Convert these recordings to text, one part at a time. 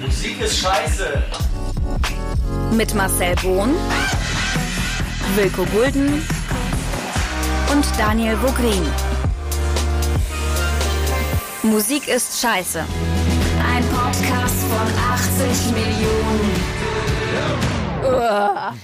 Musik ist scheiße. Mit Marcel Bohn, Wilko Gulden und Daniel Vogrin. Musik ist scheiße. Ein Podcast von 80 Millionen.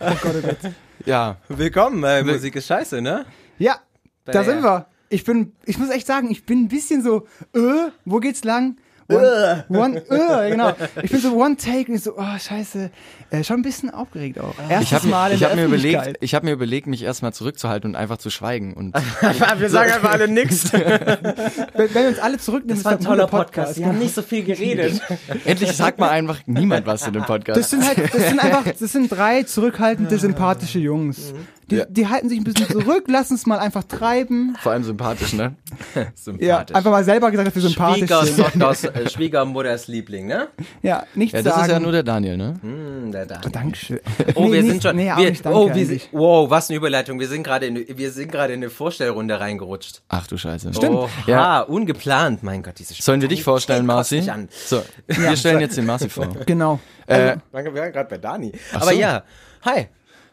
Oh Gott, oh Gott. Ja, Willkommen bei Musik ist scheiße, ne? Ja, da sind wir. Ich bin, ich muss echt sagen, ich bin ein bisschen so, äh, wo geht's lang? One, one, äh, genau. Ich bin so one take und ich so, oh scheiße, äh, schon ein bisschen aufgeregt auch. Erstes ich habe Mal in ich hab mir überlegt, ich habe mir überlegt, mich erstmal zurückzuhalten und einfach zu schweigen und Wir sagen einfach alle nix. Wenn, wenn wir uns alle zurücknehmen, Das war ein ist toller Podcast. Die haben nicht so viel geredet. endlich sagt mal einfach niemand was in dem Podcast. Das sind halt, das sind einfach, das sind drei zurückhaltende, sympathische Jungs. Die, Ja. die halten sich ein bisschen zurück, lassen es mal einfach treiben. Vor allem sympathisch, ne? Ja, einfach mal selber gesagt, dass wir sympathisch sind. Äh, Schwiegermutters Liebling, ne? Ja, nichts Ja, das sagen. ist ja nur der Daniel, ne? Hm, der da. Dankeschön. Oh, Nee, wir nicht- sind schon. Nee, wir, nicht, danke oh, wir sind, wow, was eine Überleitung. Wir sind gerade in, wir sind gerade in eine Vorstellrunde reingerutscht. Ach du Scheiße. Oha, Ja. ungeplant, mein Gott, diese Sollen wir dich vorstellen, Marci? Kotzt mich an. So, wir stellen jetzt den Marci vor. Genau. Äh, Wir waren gerade bei Dani. Ach Aber so. ja, hi.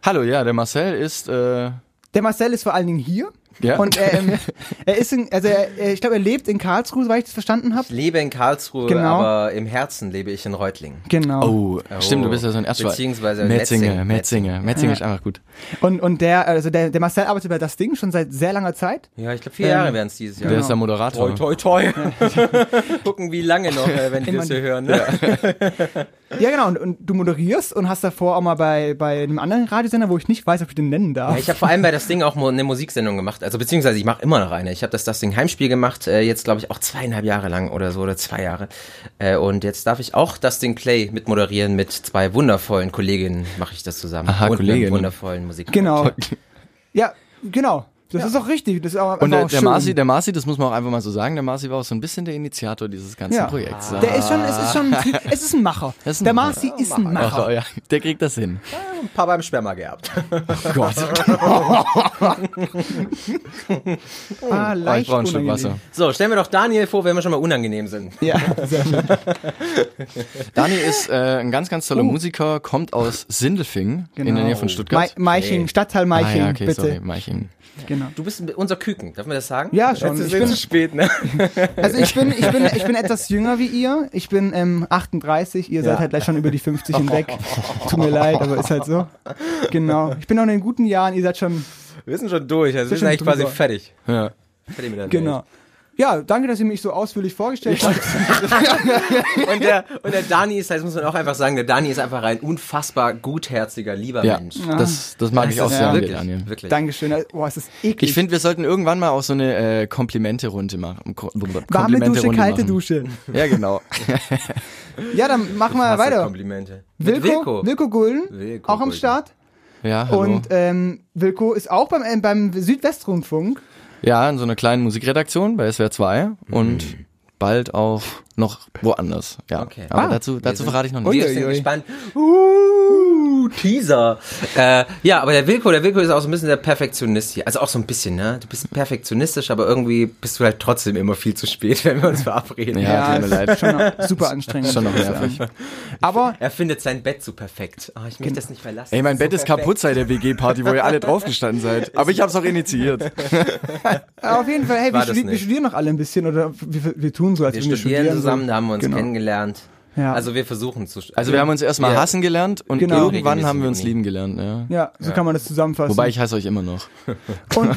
Hallo, ja, der Marcel ist, äh, Der Marcel ist vor allen Dingen hier. Ja. Und er, ähm, er ist in, also er, ich glaube, er lebt in Karlsruhe, soweit ich das verstanden habe. Ich lebe in Karlsruhe, Genau. aber im Herzen lebe ich in Reutlingen. Genau. oh, stimmt, du bist ja so ein Erstschweizer. Beziehungsweise Metzinger, Metzing. Metzinger. Metzinger ist einfach gut. Und, und der, also der, der Marcel arbeitet bei das Ding schon seit sehr langer Zeit. Ja, ich glaube, vier Jahre werden es dieses Jahr. Der ist der Moderator. Toi, toi, toi. Gucken, wie lange noch, äh, wenn die das hier hören. Ne? Ja, genau. Und, und du moderierst und hast davor auch mal bei, bei einem anderen Radiosender, wo ich nicht weiß, ob ich den nennen darf. Ja, ich habe vor allem bei das Ding auch eine Musiksendung gemacht. Also beziehungsweise ich mache immer noch eine. Ich habe das Ding Heimspiel gemacht, äh, jetzt glaube ich auch zweieinhalb Jahre lang oder so oder zwei Jahre. Äh, und jetzt darf ich auch das Ding Play mit moderieren mit zwei wundervollen Kolleginnen. Mache ich das zusammen. Aha, und Kolleginnen. einem wundervollen Musik. genau. Ja, genau. Das ist auch richtig. Das ist auch, Und der, auch der. Marci, der Marci, das muss man auch einfach mal so sagen, der Marci war auch so ein bisschen der Initiator dieses ganzen Ja. Projekts. Der ist schon, es ist schon, ein Typ- es ist ein Macher. Ist ein der Macher. Marci ist ein Ach, Macher. oh, ja, der kriegt das hin. Ein paar beim Sperma gehabt. Gott. Ah, Oh, ich leicht brauche ein Stück unangenehm. Wasser. So, stellen wir doch Daniel vor, wenn wir schon mal unangenehm sind. Ja, sehr schön. Dani ist äh, ein ganz, ganz toller Musiker, kommt aus Sindelfingen in der Nähe von Mai Stuttgart. Meiching, Stadtteil Meiching, ah, ja, okay, bitte. sorry, Meiching. Genau. Du bist unser Küken, darf man das sagen? Ja, schon. Jetzt ist Ich bin- zu spät, ne? Also ich bin, ich bin, ich bin etwas jünger wie ihr. Ich bin ähm, 38, ihr seid halt gleich schon über die 50 hinweg. Tut mir leid, aber ist halt so. Genau. Ich bin noch in den guten Jahren, ihr seid schon. Wir sind schon durch, also wir sind schon eigentlich quasi drüber. fertig. Ja. Fertig mit der Genau. Ja, danke, dass ihr mich so ausführlich vorgestellt habt. Und der, und der Dani ist, das muss man auch einfach sagen, der Dani ist einfach ein unfassbar gutherziger, lieber Ja, Mensch. das, das mag ich auch Das sehr an dir, wirklich, Daniel. wirklich. Dankeschön. Boah, es ist eklig. Ich finde, wir sollten irgendwann mal auch so eine äh, Komplimente-Runde machen. Ko Warme Dusche, Komplimente-Runde kalte machen. Dusche. Ja, genau. Ja, dann machen wir weiter. Komplimente. Mit Wilko, Wilko Gulden, Wilko auch am. Start. Ja, hallo. Und ähm, Wilko ist auch beim, äh, beim Südwestrundfunk. Ja, in so einer kleinen Musikredaktion bei SWR 2 und bald auch noch woanders. Ja, Okay. aber Ah. dazu, dazu sind- verrate ich noch Wir nicht. Ui. sind gespannt. Uh, Teaser. Äh, ja, aber der Wilko, der Wilko ist auch so ein bisschen der Perfektionist hier. Also auch so ein bisschen, ne? Du bist perfektionistisch, aber irgendwie bist du halt trotzdem immer viel zu spät, wenn wir uns verabreden. Ja, tut mir leid. Schon noch super anstrengend. Schon noch nervig. Aber Er findet sein Bett so perfekt. Ah, ich möchte das nicht verlassen. Ey, mein Bett ist so perfekt. kaputt seit der WG-Party, wo ihr alle draufgestanden seid. Aber ich hab's auch initiiert. auf jeden Fall, hey, wir, studi wir studieren noch alle ein bisschen oder wir, wir tun so, als Wir wir studieren studieren. zusammen, so. da haben wir uns Genau. kennengelernt. Ja. Also wir versuchen zu Also wir haben uns erstmal Ja. hassen gelernt und Genau. irgendwann haben wir uns lieben gelernt. Ja. Ja, so kann man das zusammenfassen. Wobei ich hasse euch immer noch. Und,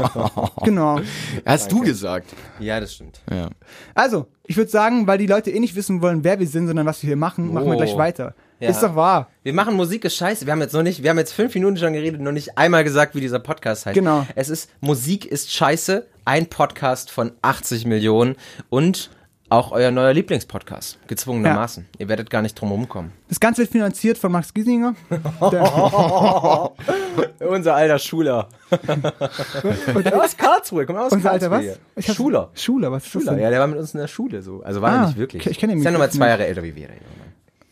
genau. Hast du gesagt? Ja, das stimmt. Ja. Also, ich würde sagen, weil die Leute eh nicht wissen wollen, wer wir sind, sondern was wir hier machen, machen wir Oh. gleich weiter. Ja. Ist doch wahr. Wir machen Musik ist scheiße. Wir haben jetzt noch nicht, wir haben jetzt fünf Minuten schon geredet, noch nicht einmal gesagt, wie dieser Podcast heißt. Genau. Es ist Musik ist scheiße, ein Podcast von 80 Millionen und auch euer neuer Lieblingspodcast, gezwungenermaßen. Ihr werdet gar nicht drum rumkommen. Das Ganze wird finanziert von Max Giesinger. Der, Unser alter Schuler. Und aus Karlsruhe, komm aus unser alter was? Karlsruhe. Ich Schuler. Schuler, was ist Schuler, ja, der war mit uns in der Schule so. Also war Ah, er nicht wirklich. ich kenn ihn Ist ja nochmal zwei Jahre älter wie wir.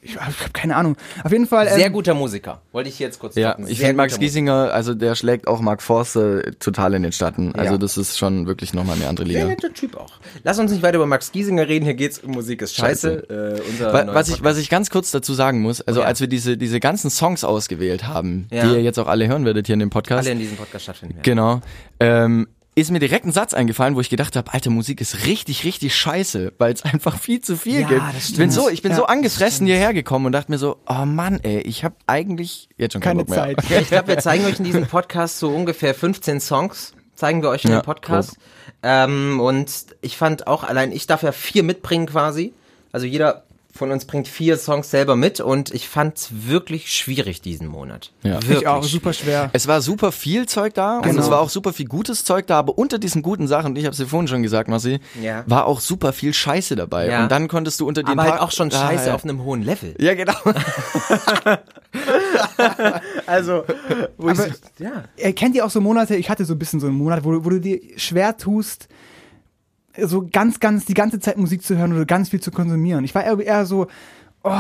Ich, habe keine Ahnung. Auf jeden Fall. Sehr ähm, guter Musiker. Wollte ich jetzt kurz Ja, droppen. ich Sehr finde Max Giesinger, also der schlägt auch Mark Forster total in den Schatten. Also Ja. das ist schon wirklich nochmal eine andere Sehr Liga. netter Typ auch. Lass uns nicht weiter über Max Giesinger reden. Hier geht's um Musik ist scheiße. Äh, unser Wa- neuer Was ich, was ich ganz kurz dazu sagen muss, also Oh ja. als wir diese, diese ganzen Songs ausgewählt haben, Ja. die ihr jetzt auch alle hören werdet hier in dem Podcast, alle in diesem Podcast stattfinden genau, ähm, ist mir direkt ein Satz eingefallen, wo ich gedacht habe, alte Musik ist richtig, richtig scheiße, weil es einfach viel zu viel Ja, gibt. das ich bin so, ich bin Ja, so angefressen hierher gekommen und dachte mir so, oh Mann, ey, ich habe eigentlich jetzt schon keine Bock mehr. Zeit. Ja, ich glaube, wir zeigen euch in diesem Podcast so ungefähr 15 Songs. Zeigen wir euch in Ja, dem Podcast. Ähm, und ich fand auch, allein ich darf ja vier mitbringen quasi. Also jeder von uns bringt vier Songs selber mit und ich fand's wirklich schwierig diesen Monat. Ja. Wirklich ich auch super schwer. Es war super viel Zeug da und Genau. es war auch super viel gutes Zeug da, aber unter diesen guten Sachen, und ich habe es dir vorhin schon gesagt, Marci, Ja. war auch super viel Scheiße dabei. Ja. Und dann konntest du unter den Aber halt auch schon Ah, scheiße ja. auf einem hohen Level. Ja, genau. Also, wo ich Aber- so, ja. Äh, kennt ihr auch so Monate, ich hatte so ein bisschen so einen Monat, wo, du- wo du dir schwer tust, so ganz, ganz, die ganze Zeit Musik zu hören oder ganz viel zu konsumieren. Ich war eher, so, oh,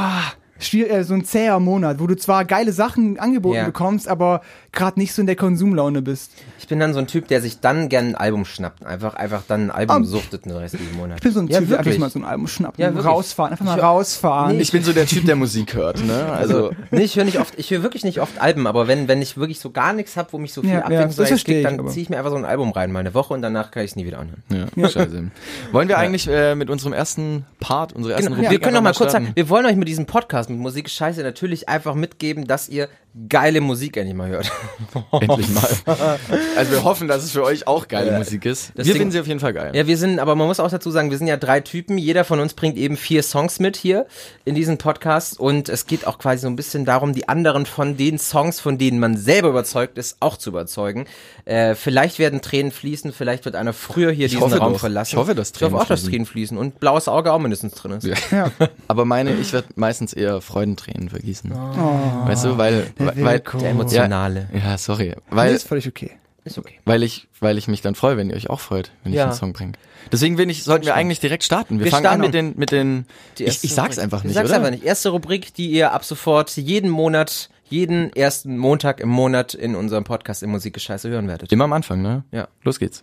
äh, so ein zäher Monat, wo du zwar geile Sachen angeboten Ja. bekommst, aber gerade nicht so in der Konsumlaune bist. Ich bin dann so ein Typ, der sich dann gern ein Album schnappt. Einfach, einfach dann ein Album Um, suchtet den restlichen Monat. Ich bin so ein ja, Typ, der einfach wirklich. mal so ein Album schnappen, Ja, rausfahren, einfach mal Ich- rausfahren. Nee, Ich bin so der Typ, der Musik hört, ne? Also, Nee, ich höre nicht oft, ich höre wirklich nicht oft Alben, aber wenn, wenn ich wirklich so gar nichts habe, wo mich so viel Ja, ja, Abwechslung verstehe ich dann ziehe ich mir einfach so ein Album rein, mal eine Woche und danach kann ich es nie wieder anhören. ja, scheiße. Wollen wir eigentlich äh, mit unserem ersten Part, unserer ersten Genau. Rubrik wir können noch mal einfach kurz starten? sagen, wir wollen euch mit diesem Podcast mit Musik ist Scheiße natürlich einfach mitgeben, dass ihr geile Musik endlich mal hört. Endlich mal. Also wir hoffen, dass es für euch auch geile Musik ist. das wir Ding- finden sie auf jeden Fall geil. Ja, wir sind, aber man muss auch dazu sagen, wir sind ja drei Typen. Jeder von uns bringt eben vier Songs mit hier in diesem Podcast und es geht auch quasi so ein bisschen darum, die anderen von den Songs, von denen man selber überzeugt ist, auch zu überzeugen. Äh, vielleicht werden Tränen fließen, vielleicht wird einer früher hier diesen hoffe Raum doch. verlassen. Ich hoffe, dass Ich hoffe Tränen auch, dass. Tränen fließen und blaues Auge auch mindestens drin ist. Ja. Aber meine, ich werde meistens eher Freudentränen vergießen. Oh. Weißt du, weil, weil. Der emotionale. ja, ja, sorry, Nee, weil, ist völlig okay. Ist okay. weil ich, weil ich mich dann freue, wenn ihr euch auch freut, wenn ich Ja. einen Song bringe. Deswegen bin ich, sollten wir eigentlich direkt starten. Wir, Wir fangen starten. an mit den, mit den, ich, erste ich sag's Rubrik. einfach Ich nicht, sag's oder? einfach nicht. Erste Rubrik, die ihr ab sofort jeden Monat, jeden ersten Montag im Monat in unserem Podcast im Musik ist Scheiße hören werdet. Immer am Anfang, ne? Ja. Los geht's.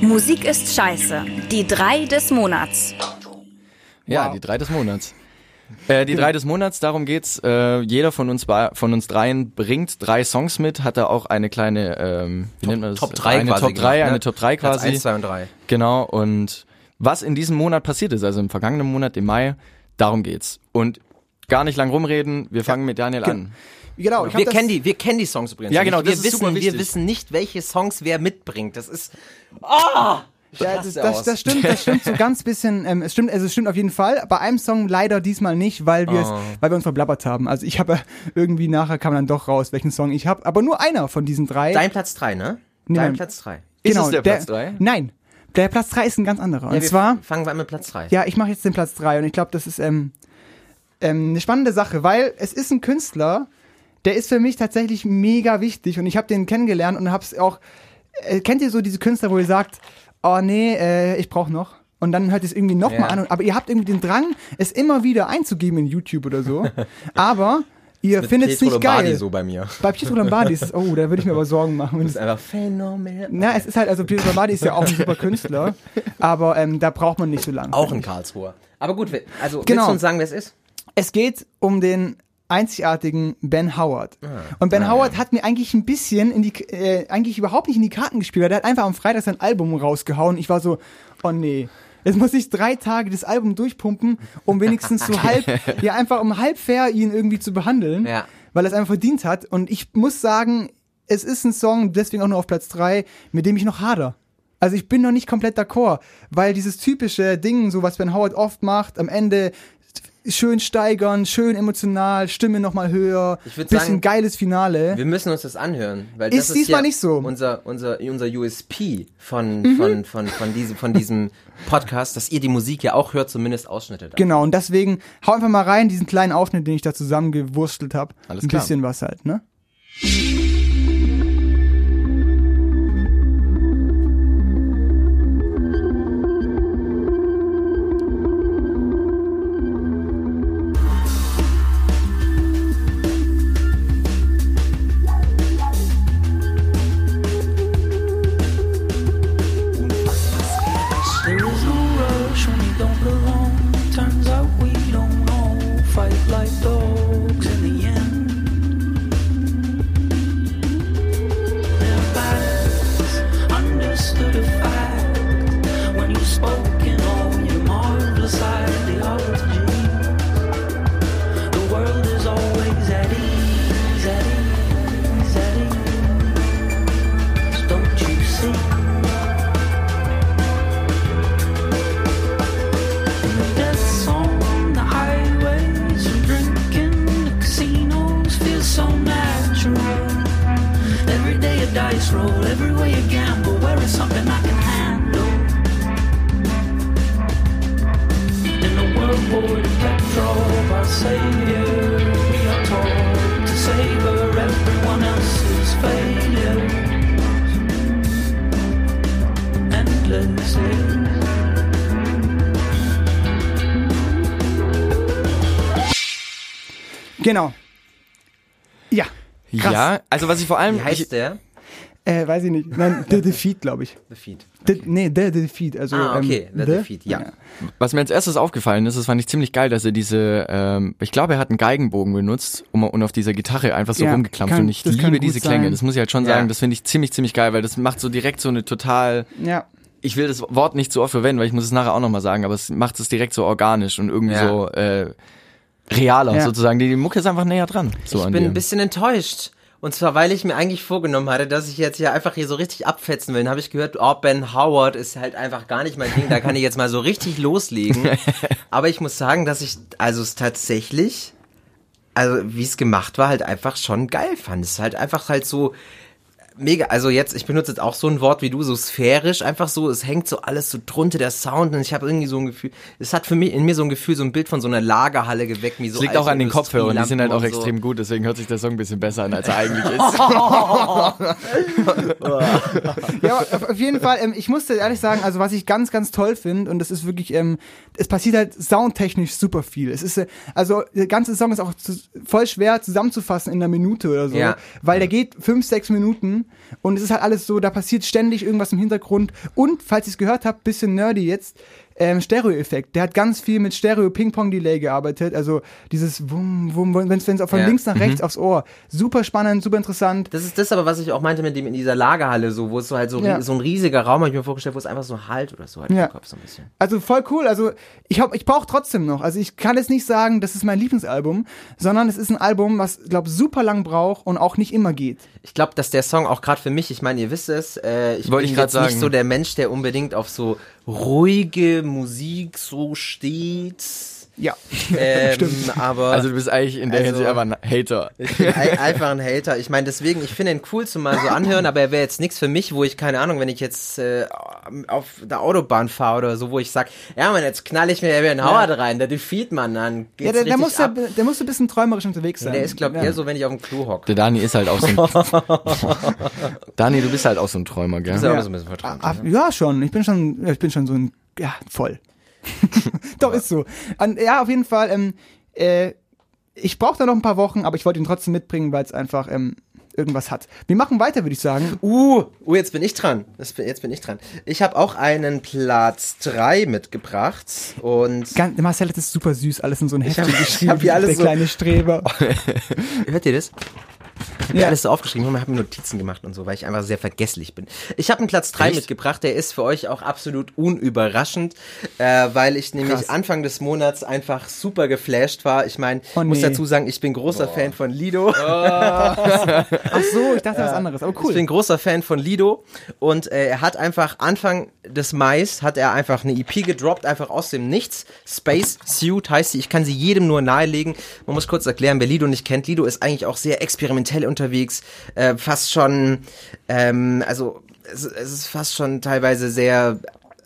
Musik ist scheiße. Die drei des Monats. Ja, Wow. die drei des Monats. Äh, die drei des Monats, darum geht's. Äh, jeder von uns von uns dreien bringt drei Songs mit, hat da auch eine kleine, ähm, wie nennt man das? Top 3 eine quasi Top 3, gemacht, eine ne? Top 3 Platz quasi. 1, 2 und 3. Genau, und was in diesem Monat passiert ist, also im vergangenen Monat, im Mai, darum geht's. Und gar nicht lang rumreden, wir fangen mit Daniel an. Genau, Wir das- kennen die, wir kennen die Songs übrigens. Ja, genau, wir das ist wissen, super wir wissen nicht, welche Songs wer mitbringt. Das ist Ja, das, das, das stimmt, das stimmt so ganz bisschen. Ähm, es stimmt, also es stimmt auf jeden Fall. Bei einem Song leider diesmal nicht, weil wir es, Oh. weil wir uns verblabbert haben. Also ich habe irgendwie nachher kam dann doch raus, welchen Song ich habe. Aber nur einer von diesen drei. dein Platz 3, ne? Nee, dein Platz 3. Ist es der Platz drei? Nein, der Platz drei ist ein ganz anderer. Und zwar, fangen wir an mit Platz 3. ja, ich mache jetzt den Platz drei und ich glaube, das ist ähm, ähm, eine spannende Sache, weil es ist ein Künstler, der ist für mich tatsächlich mega wichtig und ich habe den kennengelernt und habe es auch. Äh, kennt ihr so diese Künstler, wo ihr sagt, oh nee, äh, ich brauche noch? Und dann hört ihr es irgendwie nochmal Ja. an. Und, aber ihr habt irgendwie den Drang, es immer wieder einzugeben in YouTube oder so. aber ihr findet es nicht geil. so bei mir. Bei Pietro Lombardi ist es, oh, da würde ich mir aber Sorgen machen. Das ist einfach phänomenal. na, es ist halt, also Pietro Lombardi ist ja auch ein super Künstler, aber ähm, da braucht man nicht so lange. Auch ein Karlsruher. Aber gut, also willst Genau. du uns sagen, wer es ist? Es geht um den einzigartigen Ben Howard. Ah. Und Ben Howard hat mir eigentlich ein bisschen in die, äh, eigentlich überhaupt nicht in die Karten gespielt. weil Der hat einfach am Freitag sein Album rausgehauen. Ich war so, oh nee. Jetzt muss ich drei Tage das Album durchpumpen, um wenigstens so halb, ja einfach um halb fair ihn irgendwie zu behandeln, Ja. weil er es einfach verdient hat. Und ich muss sagen, es ist ein Song, deswegen auch nur auf Platz drei, mit dem ich noch hader. Also ich bin noch nicht komplett d'accord, weil dieses typische Ding, so was Ben Howard oft macht, am Ende schön steigern, schön emotional, Stimme nochmal höher, Ich bisschen sagen, geiles Finale. Wir müssen uns das anhören, weil Ist das ist diesmal ja nicht so. Unser unser unser USP von Mhm. von von von diesem von diesem Podcast, dass ihr die Musik ja auch hört, zumindest Ausschnitte. davon. Genau, und deswegen hau einfach mal rein, diesen kleinen Aufschnitt, den ich da zusammengewurstelt habe. Alles Ein klar. bisschen was halt, ne? Vor allem. Wie heißt ich, der? Äh, weiß ich nicht. Nein, The Defeat, glaube ich. The Feed. The, nee, The Defeat. Also, Ah, okay, ähm, The Defeat, ja. was mir als erstes aufgefallen ist, das fand ich ziemlich geil, dass er diese, ähm, ich glaube, er hat einen Geigenbogen benutzt um, und auf dieser Gitarre einfach so Ja, rumgeklampft. kann- und ich liebe diese Klänge. sein. Das muss ich halt schon Ja. sagen. Das finde ich ziemlich, ziemlich geil, weil das macht so direkt so eine total. Ja. Ich will das Wort nicht zu oft verwenden, weil ich muss es nachher auch nochmal sagen, aber es macht es direkt so organisch und irgendwie Ja. so äh, realer Ja. sozusagen. Die, die Mucke ist einfach näher dran. So ich an bin dir. ein bisschen enttäuscht. Und zwar, weil ich mir eigentlich vorgenommen hatte, dass ich jetzt hier einfach hier so richtig abfetzen will. Dann habe ich gehört, oh, Ben Howard ist halt einfach gar nicht mein Ding. Da kann ich jetzt mal so richtig loslegen. Aber ich muss sagen, dass ich, also es tatsächlich, also wie es gemacht war, halt einfach schon geil fand. Es ist halt einfach halt so mega. Also jetzt, ich benutze jetzt auch so ein Wort wie du, so sphärisch, einfach so, es hängt so alles so drunter, der Sound. Und ich habe irgendwie so ein Gefühl, es hat für mich, in mir so ein Gefühl, so ein Bild von so einer Lagerhalle geweckt. Wie so Es liegt auch an den Kopfhörern, die sind halt auch so. extrem gut, deswegen hört sich der Song ein bisschen besser an, als er eigentlich ist. Ja, auf, auf jeden Fall, ähm, ich musste ehrlich sagen, also was ich ganz, ganz toll finde, und das ist wirklich, ähm, es passiert halt soundtechnisch super viel. Es ist, äh, also der ganze Song ist auch zu, voll schwer zusammenzufassen in einer Minute oder so, Ja. weil der geht fünf, sechs Minuten und es ist halt alles so, da passiert ständig irgendwas im Hintergrund. Und, falls ihr es gehört habt, bisschen nerdy jetzt, ähm, Stereo-Effekt. Der hat ganz viel mit Stereo-Ping-Pong-Delay gearbeitet, also dieses Wum, Wum, wenn es von Ja. links nach rechts aufs Ohr. Super spannend, super interessant. Das ist das aber, was ich auch meinte mit dem in dieser Lagerhalle, so, wo es so halt so, Ja. so ein riesiger Raum, habe ich mir vorgestellt, wo es einfach so halt oder so halt Ja. im Kopf so ein bisschen. Also voll cool. Also ich hab, ich brauche trotzdem noch. Also ich kann jetzt nicht sagen, das ist mein Lieblingsalbum, sondern es ist ein Album, was glaube super lang braucht und auch nicht immer geht. Ich glaube, dass der Song auch gerade für mich, ich meine, ihr wisst es, äh, ich Wollte bin ich jetzt nicht sagen. so der Mensch, der unbedingt auf so ruhige Musik so steht. Ja. Ähm, aber Also du bist eigentlich in der Also- Hinsicht aber ein Hater. Ich bin ei- einfach ein Hater. Ich meine, deswegen, ich finde ihn cool zum mal so anhören, aber er wäre jetzt nichts für mich, wo ich, keine Ahnung, wenn ich jetzt äh, auf der Autobahn fahre oder so, wo ich sag, ja man, jetzt knall ich mir einen Howard rein, der Defeat, man, dann geht's Ja, der, der, muss ja, der muss ein bisschen träumerisch unterwegs sein. Der ist, glaube ich, ja. eher so, wenn ich auf dem Klo hocke. Der Dani ist halt auch so ein... Dani, du bist halt auch so ein Träumer, gell? Ist ja auch Ja. so ein bisschen vertraut. Ah, ja, schon. Ich bin schon, ich bin schon so ein, ja, voll. Doch, ist so. Und, ja, auf jeden Fall, ähm, äh, ich brauche da noch ein paar Wochen, aber ich wollte ihn trotzdem mitbringen, weil es einfach ähm, irgendwas hat. Wir machen weiter, würde ich sagen. Uh, uh, jetzt bin ich dran. Das bin, jetzt bin ich dran. Ich habe auch einen Platz 3 mitgebracht und Ganz, Marcel hat das super süß, alles in so ein Heftchen hab- ich geschrieben. hab hier alles der so- kleine Streber. hört ihr das? Ich habe mir Ja. alles so aufgeschrieben und habe mir Notizen gemacht und so, weil ich einfach sehr vergesslich bin. Ich habe einen Platz 3 Echt? mitgebracht, der ist für euch auch absolut unüberraschend, äh, weil ich nämlich Krass. Anfang des Monats einfach super geflasht war. Ich meine, Oh, muss nee. dazu sagen, ich bin großer Fan von Lido. Ach so, ich dachte was anderes, aber Ich bin cool. großer Fan von Lido und äh, er hat einfach Anfang des Mais hat er einfach eine EP gedroppt, einfach aus dem Nichts. Space Suit heißt sie. Ich kann sie jedem nur nahelegen. Man muss kurz erklären, wer Lido nicht kennt. Lido ist eigentlich auch sehr experimentell unterwegs, äh, fast schon, ähm, also es, es ist fast schon teilweise sehr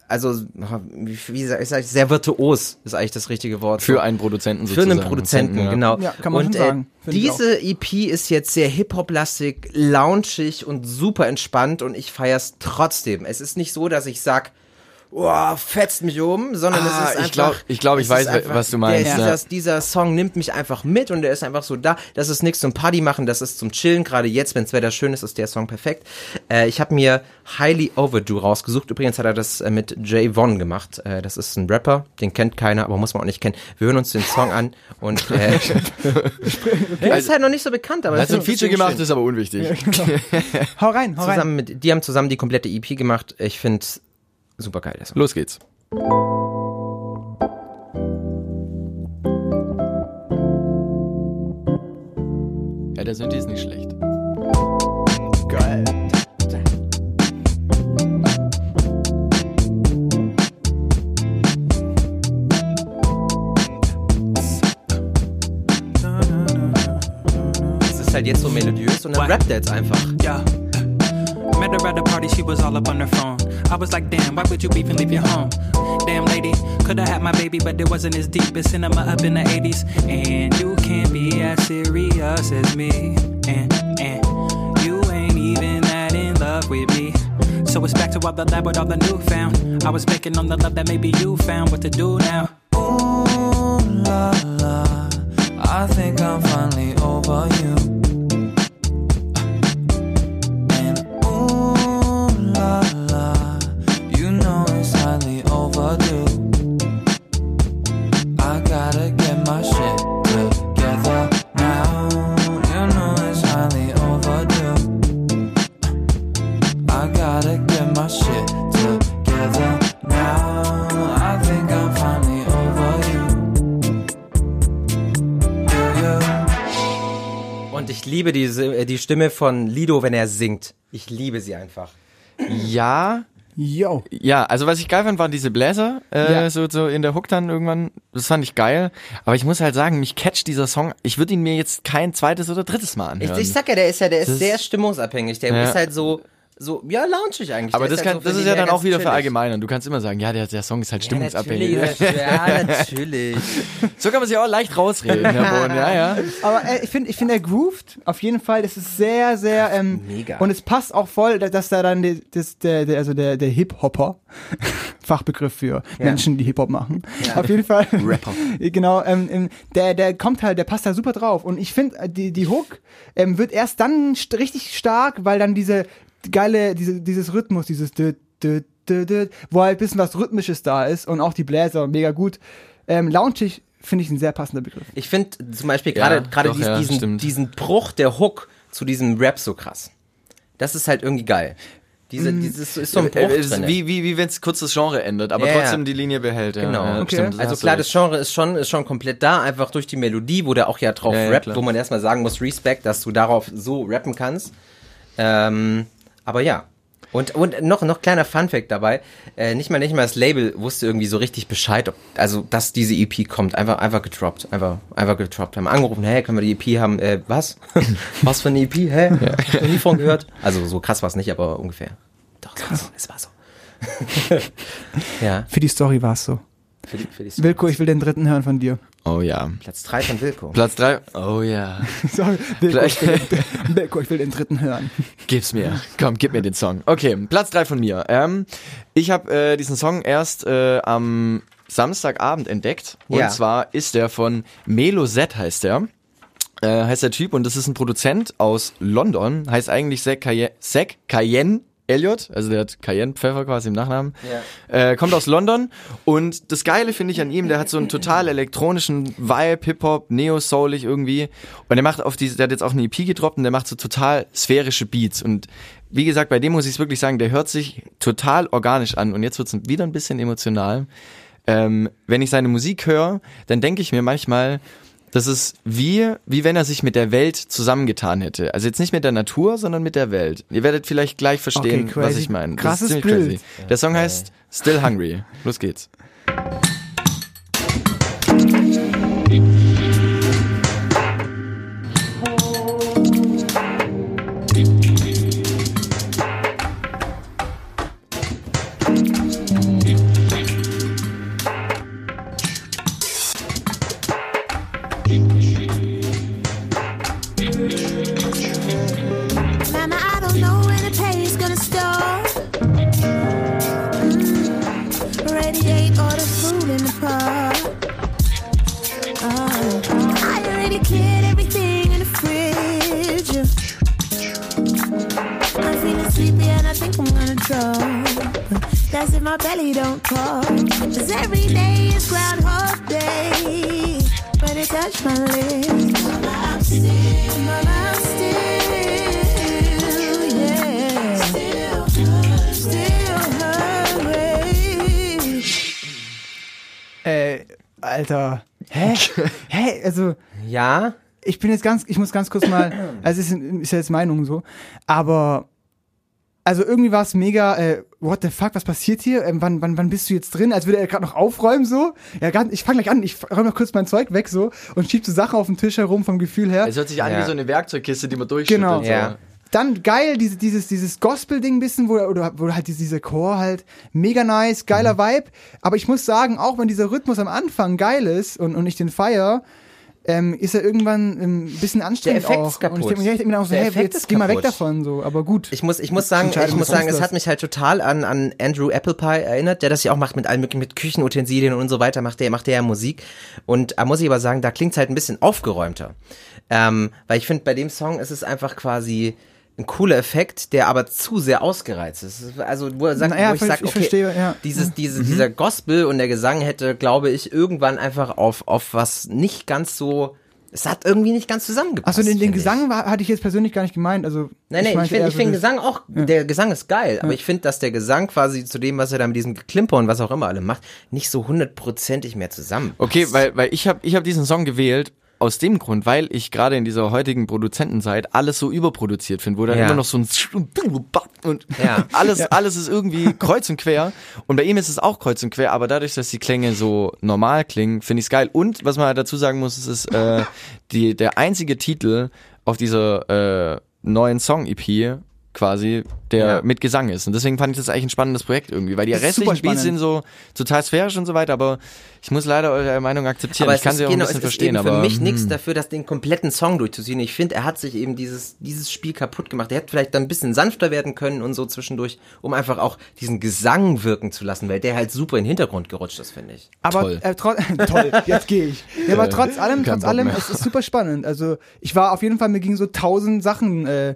also wie, wie sag ich, sag ich, sehr virtuos ist eigentlich das richtige Wort. Für einen Produzenten Für sozusagen. einen Produzenten, ja. genau. Ja, kann man und schon sagen. Äh, diese EP ist jetzt sehr Hip-Hop-lastig, loungig und super entspannt und ich feier's trotzdem. Es ist nicht so, dass ich sag, oh, fetzt mich um, sondern Ah, es ist ich einfach. glaub- ich glaub, ich es weiß, einfach- was du meinst, Der, ja. dieser, dieser Song nimmt mich einfach mit und der ist einfach so da. Das ist nichts zum Party machen, das ist zum Chillen. Gerade jetzt, wenns Wetter schön ist, ist der Song perfekt. Äh, ich habe mir Highly Overdue rausgesucht. Übrigens hat er das äh, mit Jay Vaughn gemacht. Äh, das ist ein Rapper, den kennt keiner, aber muss man auch nicht kennen. Wir hören uns den Song an und äh, der ist halt noch nicht so bekannt, aber Hat so ein Feature gemacht, schön. ist aber unwichtig. Hau rein, hau rein. Zusammen mit, die haben zusammen die komplette EP gemacht. Ich finde super geil. Song. Los geht's. Ja, der Synthi ist nicht schlecht. Geil. Es ist halt jetzt so melodiös und dann rappt er jetzt einfach. Ja. her at the party, she was all up on her phone. I was like, damn, why would you leave your home? Damn lady, coulda had my baby, but it wasn't as deep as cinema up in the 80s. And you can't be as serious as me. And, and you ain't even that in love with me. So it's back to all the lab with all the newfound. I was banking on the love that maybe you found. What to do now? Ooh la la, I think I'm finally over you. Liebe diese, äh, die Stimme von Lido, wenn er singt. Ich liebe sie einfach. Ja, Yo. ja, also was ich geil fand, waren diese Bläser, äh, Ja. so, so in der Hook dann irgendwann. Das fand ich geil. Aber ich muss halt sagen, mich catcht dieser Song. Ich würde ihn mir jetzt kein zweites oder drittes Mal Ich, anhören. ich sag ja, der ist ja, der ist Das- sehr stimmungsabhängig. Der Ja. ist halt so, so, ja, loungig eigentlich. aber das, ist kann, halt so das ist ja dann auch wieder chillig. verallgemeinern. Du kannst immer sagen, ja, der, der Song ist halt Ja, stimmungsabhängig. natürlich, ja, natürlich. so kann man sich auch leicht rausreden, Herr Bohn. Ja, ja. Aber äh, ich finde, ich finde, er grooved auf jeden Fall. Das ist sehr, sehr. Ähm, Mega. Und es passt auch voll, da- dass da dann die, das, der, der, also der, der Hip-Hopper, Fachbegriff für Menschen, die Hip-Hop machen. Auf jeden Fall. Rapper. Genau, ähm, ähm, der, der kommt halt, der passt da super drauf. Und ich finde, äh, die, die Hook ähm, wird erst dann st richtig stark, weil dann diese geile, diese, dieses Rhythmus, dieses dü, dü, dü, dü, wo halt ein bisschen was Rhythmisches da ist und auch die Bläser mega gut. Ähm, Launchig finde ich ein sehr passender Begriff. Ich finde zum Beispiel Ja, gerade gerade doch, dies- ja, diesen, stimmt. diesen Bruch der Hook zu diesem Rap so krass. Das ist halt irgendwie geil. Diese, dieses ist so ein Bruch ist drin. wie, wie, wie wenn es kurz das Genre ändert, aber Ja, ja. trotzdem die Linie behält. Ja, Genau. Ja, Okay. stimmt, Also klar, das Genre ist schon, ist schon komplett da, einfach durch die Melodie, wo der auch ja drauf Ja, ja, rappt, wo man erstmal sagen muss, Respekt, dass du darauf so rappen kannst. Ähm, aber ja. Und, und noch, noch kleiner Funfact dabei, äh, nicht mal, nicht mal das Label wusste irgendwie so richtig Bescheid, ob, also, dass diese EP kommt, einfach, einfach gedroppt, einfach, einfach gedroppt, haben angerufen, hey, können wir die EP haben, äh, was? was für eine EP, hä? Hab ich noch nie von gehört. Also, so krass war es nicht, aber ungefähr. Doch, so, es war so. ja, Für die Story war es so. Für die, für die Wilko, ich will den dritten hören von dir. Oh ja. Platz 3 von Wilko. Platz drei. Oh ja. Sorry, Wilko, ich will, den, Wilko, ich will den dritten hören. Gib's mir. Komm, gib mir den Song. Okay, Platz drei von mir. Ähm, ich habe äh, diesen Song erst äh, am Samstagabend entdeckt. Und Ja. zwar ist der von Melo Z heißt der. Äh, heißt der Typ und das ist ein Produzent aus London. Heißt eigentlich Zack Cayenne, Zack Cayenne Elliot, also der hat Cayenne-Pfeffer quasi im Nachnamen. Äh, kommt aus London und das Geile finde ich an ihm, der hat so einen total elektronischen Vibe, Hip-Hop, Neo-Soulig irgendwie und der macht auf diese, der hat jetzt auch eine EP gedroppt und der macht so total sphärische Beats und wie gesagt, bei dem muss ich es wirklich sagen, der hört sich total organisch an und jetzt wird es wieder ein bisschen emotional. Ähm, wenn ich seine Musik höre, dann denke ich mir manchmal, das ist wie, wie wenn er sich mit der Welt zusammengetan hätte. Also jetzt nicht mit der Natur, sondern mit der Welt. Ihr werdet vielleicht gleich verstehen, Okay, was ich meine. Das Krasses ist ziemlich Bild. crazy. Der Song heißt Still Hungry. Los geht's. That's if my belly don't talk. Cause every day is Groundhog Day. When it touch my lips, Mama, I'm still, Mama, still, yeah. Still, still hungry. Äh, Alter. Hä? Hä? Also, Ja, ich bin jetzt ganz, ich muss ganz kurz mal, also es ist, ist ja jetzt Meinung so, aber also irgendwie war es mega, äh, what the fuck, was passiert hier? Ähm, wann, wann, wann bist du jetzt drin? Als würde er gerade noch aufräumen so. Ja, grad, ich fange gleich an, ich räume noch kurz mein Zeug weg so und schieb so Sachen auf den Tisch herum vom Gefühl her. Es hört sich an Ja. wie so eine Werkzeugkiste, die man durchschüttet. Genau. So. Ja. Dann geil, diese, dieses, dieses Gospel-Ding ein bisschen, wo, oder, wo halt diese, dieser Chor halt mega nice, geiler Mhm. Vibe. Aber ich muss sagen, auch wenn dieser Rhythmus am Anfang geil ist und, und ich den feier, ähm, ist er irgendwann ähm, ein bisschen anstrengend Effekt auch. ist kaputt. Und ich denke mir, auch so, Der hey, jetzt geh mal weg davon, so. Aber gut. Ich muss, ich muss sagen, ich muss sagen, es hat mich halt total an, an Andrew Applepie erinnert, der das ja auch macht mit allen möglichen, mit Küchenutensilien und so weiter, macht der, macht der ja Musik. Und da muss ich aber sagen, da klingt's halt ein bisschen aufgeräumter. Ähm, weil ich finde, bei dem Song ist es einfach quasi ein cooler Effekt, der aber zu sehr ausgereizt ist. Also, wo er sagt, Naja, wo ich ich sag, okay, verstehe, ja. dieses, diese, dieser Gospel und der Gesang hätte, glaube ich, irgendwann einfach auf, auf was nicht ganz so, es hat irgendwie nicht ganz zusammengepasst. Achso, den, den finde ich. Gesang war, hatte ich jetzt persönlich gar nicht gemeint. Also, Nein, nein, ich finde ich so find das- Gesang auch, der Gesang ist geil, aber ich finde, dass der Gesang quasi zu dem, was er da mit diesem Geklimper und was auch immer alle macht, nicht so hundertprozentig mehr zusammen. Okay, weil, weil ich habe ich hab diesen Song gewählt aus dem Grund, weil ich gerade in dieser heutigen Produzentenzeit alles so überproduziert finde, wo dann Ja. immer noch so ein und Ja. alles, alles ist irgendwie kreuz und quer. Und bei ihm ist es auch kreuz und quer, aber dadurch, dass die Klänge so normal klingen, finde ich es geil. Und was man halt dazu sagen muss, es ist äh, die, der einzige Titel auf dieser äh, neuen Song-EP quasi, der Ja. mit Gesang ist. Und deswegen fand ich das eigentlich ein spannendes Projekt irgendwie, weil die ist restlichen Beats sind so total sphärisch und so weiter, aber ich muss leider eure Meinung akzeptieren. Aber ich kann sie ist, auch ein genau, bisschen es ist verstehen, eben für aber mich nichts hm. dafür, das den kompletten Song durchzuziehen. Ich finde, er hat sich eben dieses, dieses Spiel kaputt gemacht. Er hätte vielleicht dann ein bisschen sanfter werden können und so zwischendurch, um einfach auch diesen Gesang wirken zu lassen, weil der halt super in den Hintergrund gerutscht ist, finde ich. Aber Toll. Äh, tro toll, jetzt gehe ich. Ja, aber trotz allem, Kein trotz Bock allem, mehr. es ist super spannend. Also ich war auf jeden Fall, mir gingen so tausend Sachen äh,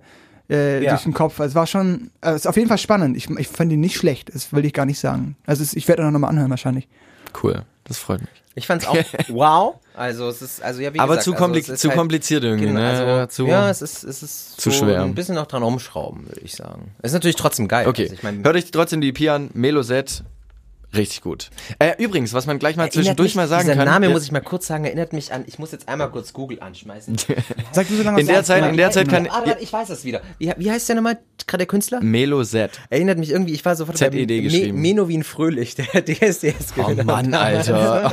äh, Ja. durch den Kopf. Also, Es war schon, äh, es ist auf jeden Fall spannend. Ich, ich fand ihn nicht schlecht, das will ich gar nicht sagen. Also es, ich werde auch noch mal anhören wahrscheinlich. Cool, das freut mich. Ich fand's auch wow. Also es ist, also ja, wie Aber gesagt, zu, also kompli es ist zu halt- kompliziert irgendwie, Genau, ne? also, zu, ja, es ist, es ist zu so schwer. ein bisschen noch dran rumschrauben, würde ich sagen. Es ist natürlich trotzdem geil. okay, Also ich mein, hört euch trotzdem die EP an, Meloset, richtig gut. Äh, übrigens, was man gleich mal erinnert zwischendurch mich, mal sagen dieser kann. Name ja, muss ich mal kurz sagen, erinnert mich an, ich muss jetzt einmal kurz Google anschmeißen. Sag du so lange In der Zeit- in der Zeit kann- Ah, warte, ich weiß das wieder. Wie, wie heißt der nochmal, gerade der Künstler? Meloset. Erinnert mich irgendwie, ich war sofort ZED geschrieben. Menowin Fröhlich, der DSDS Oh gewinner. Mann, Alter.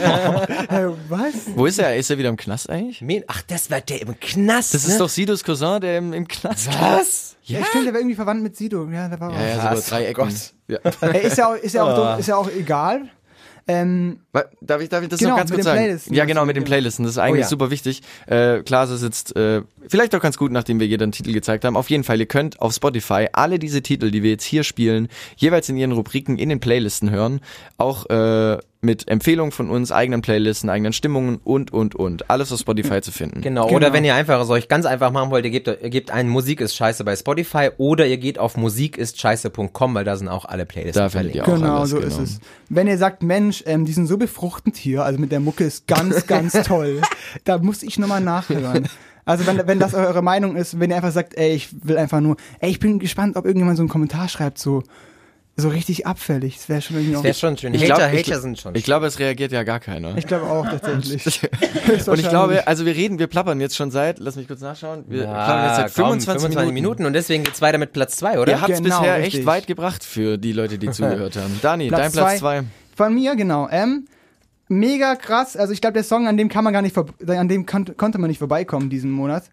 Äh, was? Wo ist er? Ist er wieder im Knast eigentlich? Men Ach, das war der im Knast, Das ne? ist doch Sidos Cousin, der im, im Knast Was? Ja, stimmt, der war irgendwie verwandt mit Sido. Ja, der war Ja, ja, so Krass, über drei oh Ecken. Gott. Ja. Ist ja auch, ist ja auch, dumm, ist ja auch egal. Ähm, Darf ich, darf ich das Genau, noch ganz mit kurz den sagen? Playlisten. Ja, genau, mit den Playlisten. Das ist eigentlich ja. super wichtig. Äh, Klaas ist jetzt äh, vielleicht auch ganz gut, nachdem wir jeder einen Titel gezeigt haben. Auf jeden Fall, ihr könnt auf Spotify alle diese Titel, die wir jetzt hier spielen, jeweils in ihren Rubriken in den Playlisten hören. Auch äh, mit Empfehlungen von uns, eigenen Playlisten, eigenen Stimmungen und, und, und. Alles auf Spotify zu finden. Genau, Genau. oder wenn ihr einfach es euch ganz einfach machen wollt, ihr gebt, ihr gebt ein Musik ist scheiße bei Spotify oder ihr geht auf musikistscheiße.com, weil da sind auch alle Playlists Da findet ihr auch Genau, alles, so genau. ist es. Wenn ihr sagt, Mensch, ähm, die sind so befruchtend hier, also mit der Mucke ist ganz, ganz toll, da muss ich nochmal nachhören. Also wenn, wenn das eure Meinung ist, wenn ihr einfach sagt, ey, ich will einfach nur, ey, ich bin gespannt, ob irgendjemand so einen Kommentar schreibt, so, so richtig abfällig. Das wäre schon irgendwie auch. Wäre schon schön. Ich Hater, glaub- ich Hater gl- sind schon Ich glaube, es reagiert ja gar keiner. Ich glaube auch tatsächlich. Und ich glaube, also wir reden, wir plappern jetzt schon seit, lass mich kurz nachschauen, wir plappern jetzt seit komm, 25, Minuten. Minuten. und deswegen geht's weiter mit Platz zwei, oder? Ihr habt's Genau, bisher richtig. echt weit gebracht für die Leute, die zugehört haben. Dani, Platz dein Platz zwei. zwei. Von mir, genau. Ähm, mega krass. Also ich glaube, der Song, an dem kann man gar nicht, vor- an dem kon konnte man nicht vorbeikommen diesen Monat.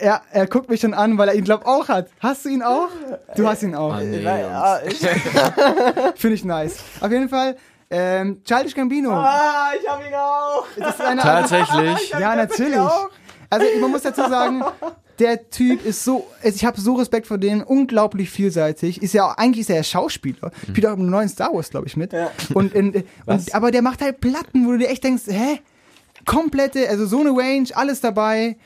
Er, er guckt mich schon an, weil er ihn, glaub auch hat. Hast du ihn auch? Du hast ihn auch. Ah, nee, Finde ich nice. Auf jeden Fall, ähm, Childish Gambino. Ah, ich hab ihn auch. Das ist eine Tatsächlich. Ja, natürlich. Also man muss dazu sagen, der Typ ist so, also ich habe so Respekt vor dem, unglaublich vielseitig. Ist ja auch, eigentlich ist er ja Schauspieler. Spielt auch im neuen Star Wars, glaube ich, mit. Und, in, und aber der macht halt Platten, wo du dir echt denkst, hä? Komplette, also so eine Range, alles dabei.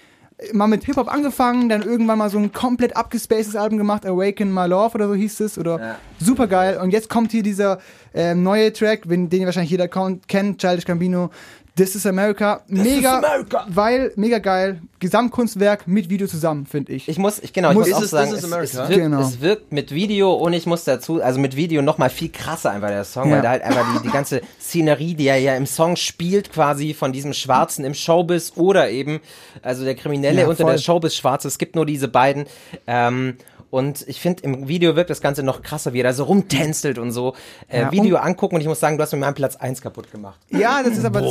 Mal mit Hip-Hop angefangen, dann irgendwann mal so ein komplett abgespacedes Album gemacht, Awaken My Love oder so hieß es. Oder Ja. super geil. Und jetzt kommt hier dieser ähm, neue Track, den wahrscheinlich jeder kennt, Childish Gambino. This is America. mega, weil, mega geil. Gesamtkunstwerk mit Video zusammen, finde ich. Ich muss, ich, genau, ich Muss- muss auch is- sagen, es, is es, America. wirkt, Genau. es wirkt mit Video und ich muss dazu, also mit Video noch mal viel krasser einfach der Song, Ja. weil da halt einfach die, die ganze Szenerie, die er ja im Song spielt, quasi von diesem Schwarzen im Showbiz oder eben, also der Kriminelle Ja, unter voll. der Showbiz Schwarze, es gibt nur diese beiden, ähm, Und ich finde, im Video wirkt das Ganze noch krasser, wie er da so rumtänzelt und so. Äh, Ja, Video und- angucken und ich muss sagen, du hast mir meinen Platz 1 kaputt gemacht. Ja, das ist aber. Das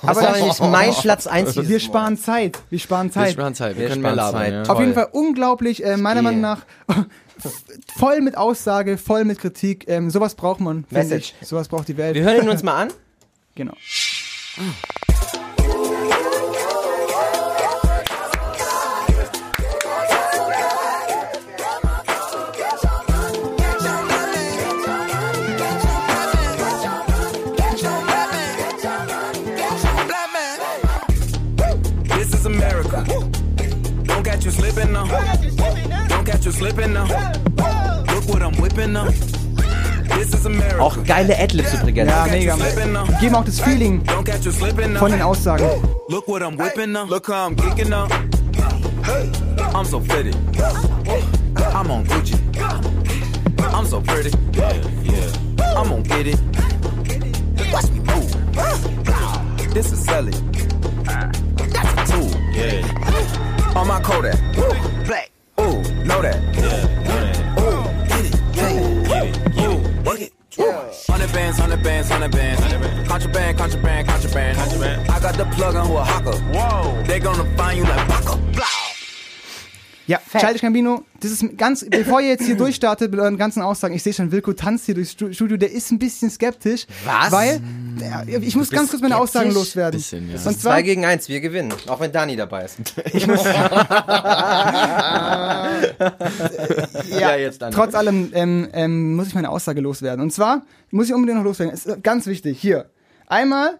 Das war ist, nämlich mein Platz 1 aber wir sparen Zeit. Wir sparen Wir Zeit. sparen Zeit, wir, Wir können mehr sparen labern. Zeit. Ja. Auf Toll. jeden Fall unglaublich, äh, meiner Meinung nach voll mit Aussage, voll mit Kritik. Ähm, sowas braucht man. Message. Ich. Sowas braucht die Welt. Wir hören ihn uns mal an. Genau. This slipping now. Don't catch you slipping now. Look what I'm whipping now. This is America. Auch geile Adlibs übrigens. Ja, mega. now. Geben auch das Feeling von den Aussagen. Look what I'm whipping. Look how I'm geeking now. I'm so pretty. I'm on Gucci. I'm so pretty. I'm gonna get it. Watch me move. This is Sally. That's a tool. On my Kodak. Black. Ooh, know that. Ooh, get it. Hey. Ooh, work it. Hundred bands, hundred bands, hundred bands. Contraband, contraband, contraband. contraband. I got the plug on who a hawker. Whoa. They gonna find you like Paco. Blah. Ja, Childish Gambino, das ist ganz, bevor ihr jetzt hier durchstartet mit euren ganzen Aussagen, ich sehe schon, Wilko tanzt hier durchs Stu- Studio, der ist ein bisschen skeptisch. Was? Weil, der, ich muss ganz kurz meine Aussagen skeptisch? loswerden. Bisschen, ja. Und Zwei gegen eins, wir gewinnen. Auch wenn Dani dabei ist. ja, jetzt dann. trotz allem ähm, ähm, muss ich meine Aussage loswerden. Und zwar muss ich unbedingt noch loswerden. Ist ganz wichtig. Hier. Einmal,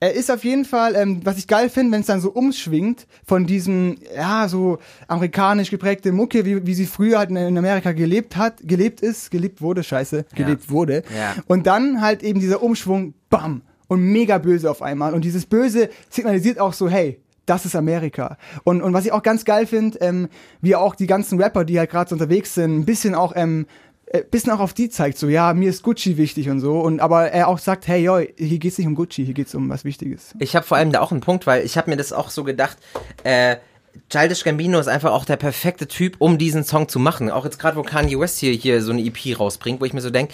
er ist auf jeden Fall, ähm, was ich geil finde, wenn es dann so umschwingt von diesem, ja, so amerikanisch geprägte Mucke, wie, wie sie früher halt in, Amerika gelebt hat, gelebt ist, gelebt wurde, scheiße, gelebt wurde. Ja. Und dann halt eben dieser Umschwung, bam, und mega böse auf einmal. Und dieses Böse signalisiert auch so, hey, das ist Amerika. Und, und was ich auch ganz geil finde, ähm, wie auch die ganzen Rapper, die halt gerade so unterwegs sind, ein bisschen auch, ähm, äh, bisschen auch auf die zeigt, so, ja, mir ist Gucci wichtig und so. Und aber er auch sagt, hey, yo, hier geht's nicht um Gucci, hier geht's um was Wichtiges. Ich habe vor allem da auch einen Punkt, weil ich habe mir das auch so gedacht, äh, Childish Gambino ist einfach auch der perfekte Typ, um diesen Song zu machen. Auch jetzt gerade, wo Kanye West hier, hier so eine EP rausbringt, wo ich mir so denke,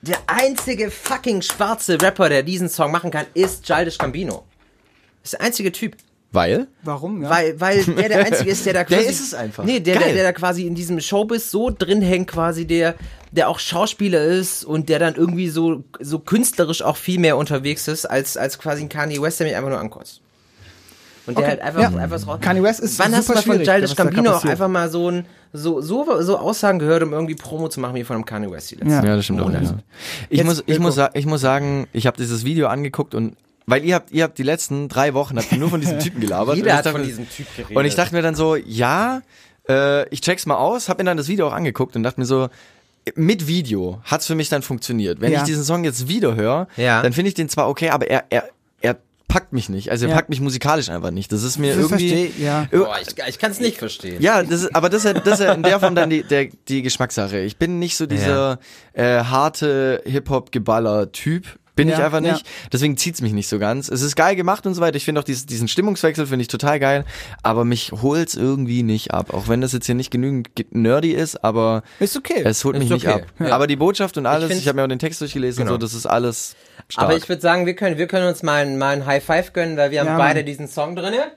der einzige fucking schwarze Rapper, der diesen Song machen kann, ist Childish Gambino. ist der einzige Typ. Weil? Warum? Ja? Weil, weil der der Einzige ist, der da Der quasi... ist es einfach. Nee, der, der, der da quasi in diesem Showbiz so drin hängt, quasi, der, der auch Schauspieler ist und der dann irgendwie so, so künstlerisch auch viel mehr unterwegs ist, als, als quasi ein Kanye West, der mich einfach nur ankotzt. Und der Okay, halt einfach, ja. einfach so raus. Kanye West ist Wann hast du mal von Childish da Gambino auch einfach mal so ein, so, so, so Aussagen gehört, um irgendwie Promo zu machen wie von einem Kanye West die letzten Ja. Ja, das stimmt auch. Ja. Ich, Jetzt, muss, ich, Wilko. muss, ich muss sagen, ich habe dieses Video angeguckt und weil ihr habt, ihr habt die letzten drei Wochen habt ihr nur von diesem Typen gelabert. Jeder Und ich hat dachte von mir- diesem Typ geredet. Und ich dachte mir dann so, ja, äh, ich check's mal aus, hab mir dann das Video auch angeguckt und dachte mir so, mit Video hat's für mich dann funktioniert. Wenn Ja. ich diesen Song jetzt wieder höre, Ja. dann finde ich den zwar okay, aber er, er, er packt mich nicht. Also er Ja. packt mich musikalisch einfach nicht. Das ist mir Das irgendwie. versteh- ja. Boah, ich, ich kann es nicht verstehen. ja, das ist, aber das ist, ja- das ist ja in der Form dann die, der, die Geschmackssache. Ich bin nicht so dieser äh, harte Hip-Hop-Geballer-Typ. Bin Ja, ich einfach ja. nicht. Deswegen zieht's mich nicht so ganz. Es ist geil gemacht und so weiter. Ich finde auch dies, diesen Stimmungswechsel finde ich total geil. Aber mich holt's irgendwie nicht ab. Auch wenn das jetzt hier nicht genügend ge- nerdy ist, aber Ist okay. es holt Ist mich nicht okay. ab. Ja. Aber die Botschaft und alles, ich, find's- habe mir auch den Text durchgelesen Genau. und so, das ist alles stark. Aber ich würde sagen, wir können, wir können uns mal, ein- mal ein High Five gönnen, weil wir haben Ja, beide diesen Song drinne.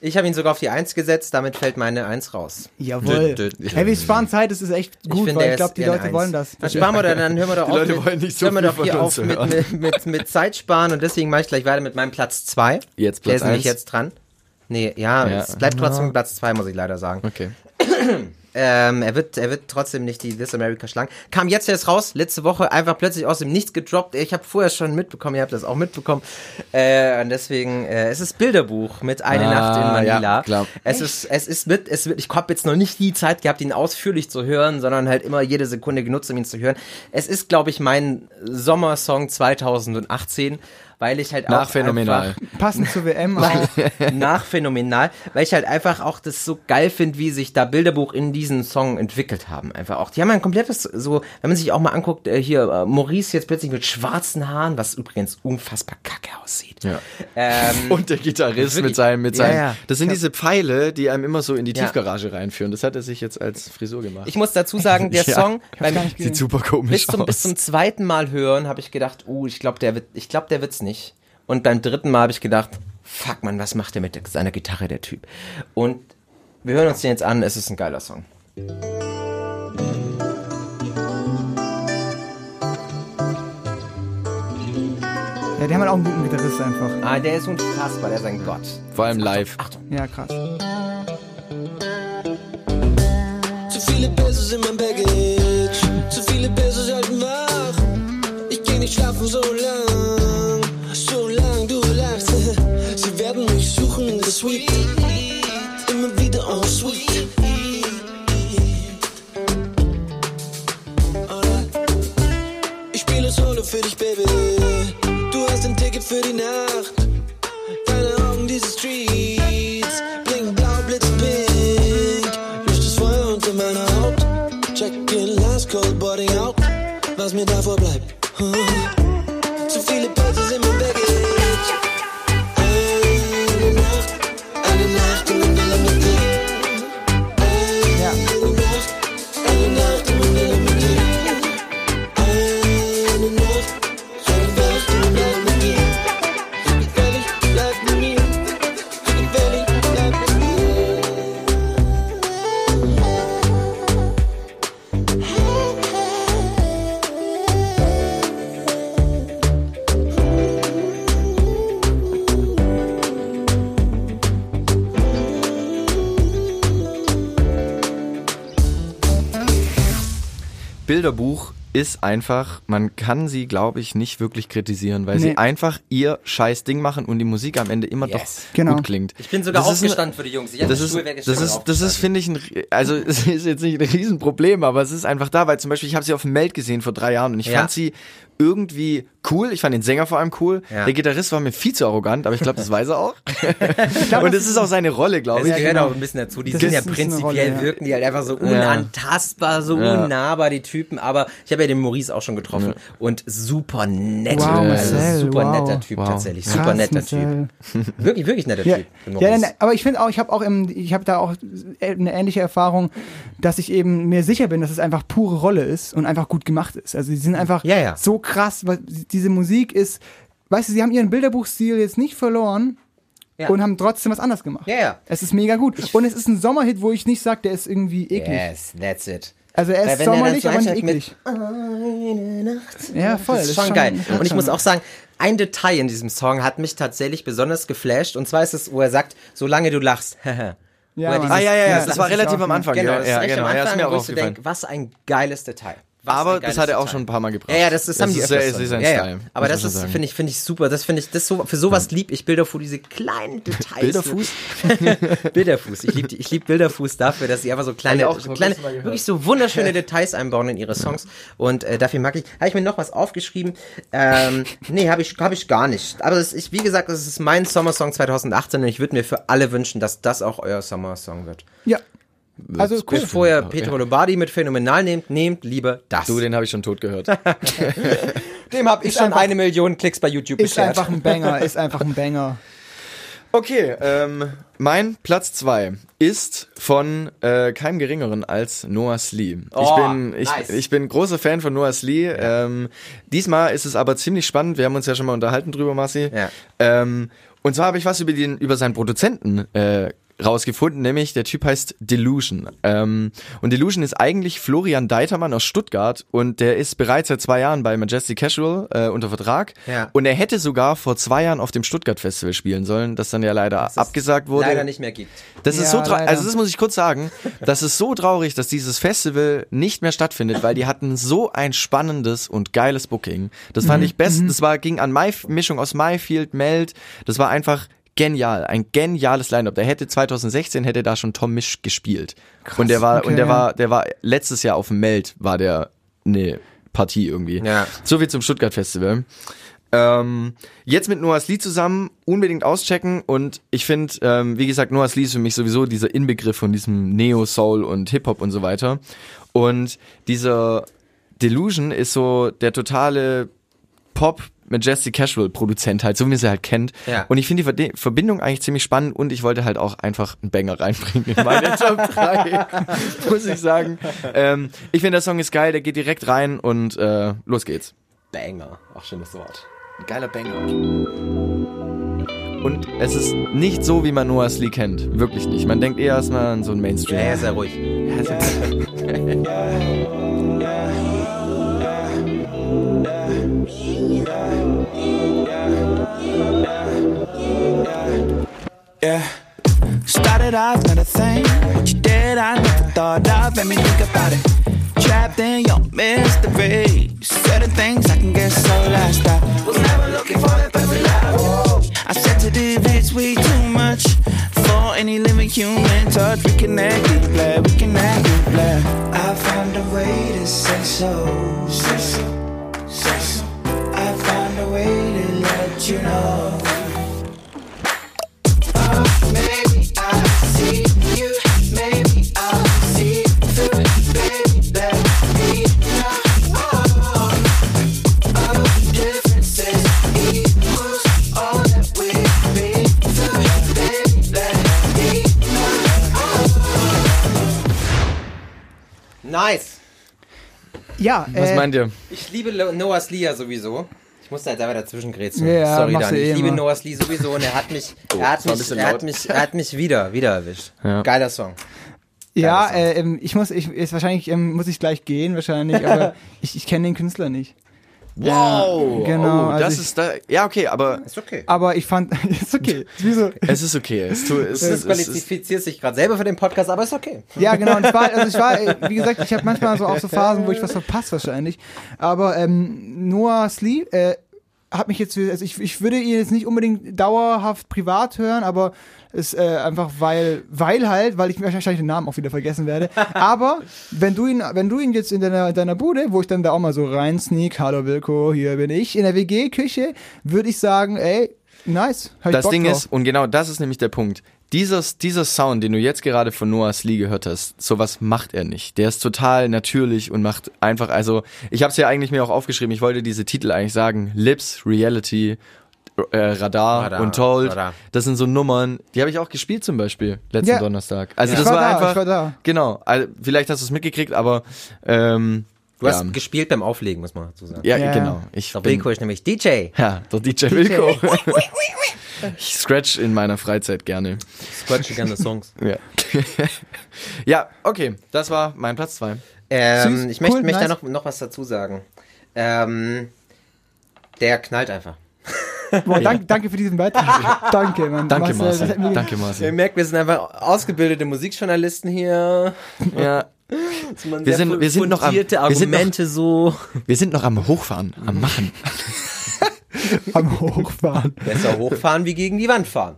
Ich habe ihn sogar auf die Eins gesetzt, damit fällt meine Eins raus. Jawohl. Dö, dö. Hey, wir sparen Zeit, das ist echt gut, finde, weil ich glaube, die Leute Eins. wollen das. Dann sparen wir da, dann hören wir doch Die auf Leute mit, wollen nicht so hören wir viel doch hier auf mit, mit, mit, mit Zeit sparen und deswegen mache ich gleich weiter mit meinem Platz zwei. Jetzt Der Platz ist nämlich jetzt dran. Nee, ja, Ja. es bleibt trotzdem Platz zwei, muss ich leider sagen. Okay. Ähm, er wird, er wird trotzdem nicht die This America schlagen. Kam jetzt erst raus, letzte Woche einfach plötzlich aus dem Nichts gedroppt. Ich habe vorher schon mitbekommen, ihr habt das auch mitbekommen. Äh, und deswegen, äh, es ist Bilderbuch mit Eine Ah, Nacht in Manila. ja. Es ist, es ist mit, es wird, ich habe jetzt noch nicht die Zeit gehabt, ihn ausführlich zu hören, sondern halt immer jede Sekunde genutzt, um ihn zu hören. Es ist, glaube ich, mein Sommersong 2018, weil ich halt auch phänomenal. einfach- Passend zur WM. auch. nach phänomenal, weil ich halt einfach auch das so geil finde, wie sich da Bilderbuch in diesen Song entwickelt haben. Einfach auch. Die haben ein komplettes, so, wenn man sich auch mal anguckt, äh, hier, äh, Maurice jetzt plötzlich mit schwarzen Haaren, was übrigens unfassbar kacke aussieht. Ja. Ähm, Und der Gitarrist Wirklich? mit seinem, mit Ja, seinem, ja. das sind diese Pfeile, die einem immer so in die Ja. Tiefgarage reinführen. Das hat er sich jetzt als Frisur gemacht. ich muss dazu sagen, der Ja. Song beim, Sieht super komisch bis zum, aus. bis zum zweiten Mal hören habe ich gedacht, uh, ich glaube, der wird, ich glaube, der wird's nicht. Und beim dritten Mal habe ich gedacht, fuck man, was macht der mit seiner Gitarre, der Typ? Und wir hören uns den jetzt an, es ist ein geiler Song. Ja, die haben halt auch einen guten Gitarrist einfach. Ah, der ist unfassbar, der ist ein Gott. Vor allem live. Ja, krass. Zu viele Pesos in meinem Baggage, zu viele Pesos halten wach. Ich geh nicht schlafen so lang, Suite, immer wieder en. Alright. Ich spiele Solo für dich, Baby. Du hast ein Ticket für die Nacht. Deine Augen, diese Streets, blinken blau, blitzpink. Löscht das Feuer unter meiner Haut. Check your last cold body out. Was mir davor Bilderbuch ist einfach, man kann sie, glaube ich, nicht wirklich kritisieren, weil Nee. sie einfach ihr scheiß Ding machen und die Musik am Ende immer Yes. doch Genau. gut klingt. Ich bin sogar Das ist ein- aufgestanden für die Jungs. Ich hab das ist, das ist, das ist, aufgestanden. finde ich, ein, also es ist jetzt nicht ein Riesenproblem, aber es ist einfach da, weil zum Beispiel, ich habe sie auf dem Meld gesehen vor drei Jahren und ich Ja. fand sie irgendwie cool. Ich fand den Sänger vor allem cool. Ja. Der Gitarrist war mir viel zu arrogant, aber ich glaube, das weiß er auch. und es ist auch seine Rolle, glaube Das ich. gehört genau. auch ein bisschen dazu. Die Das sind ja prinzipiell, Rolle, ja. wirken die halt einfach so unantastbar, so Ja. unnahbar, die Typen. Aber ich habe ja den Maurice auch schon getroffen. Und super nett. Wow, also super wow. netter Typ Wow. tatsächlich. Krass, Super netter Marcel. Typ. Wirklich, wirklich netter Typ. ja dann, aber ich finde auch, ich habe auch im, ich habe da auch eine ähnliche Erfahrung, dass ich eben mir sicher bin, dass es einfach pure Rolle ist und einfach gut gemacht ist. Also die sind einfach Ja, ja. so krass, weil diese Musik ist, weißt du, sie haben ihren Bilderbuchstil jetzt nicht verloren. Ja. Und haben trotzdem was anderes gemacht. Ja, ja. Es ist mega gut. Und es ist ein Sommerhit, wo ich nicht sage, der ist irgendwie eklig. Yes, that's it. Also er ist sommerlich, so aber nicht eklig. Eine Nacht. Ja, voll. Das ist schon geil. Und ich muss auch sagen, ein Detail in diesem Song hat mich tatsächlich besonders geflasht. Und zwar ist es, wo er sagt, solange du lachst. Dieses- Ah, ja, ja, ja, Das das war ist relativ am ja. Anfang. Genau, ja, das ist ja, recht genau. am Ja, Anfang, ist mir wo auch ich so denk, was ein geiles Detail. Aber das hat er auch Detail. schon ein paar Mal gebracht. Ja, ja, das, das haben die ist, öfters sehr- so. ist sein ja, ja. Style. Aber muss das ist, finde ich, finde ich super. Das finde ich, das so, für sowas lieb ich Bilderfuß, diese kleinen Details. Bilderfuß? Bilderfuß. Ich liebe ich lieb Bilderfuß dafür, dass sie einfach so kleine, ich auch so kleine wirklich so wunderschöne Details einbauen in ihre Songs. Und äh, dafür mag ich, habe ich mir noch was aufgeschrieben. Ähm, nee, habe ich, hab ich gar nicht. Aber es ist, wie gesagt, das ist mein Sommersong 2018 und ich würde mir für alle wünschen, dass das auch euer Sommersong wird. Ja. Also cool. Bevor ihr Petro Lombardi mit Phänomenal nehmt, nehmt lieber das. Du, den habe ich schon tot gehört. Dem habe ich schon eine Million Klicks bei YouTube Ist beschert. einfach ein Banger, ist einfach ein Banger. Okay, ähm, mein Platz zwei ist von äh, keinem geringeren als Noah Slee. ich, Oh, bin, ich, nice. ich bin großer Fan von Noah Slee. Ähm, diesmal ist es aber ziemlich spannend. Wir haben uns ja schon mal unterhalten drüber, Marci. Ja. Ähm, und zwar habe ich was über, den, über seinen Produzenten äh, rausgefunden, nämlich der Typ heißt Delusion. Ähm, und Delusion ist eigentlich Florian Deitermann aus Stuttgart und der ist bereits seit zwei Jahren bei Majestic Casual äh, unter Vertrag. Ja. Und er hätte sogar vor zwei Jahren auf dem Stuttgart Festival spielen sollen, das dann ja leider es abgesagt wurde. leider nicht mehr gibt. Das ist Ja, so traurig. Also das muss ich kurz sagen. Das ist so traurig, dass dieses Festival nicht mehr stattfindet, weil die hatten so ein spannendes und geiles Booking. Das fand Mhm. ich best. Das war ging an My Mischung aus Myfield, Meld. Das war einfach genial, ein geniales Line-up. Der hätte 2016 hätte da schon Tom Misch gespielt. und der war okay, und der war der war letztes Jahr auf dem Meld war der eine Partie irgendwie. Ja. So viel zum Stuttgart Festival. Ähm, jetzt mit Noahs Lee zusammen unbedingt auschecken und ich finde, ähm, wie gesagt, Noahs Lee ist für mich sowieso dieser Inbegriff von diesem Neo-Soul und Hip-Hop und so weiter. Und dieser Delusion ist so der totale Pop Majestic Casual Produzent halt, so wie man sie halt kennt. Ja. Und ich finde die Verbindung eigentlich ziemlich spannend und ich wollte halt auch einfach einen Banger reinbringen in meine Top 3, muss ich sagen. Ähm, ich finde der Song ist geil, der geht direkt rein und äh, los geht's. Banger. Auch schönes Wort. Ein geiler Banger. Und es ist nicht so, wie man Noah's Lee kennt. Wirklich nicht. Man denkt eher erstmal an so ein Mainstream. Ja, sehr ruhig. Yeah. Started off not a thing. What you did, I never thought of. Let me think about it. Trapped in your mystery. Certain things I can get so lost. I was never looking for that perfect love. I said to the it's way too much for any living human touch. We act deeply, we can act deeply. I found a way to say so. Say so, say so. I found a way to let you know. Ja, Was äh, meint ihr? Ich liebe Noah's Lee ja sowieso. Ich musste halt aber dazwischen grätschen. Ja, Sorry, du Dani. eh Ich liebe immer. Noah's Lee sowieso und er hat mich, er hat mich, er hat mich, er hat mich wieder, wieder erwischt. Ja. Geiler Song. ja, Geiler Song. äh, ähm, ich muss, ich, ist wahrscheinlich ähm, muss ich gleich gehen, wahrscheinlich, aber ich, ich kenne den Künstler nicht. Wow, genau, Oh, also das ich- ist da. Ja, okay, aber Ist okay. Aber ich fand, ist okay. Ist wie so, es ist okay. Es, tu, es, Du es, es, es, qualifizierst dich gerade selber für den Podcast, aber ist okay. Ja, genau. Und ich war, also ich war, wie gesagt, ich habe manchmal so auch so Phasen, wo ich was verpasse wahrscheinlich. Aber ähm, Noah Slee äh, hat mich jetzt, also ich, ich würde ihn jetzt nicht unbedingt dauerhaft privat hören, aber ist äh, einfach weil, weil halt, weil ich mir wahrscheinlich den Namen auch wieder vergessen werde. Aber wenn du ihn, wenn du ihn jetzt in deiner, deiner Bude, wo ich dann da auch mal so rein sneak, hallo Wilko, hier bin ich in der WG-Küche, würde ich sagen, ey, nice. Hab ich das Bock Ding drauf. ist, und genau das ist nämlich der Punkt. Dieser, dieser Sound, den du jetzt gerade von Noah's Lee gehört hast, sowas macht er nicht. Der ist total natürlich und macht einfach, also ich habe es ja eigentlich mir auch aufgeschrieben, ich wollte diese Titel eigentlich sagen, Lips, Reality, äh, Radar, Radar, und Told. Radar. Das sind so Nummern, die habe ich auch gespielt zum Beispiel letzten Ja. Donnerstag. Also Ich das war war, da, einfach, ich war da. genau. Also, vielleicht hast du es mitgekriegt, aber ähm, Du ja, hast gespielt beim Auflegen, muss man dazu sagen. ja, Ja. genau. Ich Der bin, Wilko ist nämlich DJ. ja, der DJ Wilko. ich scratch in meiner Freizeit gerne. Scratch gerne Songs. Ja. ja, okay, das war mein Platz 2. Ähm, ich möchte, cool, möchte da nice. noch, noch was dazu sagen. Ähm, der knallt einfach. Boah, danke, danke für diesen Beitrag. danke, Mann. Danke, Marcel, mir- Danke, Ihr Marci. merkt, wir sind einfach ausgebildete Musikjournalisten hier. Ja, Wir sind- wir sind noch am- wir sind noch- Argumente so. wir sind noch am Hochfahren, am Machen. am Hochfahren. Besser hochfahren wie gegen die Wand fahren.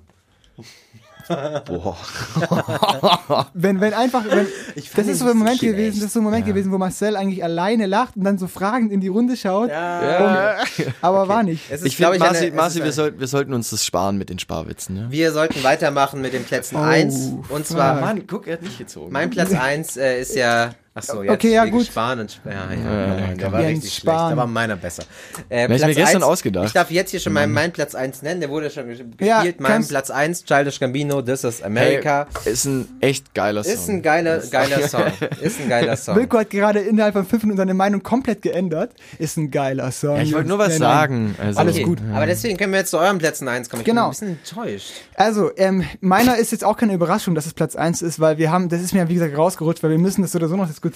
Boah. Wenn, wenn einfach, wenn, das den ist so ein Moment gewesen, echt. das ist so ein Moment gewesen, wo Marcel eigentlich alleine lacht und dann so fragend in die Runde schaut, Ja. aber war nicht. Es ist, Ich glaub finde, eine- Marci, Marci wir, soll, wir sollten uns das sparen mit den Sparwitzen. Ne? wir sollten weitermachen mit dem Plätzen Oh, 1. Und zwar. Mann, guck, er hat nicht gezogen. mein Platz 1 äh, ist ja. Achso, jetzt Okay, ja, gut. Spahn und Sp ja, ja, Ja, ja, der war richtig schlecht. Spahn. Da war meiner besser. Äh, Hab ich mir gestern ausgedacht. Ich darf jetzt hier schon meinen, meinen Platz 1 nennen. Der wurde schon ges- gespielt. Ja, mein Platz 1, Childish Gambino, This is America. Hey, ist ein echt geiler Song. Ist ein geiler, geiler Song. Ist ein geiler Song. Wilko hat gerade innerhalb von fünf Minuten seine Meinung komplett geändert. Ist ein geiler Song. ja, ich wollte nur was sagen. Also, Alles Okay, gut. Aber deswegen können wir jetzt zu euren Plätzen 1 kommen. Ich Genau. bin ein bisschen enttäuscht. Also, ähm, meiner ist jetzt auch keine Überraschung, dass es Platz 1 ist, weil wir haben, das ist mir wie gesagt rausgerutscht, weil wir müssen das so oder so noch diskutieren.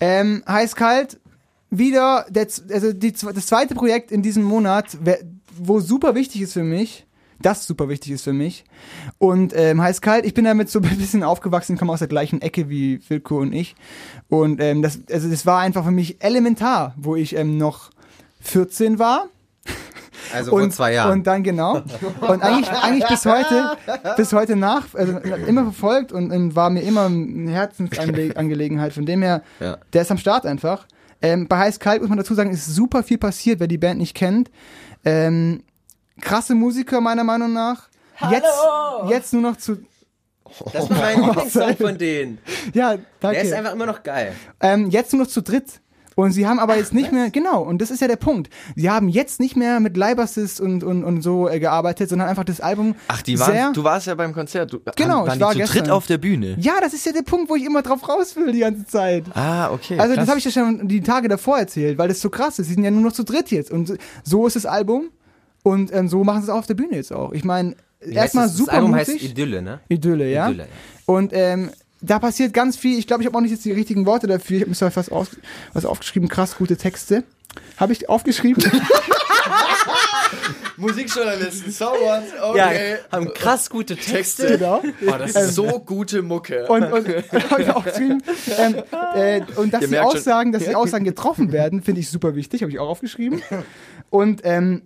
Ähm, heiß kalt, wieder, der, also die, das zweite Projekt in diesem Monat, wo super wichtig ist für mich, das super wichtig ist für mich. Und ähm, heiß kalt, ich bin damit so ein bisschen aufgewachsen, komme aus der gleichen Ecke wie Wilko und ich. Und ähm, das, also das war einfach für mich elementar, wo ich ähm, noch 14 war. Also vor zwei Jahren. Und dann genau. Und eigentlich, eigentlich bis heute, bis heute nach, also immer verfolgt und, und war mir immer eine Herzensangelegenheit. Von dem her, Ja. der ist am Start einfach. Ähm, bei Heiß Kalt muss man dazu sagen, ist super viel passiert, wer die Band nicht kennt. Ähm, krasse Musiker meiner Meinung nach. Jetzt, jetzt nur noch zu. das war mein Lieblingssong von denen. Ja, Der ist danke. einfach immer noch geil. Ähm, jetzt nur noch zu dritt. Und sie haben aber jetzt nicht mehr, genau, und das ist ja der Punkt. Sie haben jetzt nicht mehr mit Libassist und, und, und so äh, gearbeitet, sondern einfach das Album Ach, die sehr, waren, du warst ja beim Konzert. Du, Genau, waren ich war zu gestern. dritt auf der Bühne. Ja, das ist ja der Punkt, wo ich immer drauf raus will die ganze Zeit. Ah, okay. Also das krass. habe ich ja schon die Tage davor erzählt, weil das so krass ist. Sie sind ja nur noch zu dritt jetzt. Und so ist das Album. Und ähm, so machen sie es auch auf der Bühne jetzt auch. Ich meine, erstmal das? super Das Album mutig. heißt Idylle, ne? Idylle, ja. Idylle, ja. Und ähm, da passiert ganz viel. Ich glaube, ich habe auch nicht jetzt die richtigen Worte dafür. Ich habe mir zwar was, aus, was aufgeschrieben. Krass gute Texte. Habe ich aufgeschrieben? Musikjournalisten, someone, Ja, haben krass gute Texte. genau. Oh, das ist so gute Mucke. Und, und ich auch geschrieben. Ähm, äh, und dass Ihr die schon- Aussagen, dass die Aussagen getroffen werden, finde ich super wichtig. Habe ich auch aufgeschrieben. Und ähm,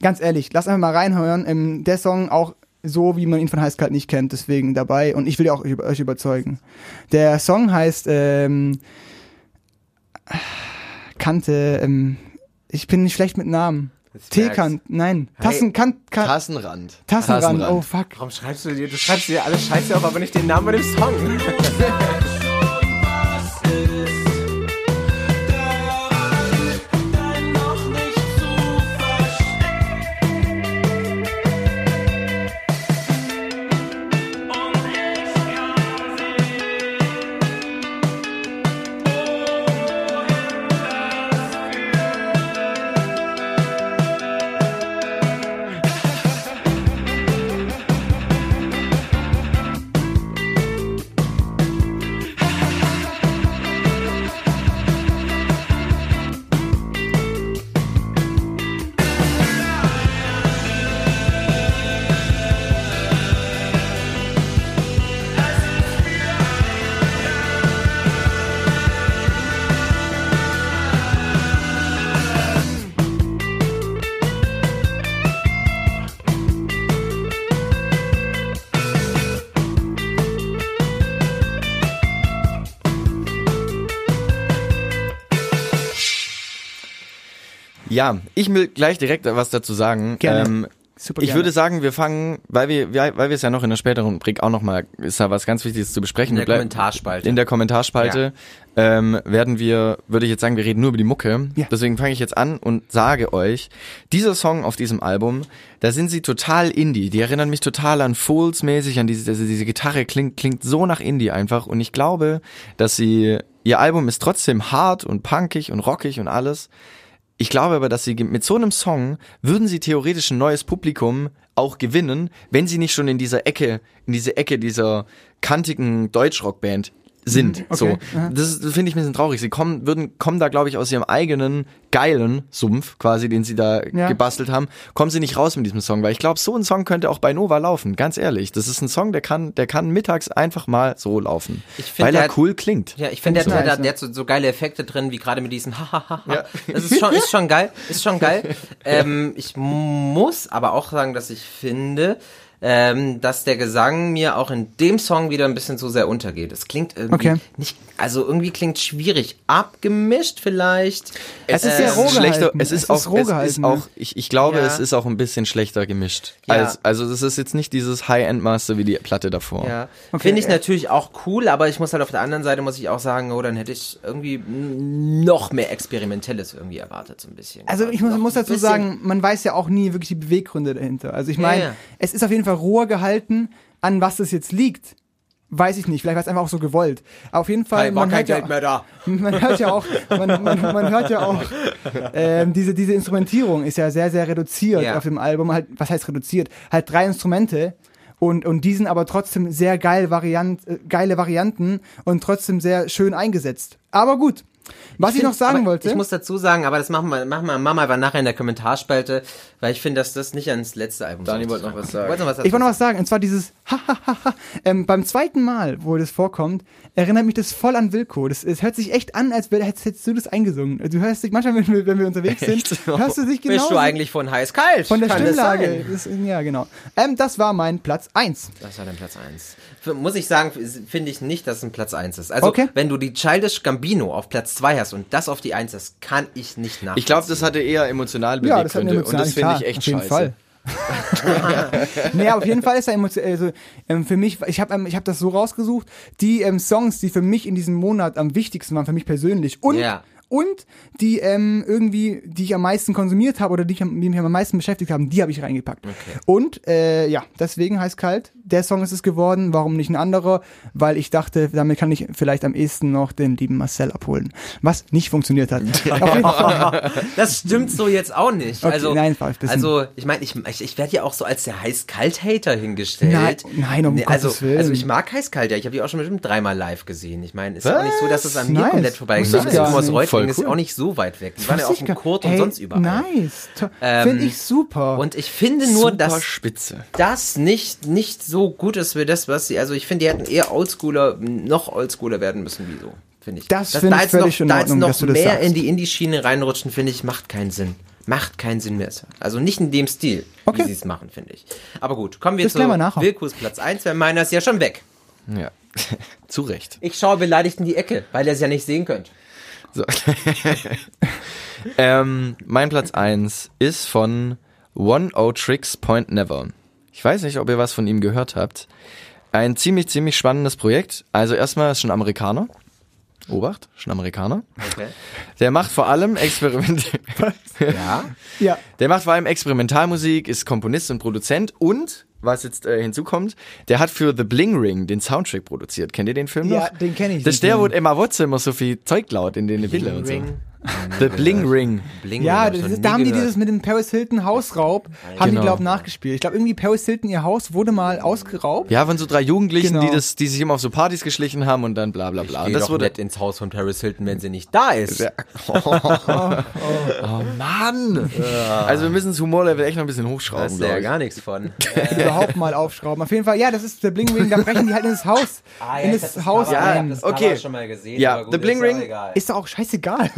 ganz ehrlich, lass einfach mal reinhören. Ähm, der Song auch so, wie man ihn von Heißkalt nicht kennt, deswegen dabei. Und ich will ja auch euch überzeugen. Der Song heißt ähm, Kante. Ähm, ich bin nicht schlecht mit Namen. Teekant, nein. Tassen, Kant, Kant, Tassenrand. Tassenrand. Oh fuck. Warum schreibst du dir, du schreibst dir alles Scheiße auf, aber nicht den Namen von dem Song. Ja, ich will gleich direkt was dazu sagen. Gerne. Ähm, Super ich gerne. würde sagen, wir fangen, weil wir, weil wir es ja noch in der späteren Rubrik auch nochmal, ist da was ganz Wichtiges zu besprechen. In der Kommentarspalte. In der Kommentarspalte ähm, werden wir, würde ich jetzt sagen, wir reden nur über die Mucke. Ja. Deswegen fange ich jetzt an und sage euch, dieser Song auf diesem Album, da sind sie total Indie. Die erinnern mich total an Fools mäßig, an diese, diese, diese Gitarre klingt, klingt so nach Indie einfach. Und ich glaube, dass sie, ihr Album ist trotzdem hart und punkig und rockig und alles. Ich glaube aber, dass sie mit so einem Song würden sie theoretisch ein neues Publikum auch gewinnen, wenn sie nicht schon in dieser Ecke, in diese Ecke dieser kantigen Deutschrockband sind. Mhm, okay, So, das, finde ich ein bisschen traurig. Sie kommen, würden, kommen da, glaube ich, aus ihrem eigenen geilen Sumpf, quasi, den sie da Ja. gebastelt haben, kommen sie nicht raus mit diesem Song, weil ich glaube, so ein Song könnte auch bei Nova laufen. Ganz ehrlich, das ist ein Song, der kann, der kann mittags einfach mal so laufen, Ich find, weil der er hat- cool klingt. Ja, ich finde, der, ich der, der hat so, so geile Effekte drin, wie gerade mit diesem Hahaha. Ja. Das ist schon, ist schon geil, ist schon geil. ähm, ich muss aber auch sagen, dass ich finde, ähm, dass der Gesang mir auch in dem Song wieder ein bisschen zu sehr untergeht. Es klingt irgendwie Okay. nicht, also irgendwie klingt schwierig abgemischt vielleicht. Es ist sehr Es roh ist schlechter, gehalten. es ist Es ist auch, roh es ist auch, ich, ich glaube, Ja. es ist auch ein bisschen schlechter gemischt. Ja. Als, also es ist jetzt nicht dieses High-End-Master wie die Platte davor. Ja, Okay, finde ich natürlich auch cool, aber ich muss halt auf der anderen Seite muss ich auch sagen, oh, dann hätte ich irgendwie noch mehr Experimentelles irgendwie erwartet, so ein bisschen. Also ich muss, muss dazu sagen, man weiß ja auch nie wirklich die Beweggründe dahinter. Also ich meine, Ja, ja. es ist auf jeden Fall roher gehalten, an was das jetzt liegt. Weiß ich nicht, vielleicht war es einfach auch so gewollt. Aber auf jeden Fall, Hey, man, kein hört ja, da. man hört ja auch, man, man, man hört ja auch, ähm, diese, diese Instrumentierung ist ja sehr, sehr reduziert Ja. auf dem Album. Halt, was heißt reduziert? Halt drei Instrumente und, und die sind aber trotzdem sehr geil Variant, äh, geile Varianten und trotzdem sehr schön eingesetzt. Aber gut. Was ich, find- noch sagen wollte. Ich muss dazu sagen, aber das machen wir, machen wir, einfach nachher in der Kommentarspalte, weil ich finde, dass das nicht ans letzte Album Dani wollte noch was sagen. Noch was Ich wollte noch was sagen, und zwar dieses Hahaha. ähm, beim zweiten Mal, wo das vorkommt, erinnert mich das voll an Wilco. Das, es hört sich echt an, als hättest, du das eingesungen. Du hörst dich manchmal, wenn wir, wenn wir unterwegs sind, hörst du dich genau Bist du eigentlich von heiß kalt? von der Kann das Stimmlage. sein? Das, ja, genau. Ähm, das war mein Platz 1. Das war dein Platz 1. Muss ich sagen, finde ich nicht, dass es ein Platz 1 ist. Also, Okay. wenn du die Childish Gambino auf Platz 2 hast und das auf die 1 ist, kann ich nicht nachvollziehen. Ich glaube, das hatte eher emotionale Ja, das hat eine Beweggründe und das ich echt auf jeden scheiße. Fall. aber auf jeden Fall ist er emotional. Also, ähm, für mich, ich habe ähm, ich hab das so rausgesucht, die ähm, Songs, die für mich in diesem Monat am wichtigsten waren, für mich persönlich und, Ja. und die ähm, irgendwie, die ich am meisten konsumiert habe oder die, ich, die mich am meisten beschäftigt haben, die habe ich reingepackt. Und äh, ja, deswegen heißt kalt. Der Song ist es geworden. Warum nicht ein anderer? Weil ich dachte, damit kann ich vielleicht am ehesten noch den lieben Marcel abholen. Was nicht funktioniert hat. Das stimmt so jetzt auch nicht. Okay, also, nein, war also ich meine, ich, ich, ich werde ja auch so als der heiß-kalt-Hater hingestellt. Nein, nein, um also, Gottes Willen. also ich mag heiß-kalt, ja. Ich habe die auch schon bestimmt dreimal live gesehen. Ich meine, ist ja auch nicht so, dass es an mir Nice. komplett vorbeigegangen ist. nicht. Reutlingen ist auch nicht so weit weg. Die waren ja auch im Kurt und sonst überall. Nice. Ähm, Finde ich super. Und ich finde nur, Super dass spitze. das nicht, nicht so gut ist für das, was sie, also ich finde, die hätten eher Oldschooler, noch Oldschooler werden müssen, wie so, finde ich. Das Dass finde da ich jetzt noch, völlig in da jetzt Ordnung, noch dass du das mehr sagst. in die Indie-Schiene reinrutschen, finde ich, macht keinen Sinn. Macht keinen Sinn mehr. Also nicht in dem Stil, Okay. wie sie es machen, finde ich. Aber gut, kommen wir Das zu. Wilkus Platz 1, weil meiner ist ja schon weg. Ja. Zu Recht. Ich schaue beleidigt in die Ecke, weil ihr es ja nicht sehen könnt. So. ähm, mein Platz 1 ist von One O Tricks Point Never. Ich weiß nicht, ob ihr was von ihm gehört habt. Ein ziemlich, ziemlich spannendes Projekt. Also erstmal ist schon Amerikaner. Obacht, schon Amerikaner. Okay. Der macht vor allem Experiment. Ja. ja. Der macht vor allem Experimentalmusik, ist Komponist und Produzent und, was jetzt äh, hinzukommt, der hat für The Bling Ring den Soundtrack produziert. Kennt ihr den Film Ja, noch? den kenn ich, Das ist der, wo. Emma Watson immer so viel Zeug laut in den Bilder und so. Ring. The Bling Ring. Bling Ja, hab das ich ist, nie da haben die gehört. dieses mit dem Paris Hilton Hausraub, haben die, Genau. glaube ich, nachgespielt. Ich glaube, irgendwie Paris Hilton, ihr Haus wurde mal ausgeraubt. Ja, von so drei Jugendlichen, Genau. die das, die sich immer auf so Partys geschlichen haben und dann bla bla bla. Geh Und das doch wurde. nicht ins Haus von Paris Hilton, wenn sie nicht da ist. Oh Mann! Also wir müssen das Humorlevel echt noch ein bisschen Da hochschrauben, ist ja ich. gar nichts von. überhaupt mal aufschrauben. Auf jeden Fall, ja, das ist der Bling Ring, da brechen die halt in das Haus. Ah, in das Haus ein. okay. schon mal gesehen. Ja, aber gut, The Bling Ring egal. Ist doch auch scheißegal.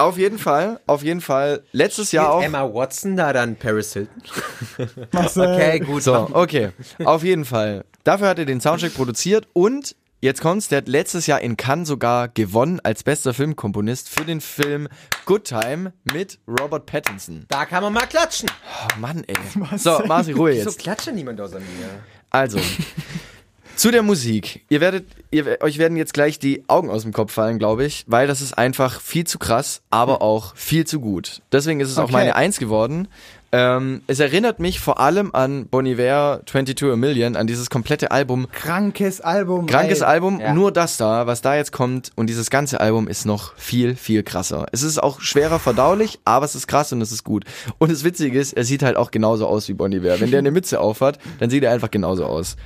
Auf jeden Fall, auf jeden Fall. Letztes Jahr auch. Emma Watson da dann Paris Hilton? Okay, gut. So, okay. Auf jeden Fall. Dafür hat er den Soundtrack produziert und jetzt kommt's, der hat letztes Jahr in Cannes sogar gewonnen als bester Filmkomponist für den Film Good Time mit Robert Pattinson. Da kann man mal klatschen. Oh Mann, ey. So, Marci, Ruhe Wieso jetzt. klatscht niemand außer mir? Also, zu der Musik. Ihr werdet, ihr, euch werden jetzt gleich die Augen aus dem Kopf fallen, glaube ich, weil das ist einfach viel zu krass, aber auch viel zu gut. Deswegen ist es auch Okay. meine Eins geworden. Ähm, es erinnert mich vor allem an Bon Iver 22 a Million, an dieses komplette Album. Krankes Album. Krankes ey. Album, Ja. nur das da, was da jetzt kommt und dieses ganze Album ist noch viel, viel krasser. Es ist auch schwerer verdaulich, aber es ist krass und es ist gut. Und das Witzige ist, er sieht halt auch genauso aus wie Bon Iver. Wenn der eine Mütze aufhat, dann sieht er einfach genauso aus.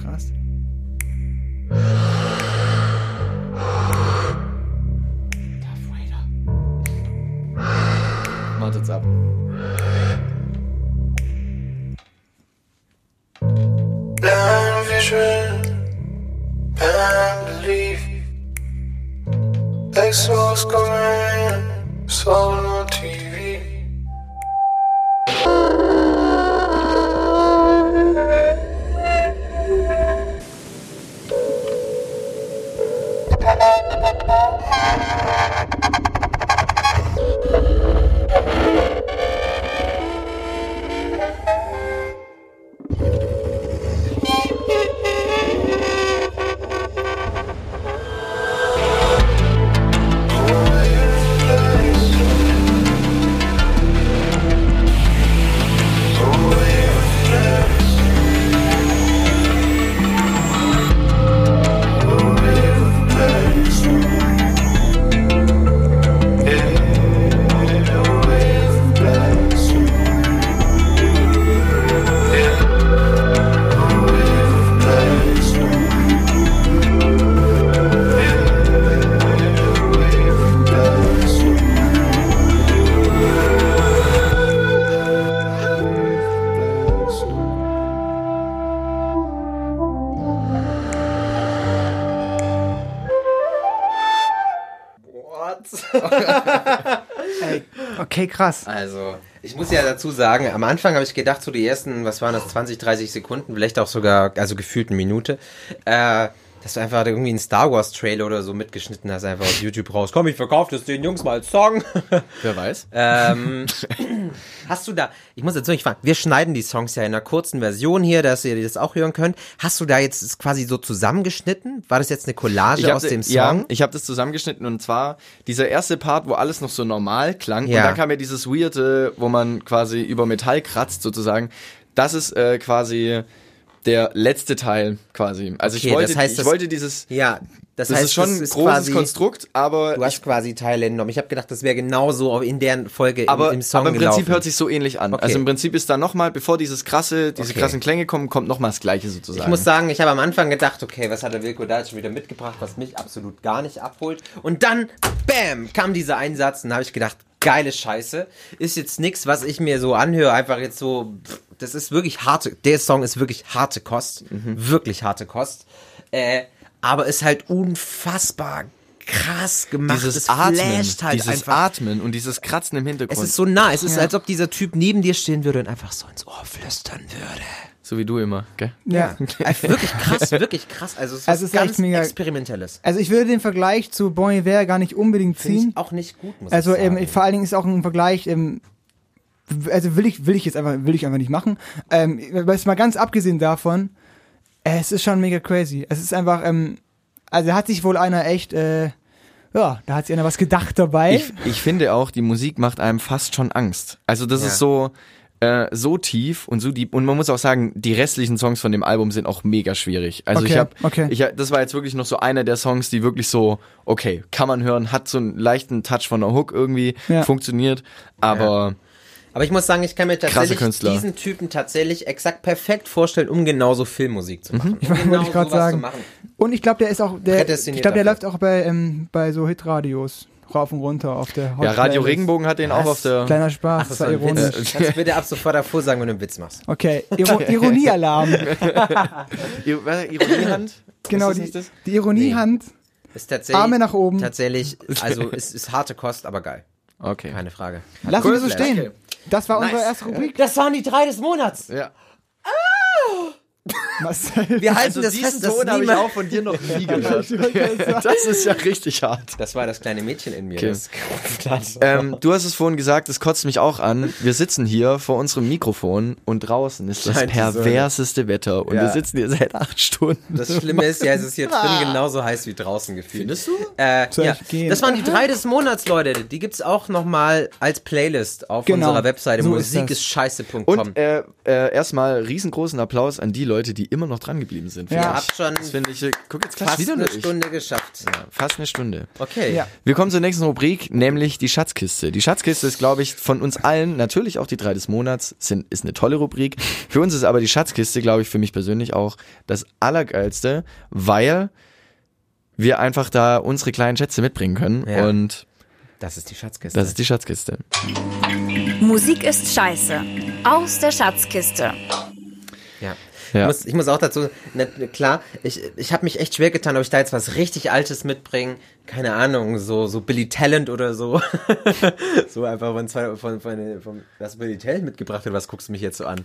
Krass. Wartet's ab. Blind vision, blind belief. Exos coming, so okay, krass. Also, ich muss ja dazu sagen, am Anfang habe ich gedacht, so die ersten, was waren das, 20, 30 Sekunden, vielleicht auch sogar, also gefühlt eine Minute, äh, dass du einfach irgendwie einen Star Wars Trailer oder so mitgeschnitten hast, einfach auf YouTube raus. Komm, ich verkaufe das den Jungs mal als Song. Wer weiß? ähm, Hast du da, ich muss jetzt wirklich fragen, wir schneiden die Songs ja in einer kurzen Version hier, dass ihr das auch hören könnt. Hast du da jetzt quasi so zusammengeschnitten? War das jetzt eine Collage hab aus de- dem Song? Ja, ich habe das zusammengeschnitten und zwar dieser erste Part, wo alles noch so normal klang Ja. und da kam ja dieses weirde, wo man quasi über Metall kratzt sozusagen. Das ist äh, quasi der letzte Teil quasi. Also Okay, ich wollte das heißt, ich wollte dieses Ja, das, das heißt, ist schon ein großes quasi, Konstrukt, aber Du hast quasi Teile entnommen. Ich habe gedacht, das wäre genauso in der Folge aber, im, im Song aber im Prinzip gelaufen. hört sich so ähnlich an. Okay. Also im Prinzip ist da nochmal, bevor dieses krasse, diese Okay. krassen Klänge kommen, kommt nochmal das gleiche sozusagen. Ich muss sagen, ich habe am Anfang gedacht, okay, was hat der Wilko da jetzt schon wieder mitgebracht, was mich absolut gar nicht abholt. Und dann, bam, kam dieser Einsatz und da habe ich gedacht, geile Scheiße. Ist jetzt nichts, was ich mir so anhöre, einfach jetzt so, pff, das ist wirklich harte, der Song ist wirklich harte Kost. Mhm. Wirklich harte Kost. Äh, aber ist halt unfassbar krass gemacht. dieses es Atmen, flasht halt dieses einfach. Atmen und dieses Kratzen im Hintergrund. Es ist so nah, es ist, als ob dieser Typ neben dir stehen würde und einfach so ins Ohr flüstern würde. so wie du immer, gell? Ja. Also wirklich krass, wirklich krass. Also es ist, Also es ist echt ganz mega- Experimentelles. Also ich würde den Vergleich zu Bon Iver gar nicht unbedingt ziehen. ich auch nicht gut, muss Also ich sagen. ähm, vor allen Dingen ist auch ein Vergleich, ähm, also will ich, will ich jetzt einfach, will ich einfach nicht machen. Ähm, weil es mal ganz abgesehen davon, es ist schon mega crazy. Es ist einfach, ähm, also hat sich wohl einer echt, äh, ja, da hat sich einer was gedacht dabei. Ich, ich finde auch, die Musik macht einem fast schon Angst. Also das Ja. ist so äh, so tief und so deep und man muss auch sagen, die restlichen Songs von dem Album sind auch mega schwierig. Also Okay, ich habe okay. ich hab- das war jetzt wirklich noch so einer der Songs, die wirklich so okay, kann man hören, hat so einen leichten Touch von der Hook irgendwie Ja. funktioniert, aber Aber ich muss sagen, ich kann mir tatsächlich diesen Typen tatsächlich exakt perfekt vorstellen, um genauso Filmmusik zu machen. Ich um wollte genau ich gerade sowas sagen. Zu machen. Und ich glaube, der ist auch, der, ich glaube, der läuft auch bei, ähm, bei so Hitradios rauf und runter auf der Hot ja, Radio Playlist. Regenbogen hat den auch auf der Kleiner Spaß, Ach, das war ein Witz. ironisch. Kannst du bitte ab sofort davor sagen, wenn du einen Witz machst. Okay, Iro Ironiealarm. Ir- was, Ironiehand? genau, Ist das die, das? die Ironiehand. Ist tatsächlich, Arme nach oben. Tatsächlich, also es ist harte Kost, aber geil. Okay. Keine Frage. Cool, wir so stehen. Okay. Das war unsere Nice. erste Rubrik. Das waren die drei des Monats. Ja. Marcel. Wir halten Also das diesen fest, dass Ton habe ich auch von dir noch nie gehört. das ist ja richtig hart. Das war das kleine Mädchen in mir. Okay. Das Ähm, du hast es vorhin gesagt, es kotzt mich auch an. Wir sitzen hier vor unserem Mikrofon und draußen ist das Scheint perverseste Wetter und Ja. wir sitzen hier seit acht Stunden. Das Schlimme ist ja, es ist hier drin genauso heiß wie draußen gefühlt. Findest du? Äh, ja. Das waren die drei des Monats, Leute. Die gibt's auch nochmal als Playlist auf Genau. unserer Webseite So musikischscheiße.com. Und äh, äh, erstmal riesengroßen Applaus an die Leute, die immer noch dran geblieben sind. Ja. Habt schon Das finde ich, äh, guck jetzt fast wieder eine durch. Stunde geschafft. Fast eine Stunde. Okay. Ja. Wir kommen zur nächsten Rubrik, nämlich die Schatzkiste. Die Schatzkiste ist, glaube ich, von uns allen, natürlich auch die drei des Monats, sind, ist eine tolle Rubrik. Für uns ist aber die Schatzkiste, glaube ich, für mich persönlich auch das Allergeilste, weil wir einfach da unsere kleinen Schätze mitbringen können. Ja. Und Das ist die Schatzkiste. das ist die Schatzkiste. Musik ist scheiße. Aus der Schatzkiste. Ja. Ja. Ich, muss, ich muss auch dazu, na, klar, ich, ich habe mich echt schwer getan, ob ich da jetzt was richtig Altes mitbringe. Keine Ahnung, so, so Billy Talent oder so. so einfach von, zwei- von, von, von, was Billy Talent mitgebracht hat, was guckst du mich jetzt so an?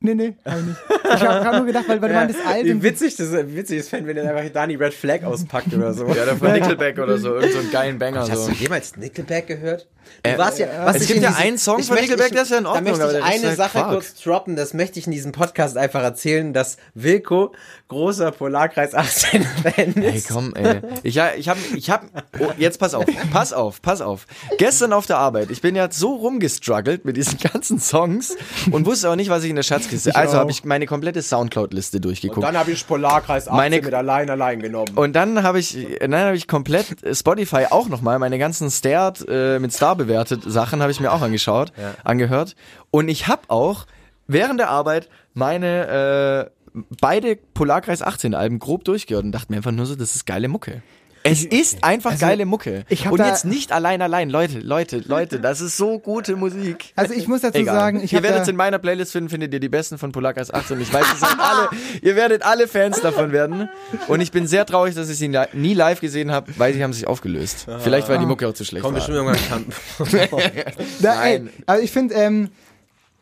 Nee, nee, hab ich nicht. Ich habe gerade nur gedacht, weil, weil du meintest Wie Alben. witzig das wie witzig das fände, wenn er einfach Dani Red Flag auspackt oder so. Ja, von Nickelback oder so, irgend so einen geilen Banger. Hast So. du jemals Nickelback gehört? Du Äh, warst ja, was es ich gibt ja diesem- einen Song von möchte- Nickelback, ich- der ist ja in Da Ordnung, möchte aber ich ist eine halt Sache Quark. kurz droppen, das möchte ich in diesem Podcast einfach erzählen, dass Wilko großer Polarkreis 18 Fan ist. Ey, komm, ey. Ich, ja, ich hab, ich hab, oh, jetzt pass auf, pass auf, pass auf. Gestern auf der Arbeit, ich bin ja so rumgestruggelt mit diesen ganzen Songs und wusste auch nicht, was ich in der Schatzkiste. also habe ich meine komplette Soundcloud-Liste durchgeguckt. habe ich Polarkreis 18 Meine- allein allein genommen. Und dann habe ich, dann habe ich komplett Spotify auch nochmal, meine ganzen Stared äh, mit Star bewertet Sachen habe ich mir auch angeschaut, angehört. Und ich habe auch während der Arbeit meine äh, beide Polarkreis 18 Alben grob durchgehört und dachte mir einfach nur so, das ist geile Mucke. Es ist einfach geile Mucke. Also, ich hab und jetzt nicht allein, allein. Leute, Leute, Leute, das ist so gute Musik. Also ich muss dazu Egal. sagen, ich ihr werdet es in meiner Playlist finden, findet ihr die besten von Polarkreis 18. Ich weiß, alle, ihr werdet alle Fans davon werden. Und ich bin sehr traurig, dass ich sie nie live gesehen habe, weil sie haben sich aufgelöst. Vielleicht, weil die Mucke auch zu schlecht Komm war. bestimmt irgendwann ey, Nein. also ich finde, ähm,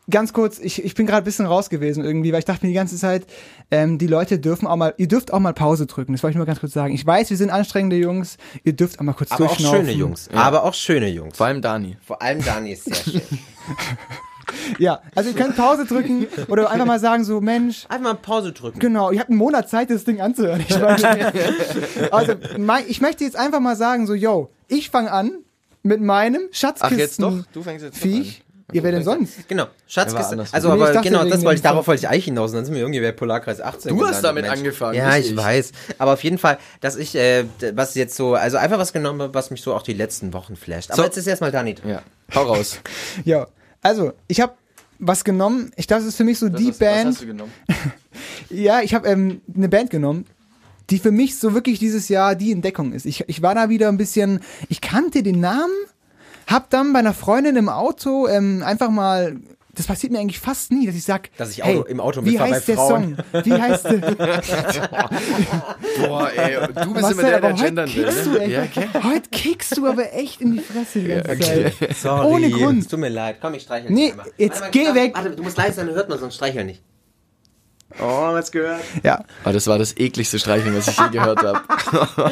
ganz kurz, ich, ich bin gerade ein bisschen raus gewesen irgendwie, weil ich dachte mir die ganze Zeit, ähm, die Leute dürfen auch mal, ihr dürft auch mal Pause drücken. Das wollte ich nur ganz kurz sagen. Ich weiß, wir sind anstrengende Jungs, ihr dürft auch mal kurz Aber auch durchschnaufen. schöne Jungs. Aber auch schöne Jungs. Vor allem Dani. Vor allem Dani ist sehr schön. Ja, also ihr könnt Pause drücken oder einfach mal sagen so, Mensch, Einfach mal Pause drücken. Genau, ihr habt einen Monat Zeit, das Ding anzuhören. Ich meine, also, mein, ich möchte jetzt einfach mal sagen, so, yo, ich fange an mit meinem Ach, Schatzkisten. jetzt doch? Du fängst jetzt doch Viech. Ja, wer denn sonst? Genau, Schatzkiste. Also, aber dachte genau, das wollte ich, darauf wollte ich eigentlich hinaus. Dann sind wir irgendwie bei Polarkreis 18. Du hast damit Mensch. angefangen, Ja, ich ich. weiß. Aber auf jeden Fall, dass ich, äh, was jetzt so, also einfach was genommen habe, was mich so auch die letzten Wochen flasht. Aber So. jetzt ist erstmal Dani dran. Ja. Hau raus. Ja, also, ich habe was genommen. Ich glaube, das ist für mich so die was, Band. Was hast du genommen? Ja, ich habe ähm, eine Band genommen, die für mich so wirklich dieses Jahr die Entdeckung ist. Ich, ich war da wieder ein bisschen, ich kannte den Namen, hab dann bei einer Freundin im Auto ähm, einfach mal, das passiert mir eigentlich fast nie, dass ich sag, Dass ich hey, Auto- im Auto wie mitfahr bei heißt der Frauen. Song? Wie heißt der? Boah, ey, du bist Marcel, immer der, der gendern will. kickst du, Ne? echt, Ja, okay. heute kickst du aber echt in die Fresse die ganze okay. Zeit. Sorry. Ohne Grund. Es tut mir leid. Komm, ich streichel Nee, dich einmal. jetzt Warte mal, geh warte, weg. Warte, du musst leise sein, dann hört man sonst streichel nicht. Oh, hat's gehört. Ja, Oh, das war das ekligste Streicheln, was ich je gehört habe.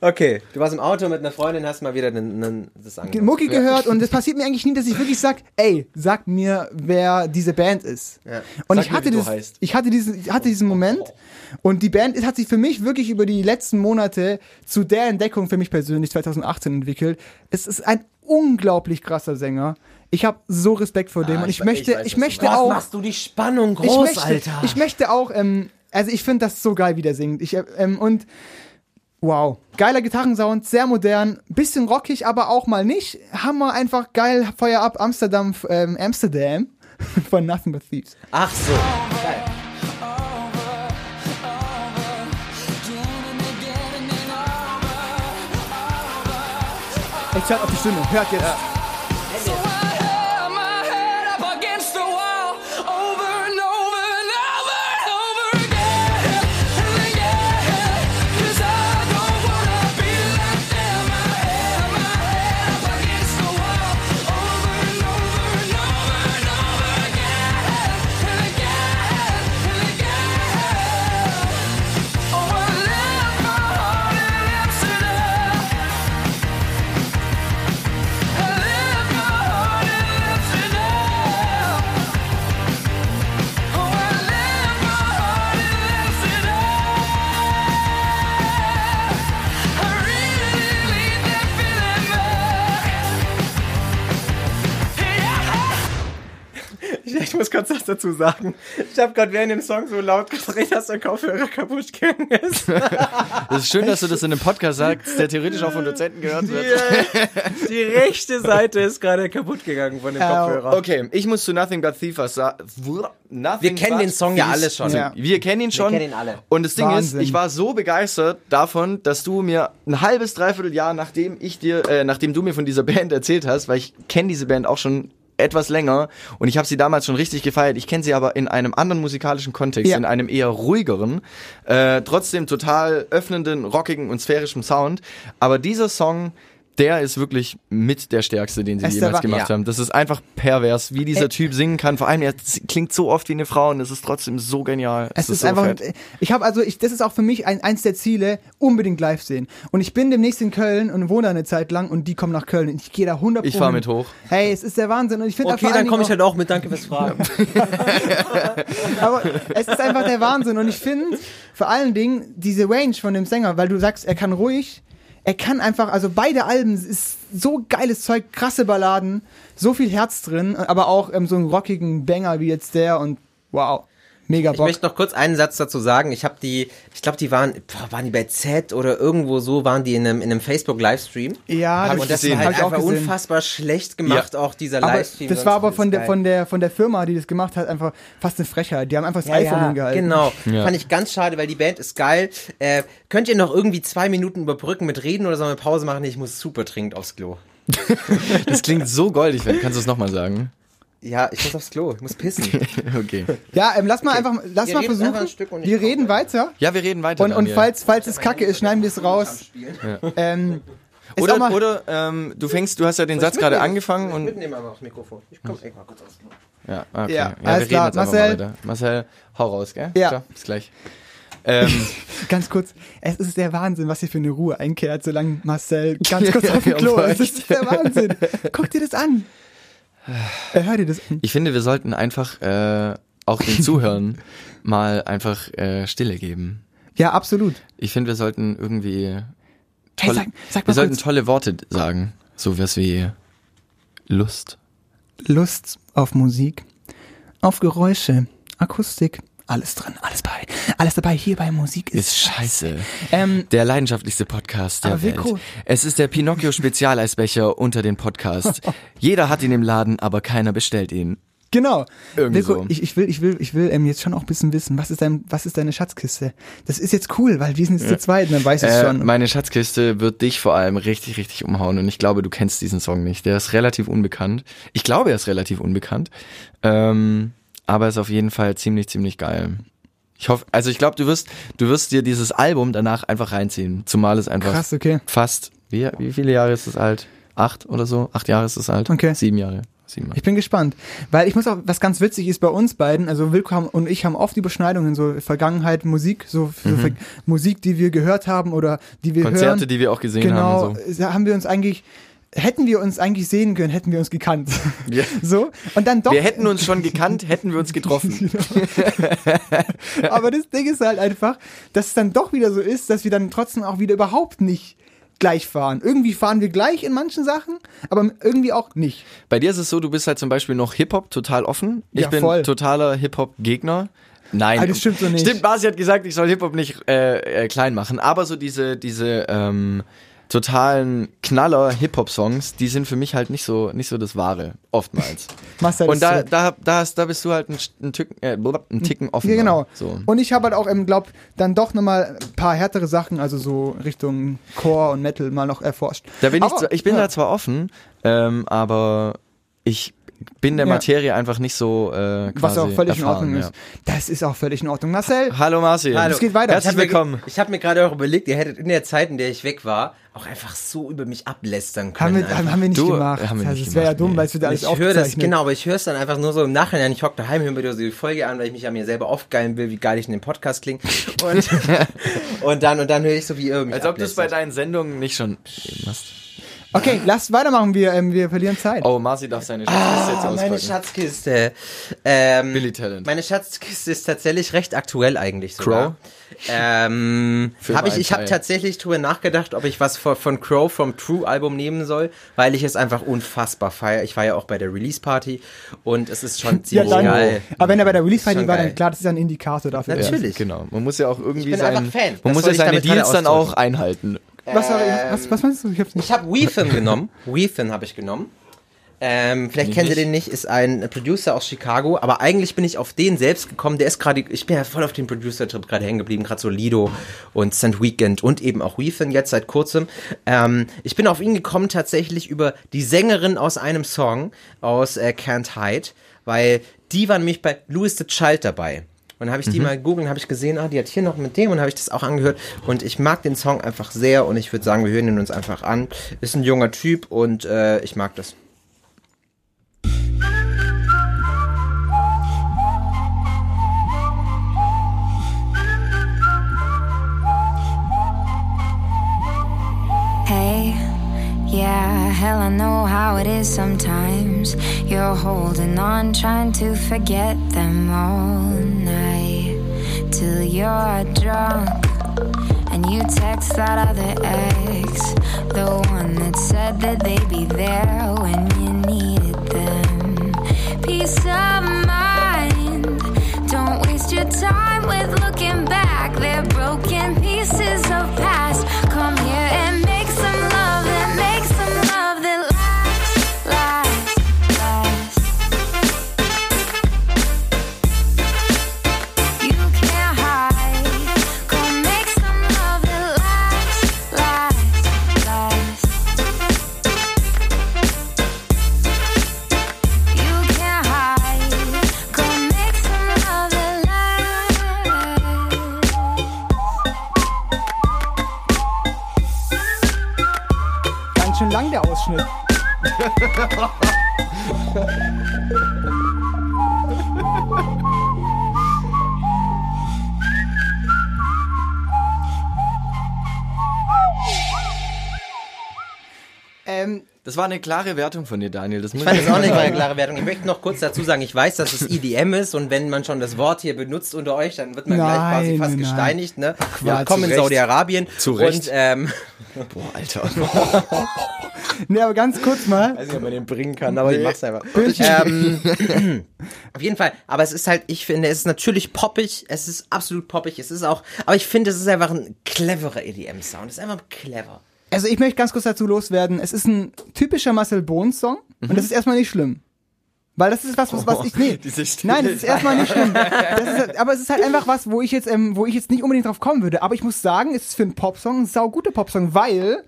Okay, du warst im Auto mit einer Freundin, hast mal wieder den, den, das angehört. Mucki gehört und es passiert mir eigentlich nie, dass ich wirklich sag, ey, sag mir, wer diese Band ist. Ja. Und Sag ich mir, hatte, wie du das, heißt. ich hatte diesen, ich hatte diesen Moment und die Band hat sich für mich wirklich über die letzten Monate zu der Entdeckung für mich persönlich 2018 entwickelt. Es ist ein unglaublich krasser Sänger. Ich habe so Respekt vor dem und ich, ich- möchte, ich weiß, ich, möchte Was auch, machst du die Spannung ich groß, möchte, Alter? ich möchte auch, ähm, also ich finde das so geil, wie der singt. Ich, ähm, und wow, geiler Gitarrensound, sehr modern, bisschen rockig, aber auch mal nicht. Hammer, einfach geil, Feuer ab, Amsterdam, ähm, Amsterdam von Nothing But Thieves. Ach so. Geil. Ich schaut auf die Stimme, hört jetzt. Ich dazu sagen. Ich habe gerade während dem Song so laut gedreht, dass der Kopfhörer kaputt gegangen ist. Es ist schön, dass du das in einem Podcast sagst, der theoretisch auch von Dozenten gehört wird. Die rechte Seite ist gerade kaputt gegangen von dem Kopfhörer. Okay, ich muss zu Nothing But Thief was sagen. Wir kennen den Song ja alle schon. Ja. Wir kennen ihn schon. kennen ihn alle. Und das Ding Wahnsinn. ist, ich war so begeistert davon, dass du mir ein halbes, dreiviertel Jahr, nachdem ich dir, äh, nachdem du mir von dieser Band erzählt hast, weil ich kenne diese Band auch schon etwas länger und ich habe sie damals schon richtig gefeiert. Ich kenne sie aber in einem anderen musikalischen Kontext, Ja. in einem eher ruhigeren, äh, trotzdem total öffnenden, rockigen und sphärischen Sound. Aber dieser Song, der ist wirklich mit der stärkste, den sie Es ist jemals gemacht ja. haben. Das ist einfach pervers, wie dieser Ä- Typ singen kann. Vor allem, er klingt so oft wie eine Frau und es ist trotzdem so genial. Es ist so einfach, fett. ich habe also, ich, das ist auch für mich ein, eins der Ziele, unbedingt live sehen. Und ich bin demnächst in Köln und wohne da eine Zeit lang und die kommen nach Köln und ich gehe da 100 Ich fahr mit hoch. Hey, es ist der Wahnsinn und ich finde Okay, dann komme ich halt auch mit. Danke fürs Fragen. Aber es ist einfach der Wahnsinn und ich finde vor allen Dingen diese Range von dem Sänger, weil du sagst, er kann ruhig, er kann einfach, also beide Alben ist so geiles Zeug, krasse Balladen, so viel Herz drin, aber auch ähm, so einen rockigen Banger wie jetzt der und wow, mega Ich Bock. möchte noch kurz einen Satz dazu sagen. Ich habe die, ich glaube, die waren, boah, waren die bei Z oder irgendwo so, waren die in einem, in einem Facebook-Livestream. ja, Hab Und das gesehen. war Hab halt ich auch einfach gesehen. unfassbar schlecht gemacht, auch dieser aber Livestream. das war aber von der, von der von der Firma, die das gemacht hat, einfach fast eine Frechheit. Die haben einfach das ja, iPhone ja, hingehalten. Genau. Ja. Fand ich ganz schade, weil die Band ist geil. Äh, könnt ihr noch irgendwie zwei Minuten überbrücken mit Reden oder sollen wir Pause machen? Ich muss super dringend aufs Klo. Das klingt so goldig. Kannst du es nochmal sagen? Ja, ich muss aufs Klo, ich muss pissen. Okay. Ja, ähm, lass mal einfach, lass Wir mal versuchen. ein Stück und ich Wir reden weiter. Ja, wir reden weiter. Und, und falls, falls es kacke ist, schneiden wir es raus. Ähm, Ist auch Oder, mal- oder ähm, du fängst, du hast ja den Satz gerade angefangen und Mitnehmen einmal aufs Mikrofon. Ich komm echt mal kurz aus. ja, okay. Ja, ja, alles wir klar. Marcel? mal. Marcel, hau raus, gell? Ja. Ciao, bis gleich. Ähm, Ganz kurz, es ist der Wahnsinn, was hier für eine Ruhe einkehrt, solange Marcel ganz kurz auf dem Ja, Klo ist. Das ist der Wahnsinn. Guck dir das an. Äh, hör dir das an. ich finde, wir sollten einfach äh, auch den Zuhörern mal einfach äh, Stille geben. Ja, absolut. Ich finde, wir sollten irgendwie Hey, tolle, sag, sag wir sollten kurz, tolle Worte sagen. So was wie Lust. Lust auf Musik, auf Geräusche, Akustik, alles drin, alles bei, alles dabei hier bei Musik ist, Ist scheiße. Ähm, Der leidenschaftlichste Podcast der Welt. Vico- Es ist der Pinocchio Spezialeisbecher unter den Podcasts. Jeder hat ihn im Laden, aber keiner bestellt ihn. Genau. Irgendwie Wilko, so. ich, ich will, ich will, ich will ähm, jetzt schon auch ein bisschen wissen, was ist dein, was ist deine Schatzkiste? Das ist jetzt cool, weil wir sind jetzt zu zweit, dann weiß ich Äh, schon. meine Schatzkiste wird dich vor allem richtig, richtig umhauen und ich glaube, du kennst diesen Song nicht. Der ist relativ unbekannt. Ich glaube, er ist relativ unbekannt. Ähm, aber ist auf jeden Fall ziemlich, ziemlich geil. Ich hoffe, also ich glaube, du wirst, du wirst dir dieses Album danach einfach reinziehen. Zumal es einfach Krass, okay. fast, wie, wie viele Jahre ist es alt? Acht oder so? Acht Jahre ist es alt? Okay. Sieben Jahre. Sieben Jahre. Ich bin gespannt, weil ich muss auch, was ganz witzig ist bei uns beiden, also Wilko haben, und ich haben oft Überschneidungen, so Vergangenheit, Musik, so für, für Musik, die wir gehört haben oder die wir Mhm. Konzerte, hören. die wir auch gesehen genau, haben. Und so. da haben wir uns eigentlich, hätten wir uns eigentlich sehen können, hätten wir uns gekannt. Ja. So, und dann doch. Wir hätten uns schon gekannt, hätten wir uns getroffen. Aber das Ding ist halt einfach, dass es dann doch wieder so ist, dass wir dann trotzdem auch wieder überhaupt nicht gleich fahren. Irgendwie fahren wir gleich in manchen Sachen, aber irgendwie auch nicht. Bei dir ist es so, du bist halt zum Beispiel noch Hip-Hop total offen. Ich Ja, bin voll. totaler Hip-Hop-Gegner. Nein. Ah, das stimmt so nicht. Stimmt, Basi hat gesagt, ich soll Hip-Hop nicht äh, äh, klein machen. Aber so diese, diese ähm, totalen Knaller-Hip-Hop-Songs, die sind für mich halt nicht so, nicht so das Wahre, oftmals. Marcel Und ist da, so. da, da, hast, da bist du halt ein, ein, Ticken, äh, ein Ticken offener. Ja, genau. So. Und ich habe halt auch, ähm, glaub, dann doch nochmal ein paar härtere Sachen, also so Richtung Core und Metal mal noch erforscht. Da bin ich, Aber, zwar, ich bin ja. da zwar offen, ähm, aber ich bin der Ja. Materie einfach nicht so äh, quasi Was auch völlig erfahren, in Ordnung ja. ist. Das ist auch völlig in Ordnung. Marcel, Hallo Marci. Es geht weiter. Herzlich Ich hab mir- willkommen. Ich habe mir gerade auch überlegt, ihr hättet in der Zeit, in der ich weg war, auch einfach so über mich ablästern können. haben wir, haben wir nicht Du, gemacht. haben wir also, nicht das wäre ja dumm, nee. weil es wird alles ich höre das, genau, aber ich höre es dann einfach nur so im Nachhinein. Ich hocke daheim, höre mir so die Folge an, weil ich mich an mir selber aufgeilen will, wie geil ich in dem Podcast klinge. Und, und dann, und dann höre ich so, wie mich Als ob du es bei ablästert. deinen Sendungen nicht schon gegeben hast. Okay, lasst weitermachen, wir, ähm, wir verlieren Zeit. Oh, Marci darf seine Schatzkiste jetzt Ah, meine auspacken. Schatzkiste. Ähm, Billy Talent. Meine Schatzkiste ist tatsächlich recht aktuell eigentlich sogar. Crow? Ähm, Für hab ich ich habe tatsächlich drüber nachgedacht, ob ich was von, von Crow vom True Album nehmen soll, weil ich es einfach unfassbar feiere. Ich war ja auch bei der Release Party und es ist schon ja, ziemlich dann, geil. aber wenn er bei der Release Party war, geil. dann klar, das ist ja ein Indikator dafür. Natürlich. Genau. Man muss ja auch irgendwie sein, einfach Fan. man Das muss ja seine Deals dann auch einhalten. Was, war, was, was meinst du? Ich hab's nicht. Ich habe Weethan genommen. Weethan habe ich genommen. Ähm, vielleicht kennt ihr den nicht, ist ein Producer aus Chicago, aber eigentlich bin ich auf den selbst gekommen. Der ist gerade, ich bin ja voll auf den Producer-Trip gerade hängen geblieben, gerade so Lido und St. Weekend und eben auch Weethan jetzt seit kurzem. Ähm, ich bin auf ihn gekommen tatsächlich über die Sängerin aus einem Song aus äh, Can't Hide, weil die war nämlich bei Louis the Child dabei. Und dann habe ich die mal gegoogelt und habe ich gesehen, ah, die hat hier noch mit dem und habe ich das auch angehört. Und ich mag den Song einfach sehr und ich würde sagen, wir hören ihn uns einfach an. Ist ein junger Typ und äh, ich mag das. Hey, yeah, hell, I know how it is sometimes. You're holding on, trying to forget them all night till you're drunk. And you text that other ex, the one that said that they'd be there when you needed them. Peace of Das war eine klare Wertung von dir, Daniel. Das muss Ich fand das auch nicht mal eine klare Wertung. Ich möchte noch kurz dazu sagen, ich weiß, dass es EDM ist und wenn man schon das Wort hier benutzt unter euch, dann wird man gleich Nein, quasi fast nein. gesteinigt. Ne? Quatsch. Wir kommen in. Saudi-Arabien Zu Recht. und ähm, Boah, Alter. ne, aber ganz kurz mal. weiß nicht, ob man den bringen kann, aber ich mach's einfach. ähm, auf jeden Fall, aber es ist halt, ich finde, es ist natürlich poppig, es ist absolut poppig, es ist auch, aber ich finde, es ist einfach ein cleverer EDM-Sound, es ist einfach clever. Also ich möchte ganz kurz dazu loswerden. Es ist ein typischer Marcel Bones Song und das ist erstmal nicht schlimm. Weil das ist was, was, was ich, nee. Nein, das ist erstmal nicht schlimm. Ist, aber es ist halt einfach was, wo ich jetzt, ähm, wo ich jetzt nicht unbedingt drauf kommen würde. Aber ich muss sagen, es ist für einen Popsong ein sauguter Popsong, weil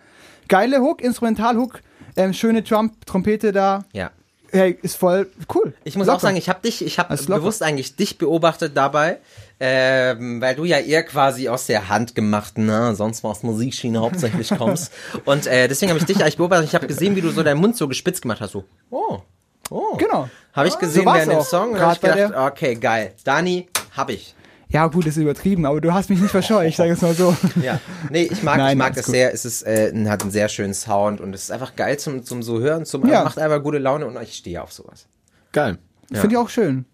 geile Hook, Instrumental-Hook, ähm, schöne Trump, Trompete da. Ja. Hey, ist voll cool. Ich muss Locker. auch sagen, ich habe dich, ich habe bewusst eigentlich dich beobachtet dabei, ähm, weil du ja eher quasi aus der handgemachten, na, sonst was Musikschiene hauptsächlich kommst. Und äh, deswegen habe ich dich eigentlich beobachtet. Ich habe gesehen, wie du so deinen Mund so gespitzt gemacht hast. So, oh, oh. Genau. Habe ich gesehen so während dem. Song und ich gedacht, okay, geil. Dani, hab ich. Ja, gut, ist übertrieben, aber du hast mich nicht verscheucht, ich sage es mal so. Ja, nee, ich mag, Nein, ich mag das gut. sehr. Es ist, äh, hat einen sehr schönen Sound und es ist einfach geil zum, zum so hören, zum Ja. macht einfach gute Laune und ich stehe auf sowas. Geil. Finde ich auch schön.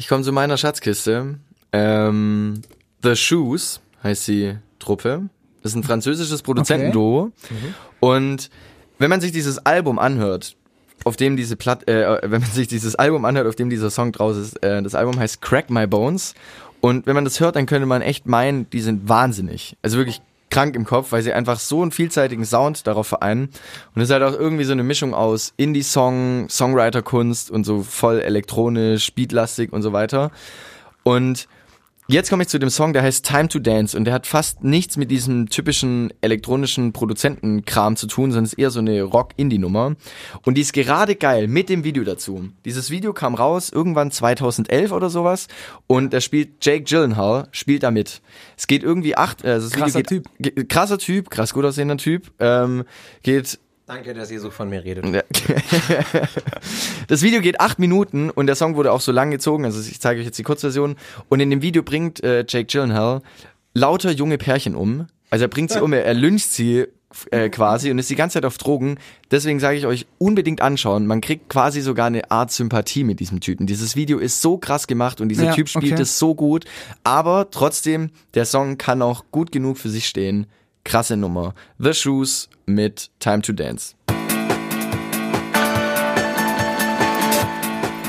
Ich komme zu meiner Schatzkiste. Ähm, The Shoes heißt die Truppe. Das ist ein französisches Produzentenduo. Und wenn man sich dieses Album anhört, auf dem diese Platt, äh, wenn man sich dieses Album anhört, auf dem dieser Song draus ist, äh, das Album heißt Crack My Bones. Und wenn man das hört, dann könnte man echt meinen, die sind wahnsinnig. Also wirklich krank im Kopf, weil sie einfach so einen vielseitigen Sound darauf vereinen. Und es ist halt auch irgendwie so eine Mischung aus Indie-Song, Songwriter-Kunst und so voll elektronisch, beatlastig und so weiter. Und Jetzt komme ich zu dem Song, der heißt Time to Dance und der hat fast nichts mit diesem typischen elektronischen Produzentenkram zu tun, sondern ist eher so eine Rock-Indie-Nummer. Und die ist gerade geil mit dem Video dazu. Dieses Video kam raus irgendwann 2011 oder sowas und da spielt Jake Gyllenhaal, spielt da mit. Es geht irgendwie acht, also das Krasser Video geht, Ge krasser Typ, krass gut aussehender Typ, ähm, geht Danke, dass ihr so von mir redet. ja. Das Video geht acht Minuten und der Song wurde auch so lang gezogen. Also ich zeige euch jetzt die Kurzversion. Und in dem Video bringt äh, Jake Gyllenhaal lauter junge Pärchen um. Also er bringt sie um, er, er lyncht sie äh, quasi und ist die ganze Zeit auf Drogen. Deswegen sage ich euch unbedingt anschauen. Man kriegt quasi sogar eine Art Sympathie mit diesem Typen. Dieses Video ist so krass gemacht und dieser Ja, Typ spielt okay. es so gut. Aber trotzdem, der Song kann auch gut genug für sich stehen. Krasse Nummer. The Shoes mit Time to Dance.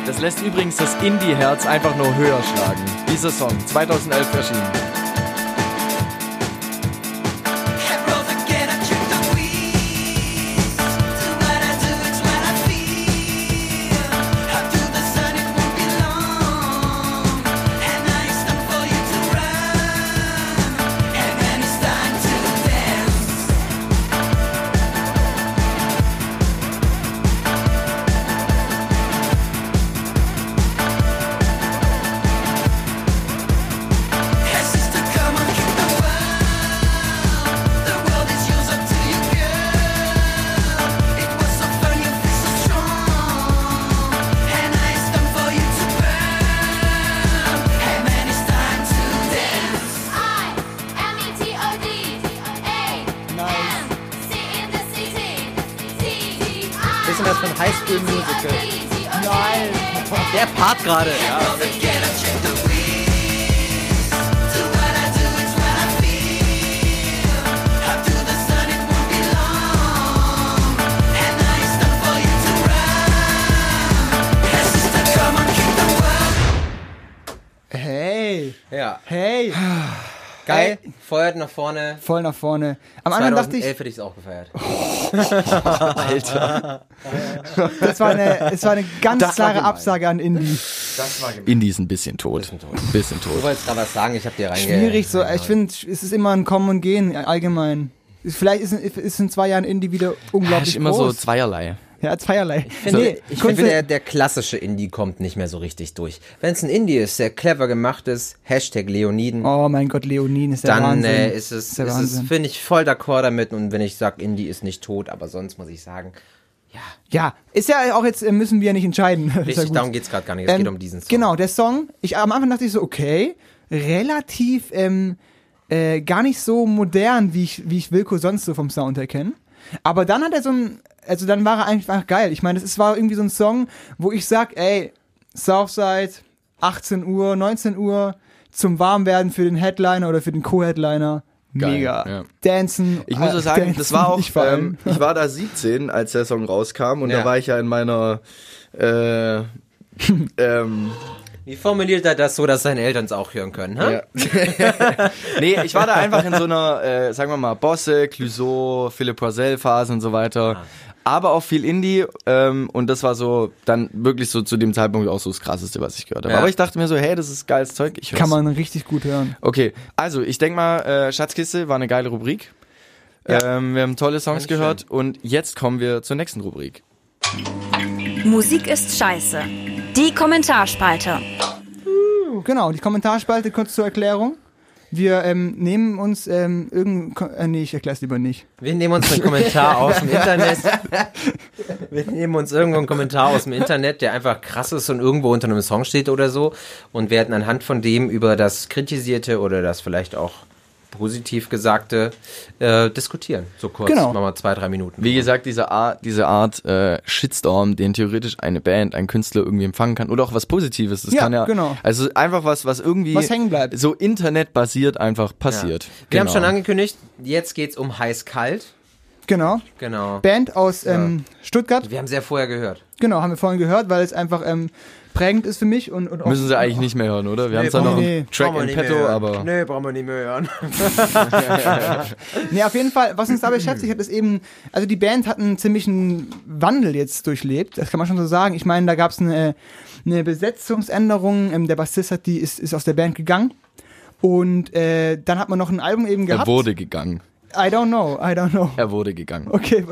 Das lässt übrigens das Indie-Herz einfach nur höher schlagen. Dieser Song, 2011 erschienen. Gerade. Ja. Hey, ja. hey, Geil. Feuert nach vorne. Voll nach vorne. Am Anfang dachte ich, 2011 hätte ich es auch gefeiert. das war eine, es war eine ganz Das war klare gemein. Absage an Indie. Indie ist ein bisschen tot. Bisschen tot. Bisschen Du tot. wolltest gerade was sagen, ich habe dir reinge... Schwierig so, ich finde, es ist immer ein Kommen und Gehen allgemein. Vielleicht ist, in- ist in zwei Jahren Indie wieder Ja, unglaublich ist immer so groß. zweierlei. Ja, zweierlei. Ich finde, Nee, ich finde der, der klassische Indie kommt nicht mehr so richtig durch. Wenn es ein Indie ist, der clever gemacht ist, Hashtag Leoniden, Oh mein Gott, Leonin ist der dann Wahnsinn. äh, ist es, ist es finde ich, voll d'accord damit. Und wenn ich sage, Indie ist nicht tot, aber sonst muss ich sagen, Ja, ist ja auch jetzt, äh, müssen wir ja nicht entscheiden. Ja richtig, gut. darum geht's gerade gar nicht. Es Ähm, geht um diesen Song. Genau, der Song. Ich am Anfang dachte ich so, okay, relativ ähm, äh, gar nicht so modern, wie ich, wie ich Wilco sonst so vom Sound her kenne. Aber dann hat er so ein, also dann war er einfach geil. Ich meine, es war irgendwie so ein Song, wo ich sag, ey, Southside, 18 Uhr, 19 Uhr, zum Warmwerden für den Headliner oder für den Co-Headliner. Mega. ja. Dancen. Ich muss äh, so sagen, dancen, das war auch, ähm, ich war da 17, als der Song rauskam und Ja. da war ich ja in meiner, äh, ähm, Wie formuliert er das so, dass seine Eltern es auch hören können? Hä? Ja. nee, ich war da einfach in so einer, äh, sagen wir mal, Bosse, Clouseau, Philipp Poisel Phase und so weiter. Ah. Aber auch viel Indie ähm, und das war so dann wirklich so zu dem Zeitpunkt auch so das krasseste, was ich gehört habe. Ja. Aber ich dachte mir so, hey, das ist geiles Zeug. Ich hör's. Kann man richtig gut hören. Okay, also ich denke mal, äh, Schatzkiste war eine geile Rubrik. Ähm, wir haben tolle Songs gehört und jetzt kommen wir zur nächsten Rubrik. Musik ist scheiße. Die Kommentarspalte. Genau, die Kommentarspalte kurz zur Erklärung. Wir ähm, nehmen uns ähm, irgendein, Ko- äh, nee, ich erklär's lieber nicht. Wir nehmen uns einen Kommentar aus dem Internet. Wir nehmen uns irgendwo einen Kommentar aus dem Internet, der einfach krass ist und irgendwo unter einem Song steht oder so und werden anhand von dem über das Kritisierte oder das vielleicht auch positiv Gesagte äh, diskutieren. So kurz, Genau. machen wir zwei, drei Minuten. Wie gesagt, diese Art, diese Art äh, Shitstorm, den theoretisch eine Band, ein Künstler irgendwie empfangen kann oder auch was Positives. Das Ja, kann ja, genau. Also einfach was, was irgendwie Was hängen bleibt. so internetbasiert einfach passiert. Wir haben Genau. schon angekündigt, jetzt geht's um heiß-kalt. Genau. Genau. Band aus ähm, Stuttgart. Wir haben sehr vorher gehört. Genau, haben wir vorhin gehört, weil es einfach ähm, prägend ist für mich und, und Müssen sie eigentlich nicht mehr hören, oder? Wir haben Nee, zwar noch wir- einen Track in petto, aber Nee, brauchen wir nicht mehr hören. Nee, auf jeden Fall, was uns dabei beschäftigt hat, ist eben, also die Band hat einen ziemlichen Wandel jetzt durchlebt, das kann man schon so sagen. Ich meine, da gab es eine, eine Besetzungsänderung, ähm, der Bassist hat die, ist, ist aus der Band gegangen und äh, dann hat man noch ein Album eben er gehabt. wurde gegangen. I don't know, I don't know. Er wurde gegangen. Okay,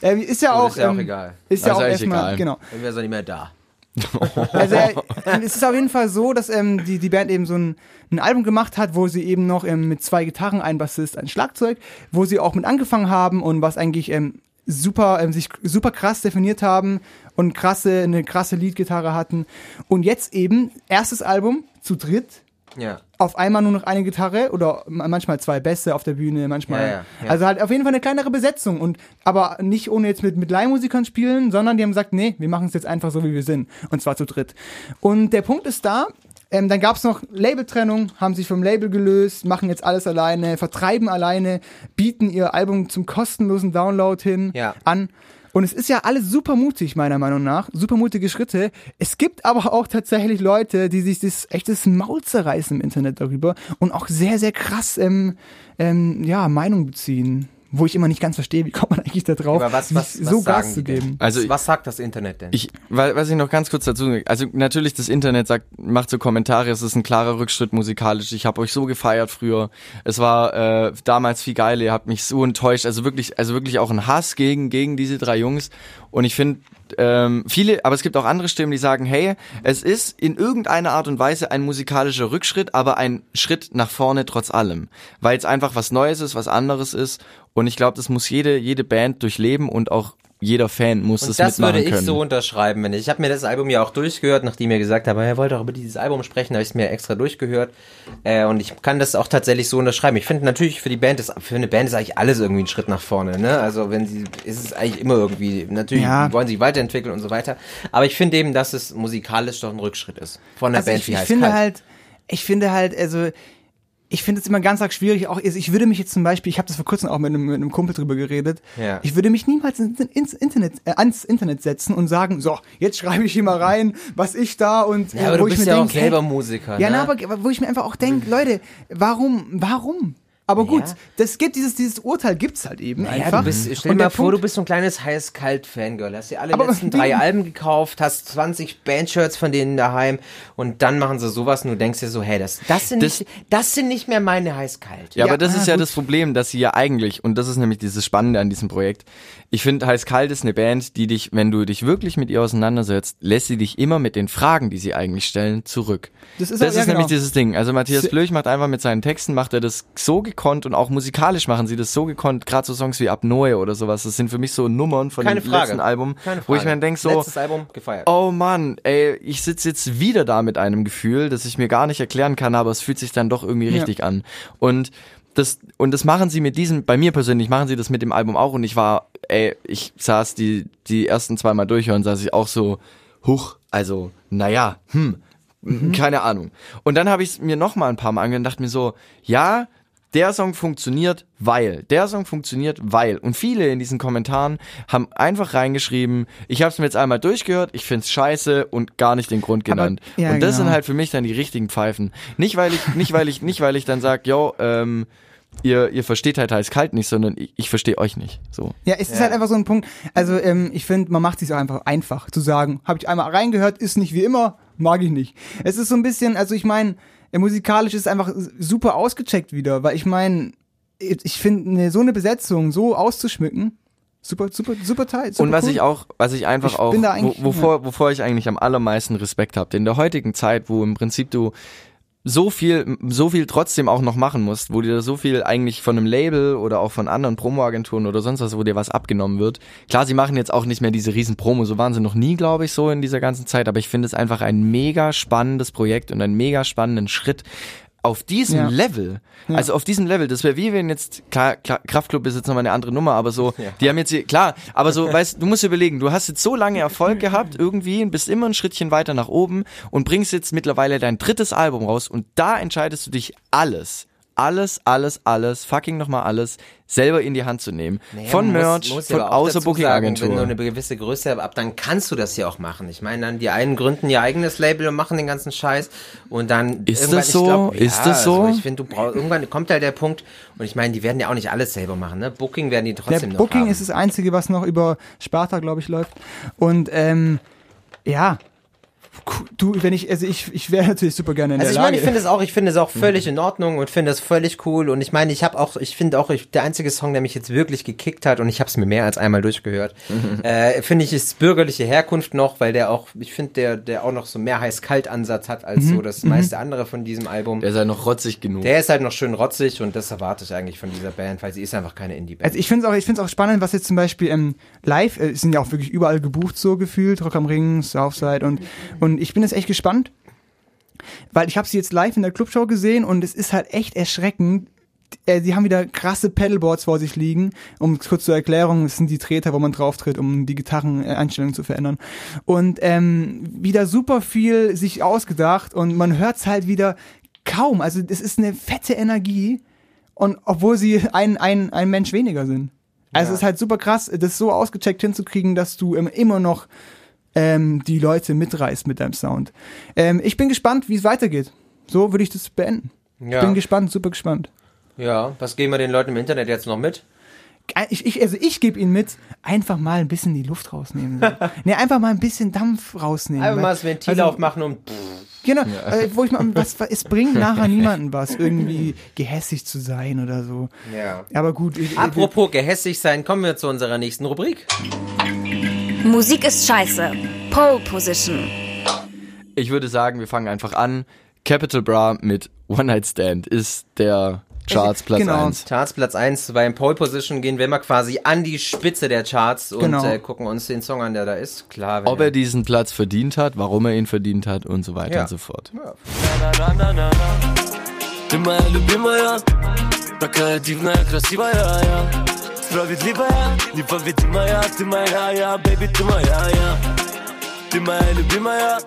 äh, ist ja auch, ist ja auch ähm, egal. Ist ja Also auch erstmal, egal. genau. Dann wäre er nicht mehr da. Also äh, es ist auf jeden Fall so, dass ähm, die, die Band eben so ein, ein Album gemacht hat, wo sie eben noch ähm, mit zwei Gitarren, ein Bassist, ein Schlagzeug, wo sie auch mit angefangen haben und was eigentlich ähm, super, ähm, sich super krass definiert haben und krasse, eine krasse Leadgitarre hatten. Und jetzt eben, erstes Album zu dritt, Ja. Auf einmal nur noch eine Gitarre oder ma- manchmal zwei Bässe auf der Bühne, manchmal. Ja, ja, ja. Also halt auf jeden Fall eine kleinere Besetzung und aber nicht ohne jetzt mit, mit Leihmusikern spielen, sondern die haben gesagt, nee, wir machen es jetzt einfach so, wie wir sind. Und zwar zu dritt. Und der Punkt ist da, ähm, dann gab es noch Labeltrennung, haben sich vom Label gelöst, machen jetzt alles alleine, vertreiben alleine, bieten ihr Album zum kostenlosen Download hin Ja. an. Und es ist ja alles super mutig, meiner Meinung nach. Super mutige Schritte. Es gibt aber auch tatsächlich Leute, die sich das echtes Maul zerreißen im Internet darüber und auch sehr, sehr krass ähm, ähm, ja, Meinung beziehen. Wo ich immer nicht ganz verstehe, wie kommt man eigentlich da drauf, Aber was, was, sich was so Gas zu geben. Also was, was sagt das Internet denn? Ich, weil, was ich noch ganz kurz dazu, also natürlich das Internet sagt, macht so Kommentare, es ist ein klarer Rückschritt musikalisch. Ich habe euch so gefeiert früher. Es war äh, damals viel geiler, ihr habt mich so enttäuscht. Also wirklich, also wirklich auch ein Hass gegen gegen diese drei Jungs. Und ich finde ähm, viele, aber es gibt auch andere Stimmen, die sagen, hey, es ist in irgendeiner Art und Weise ein musikalischer Rückschritt, aber ein Schritt nach vorne trotz allem, weil es einfach was Neues ist, was anderes ist. Und ich glaube, das muss jede jede Band durchleben und auch jeder Fan muss Und das, das mitmachen würde ich können. so unterschreiben, wenn ich. Ich habe mir das Album ja auch durchgehört, nachdem ihr gesagt habt, er wollte auch über dieses Album sprechen, habe ich es mir extra durchgehört. Äh, und ich kann das auch tatsächlich so unterschreiben. Ich finde natürlich für die Band ist, für eine Band ist eigentlich alles irgendwie ein Schritt nach vorne, ne? Also wenn sie, ist es eigentlich immer irgendwie, natürlich Ja. wollen sie sich weiterentwickeln und so weiter. Aber ich finde eben, dass es musikalisch doch ein Rückschritt ist. Von der Also Band ich, wie ich heißt finde Kalt. halt, ich finde halt, also ich finde es immer ganz arg schwierig. Auch ich würde mich jetzt zum Beispiel, ich habe das vor kurzem auch mit einem, mit einem Kumpel drüber geredet. Ja. Ich würde mich niemals ins, Internet, äh, ans Internet setzen und sagen, so jetzt schreibe ich hier mal rein, was ich da und Ja, aber wo du ich bist mir ja denk, auch selber Musiker, Ja, ne? na, aber wo ich mir einfach auch denke, Leute, warum, warum? Aber gut, Ja. das gibt dieses, dieses Urteil gibt's halt eben Ja, einfach. du bist, stell dir mal vor, Punkt- du bist so ein kleines heiß-kalt-Fangirl. Hast dir alle Aber letzten drei Alben gekauft, hast 20 Bandshirts von denen daheim und dann machen sie sowas und du denkst dir so, hey, das, das, sind, Das- nicht, das sind nicht mehr meine heiß-kalt. Ja, aber das ah, ist ja gut. das Problem, dass sie ja eigentlich, und das ist nämlich dieses Spannende an diesem Projekt, ich finde, Heiß Kalt ist eine Band, die dich, wenn du dich wirklich mit ihr auseinandersetzt, lässt sie dich immer mit den Fragen, die sie eigentlich stellen, zurück. Das ist das auch- ja, ist nämlich genau. dieses Ding. Also Matthias Blöch macht einfach mit seinen Texten, macht er das so gekonnt und auch musikalisch machen sie das so gekonnt, gerade so Songs wie Apnoe oder sowas, das sind für mich so Nummern von Keine dem Frage. letzten Album, Keine wo ich mir dann denk so, Letztes Album gefeiert. Oh Mann, ey, ich sitze jetzt wieder da mit einem Gefühl, das ich mir gar nicht erklären kann, aber es fühlt sich dann doch irgendwie Ja. richtig an. Und das, und das machen sie mit diesem, bei mir persönlich machen sie das mit dem Album auch und ich war, ey, ich saß die, die ersten zweimal durch und saß ich auch so, huch, also, naja, hm, keine Ahnung. Und dann habe ich es mir noch mal ein paar Mal angehört und dachte mir so, ja, der Song funktioniert, weil. Der Song funktioniert, weil. Und viele in diesen Kommentaren haben einfach reingeschrieben, ich habe es mir jetzt einmal durchgehört, ich find's scheiße und gar nicht den Grund Aber- genannt. ja, und das genau. sind halt für mich dann die richtigen Pfeifen. Nicht weil ich, nicht weil ich, nicht weil ich dann sag, yo, ähm, ihr, ihr versteht halt heiß kalt nicht, sondern ich, ich verstehe euch nicht. So. Ja, es ist halt einfach so ein Punkt. Also ähm, ich finde, man macht sich auch einfach einfach zu sagen, habe ich einmal reingehört, ist nicht wie immer, mag ich nicht. Es ist so ein bisschen, also ich meine, musikalisch ist einfach super ausgecheckt wieder, weil ich meine, ich finde ne, so eine Besetzung so auszuschmücken, super, super, super tight. Super Und was cool. ich auch, was ich einfach Ich auch, wovor, wovor ich eigentlich am allermeisten Respekt habe, in der heutigen Zeit, wo im Prinzip du so viel, so viel trotzdem auch noch machen musst, wo dir so viel eigentlich von einem Label oder auch von anderen Promo-Agenturen oder sonst was, wo dir was abgenommen wird. Klar, sie machen jetzt auch nicht mehr diese riesen Promo, so waren sie noch nie, glaube ich, so in dieser ganzen Zeit, aber ich finde es einfach ein mega spannendes Projekt und einen mega spannenden Schritt auf diesem Ja. Level, also auf diesem Level, das wäre wie wenn jetzt, klar, klar, Kraftclub ist jetzt nochmal eine andere Nummer, aber so, die haben jetzt, hier- klar, aber so, weißt du, musst dir überlegen, du hast jetzt so lange Erfolg gehabt irgendwie und bist immer ein Schrittchen weiter nach oben und bringst jetzt mittlerweile dein drittes Album raus und da entscheidest du dich alles, alles, alles, alles, fucking nochmal alles, selber in die Hand zu nehmen. Naja, von Merch, muss, muss von außer sagen, Wenn du Booking-Agentur. eine gewisse Größe ab, dann kannst du das ja auch machen. Ich meine, dann die einen gründen ihr eigenes Label und machen den ganzen Scheiß und dann Ist das so? glaub, Ist ja, das so? Also ich finde, du brauchst irgendwann kommt halt der Punkt und ich meine, die werden ja auch nicht alles selber machen. Ne? Booking werden die Der trotzdem noch Booking haben. ist das Einzige, was noch über Sparta, glaube ich, läuft. Und ähm, ja, du, wenn ich, also ich, ich wäre natürlich super gerne in Also der ich Lage. meine, ich finde es auch, ich finde es auch völlig in Ordnung und finde es völlig cool und ich meine, ich habe auch, ich finde auch, ich, der einzige Song, der mich jetzt wirklich gekickt hat und ich habe es mir mehr als einmal durchgehört, äh, finde ich ist bürgerliche Herkunft noch, weil der auch, ich finde der, der auch noch so mehr heiß-kalt-Ansatz hat als Mhm. so das meiste andere von diesem Album. Der ist halt noch rotzig genug. Der ist halt noch schön rotzig und das erwarte ich eigentlich von dieser Band, weil sie ist einfach keine Indie-Band. Also ich finde es auch, ich find's auch spannend, was jetzt zum Beispiel ähm, live, äh, sind ja auch wirklich überall gebucht so gefühlt, Rock am Ring, Southside und, und ich bin jetzt echt gespannt, weil ich habe sie jetzt live in der Clubshow gesehen und es ist halt echt erschreckend. Äh, Sie haben wieder krasse Pedalboards vor sich liegen. Um kurz zur Erklärung, das sind die Treter, wo man drauf tritt, um die Gitarreneinstellungen zu verändern. Und ähm, wieder super viel sich ausgedacht und man hört's halt wieder kaum. Also das ist eine fette Energie. Und obwohl sie ein, ein, ein Mensch weniger sind. Also es ist halt super krass, das so ausgecheckt hinzukriegen, dass du immer noch ähm, die Leute mitreißt mit deinem Sound. Ähm, ich bin gespannt, wie es weitergeht. So würde ich das beenden. Ja. Bin gespannt, super gespannt. ja, was geben wir den Leuten im Internet jetzt noch mit? Äh, Ich, ich, also ich gebe ihnen mit, einfach mal ein bisschen die Luft rausnehmen. So. nee, einfach mal ein bisschen Dampf rausnehmen. Einfach weil- mal das Ventil also- aufmachen und Genau, äh, wo ich mal, was, es bringt nachher niemanden was, irgendwie gehässig zu sein oder so. ja. Aber gut. ich- ich- Apropos gehässig sein, kommen wir zu unserer nächsten Rubrik. Musik ist scheiße. Pole Position. Ich würde sagen, wir fangen einfach an. Capital Bra mit One Night Stand ist der Charts Platz Genau. 1. Charts Platz 1 beim Pole Position gehen wir mal quasi an die Spitze der Charts und Genau. äh, gucken uns den Song an, der da ist. Klar, wenn Ob er diesen Platz verdient hat, warum er ihn verdient hat und so weiter Ja. und so fort. Ты моя любимая, такая дивная, красивая я Справедливая, непобедимая, ты моя я, бэби, ты моя я Ты моя любимая,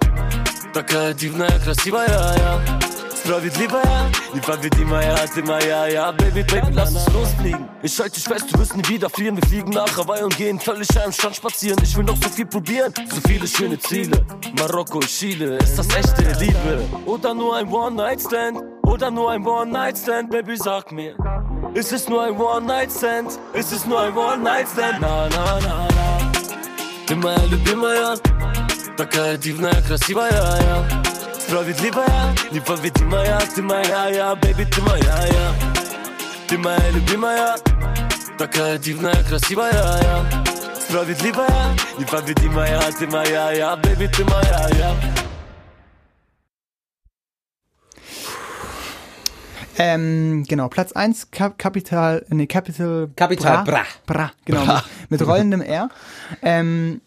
такая дивная, красивая я Справедливая, непобедимая, ты моя ja, Baby, Baby, lass uns losfliegen Ich halte dich fest, du wirst nie wieder fliehen Wir fliegen nach Hawaii und gehen völlig am Strand spazieren Ich will noch so viel probieren, so viele schöne Ziele Marokko, Chile, ist das echte Liebe? Oder nur ein One-Night-Stand? Oder nur ein One-Night-Stand, Baby, sag mir Ist es nur ein One-Night-Stand? Ist es nur ein One-Night-Stand? Na, na, na, na. Ты моя любимая, такая дивная, красивая, я. Справедливая, непобедимая, ты моя, я, baby, ты моя, я. Ты моя любимая, такая дивная, красивая, я. Справедливая, непобедимая, ты моя, я, baby, ты моя, я. Ähm, genau, Platz 1, Cap Capital, nee, Capital Capital Bra. Bra, genau, Bra. Mit, mit rollendem R. Ähm,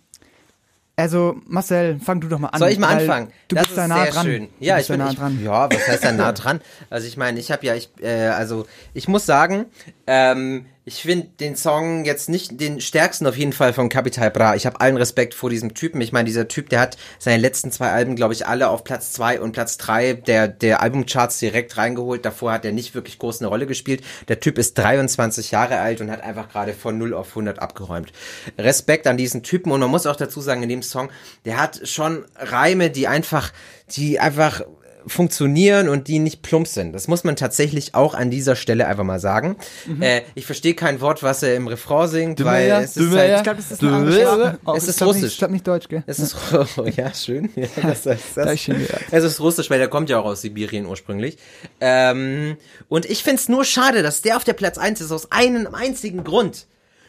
also, Marcel, fang du doch mal an. Soll ich mal anfangen? Du das bist ist da nah sehr dran. schön. Du Ja, bist ich bin da nah ich, dran. Ja, was heißt da nah dran? Also ich meine, ich habe ja, ich, äh, also ich muss sagen, ähm, ich finde den Song jetzt nicht den stärksten auf jeden Fall von Capital Bra. Ich habe allen Respekt vor diesem Typen. Ich meine, dieser Typ, der hat seine letzten zwei Alben, glaube ich, alle auf Platz zwei und Platz drei der, der Albumcharts direkt reingeholt. Davor hat er nicht wirklich groß eine Rolle gespielt. Der Typ ist 23 Jahre alt und hat einfach gerade von 0 auf 100 abgeräumt. Respekt an diesen Typen und man muss auch dazu sagen, in dem Song, der hat schon Reime, die einfach, die einfach funktionieren und die nicht plump sind. Das muss man tatsächlich auch an dieser Stelle einfach mal sagen. Äh, ich verstehe kein Wort, was er im Refrain singt, weil Dümmer, es ist halt, Ich glaube, das ist Sprache. Auch, Es ich ist glaub Russisch. Nicht, ich glaube nicht Deutsch, gell? es ist, ja, schön. Ja, das das. ich gehört. Es ist russisch, weil der kommt ja auch aus Sibirien ursprünglich. Ähm, und ich find's nur schade, dass der auf der Platz 1 ist, aus einem einzigen Grund.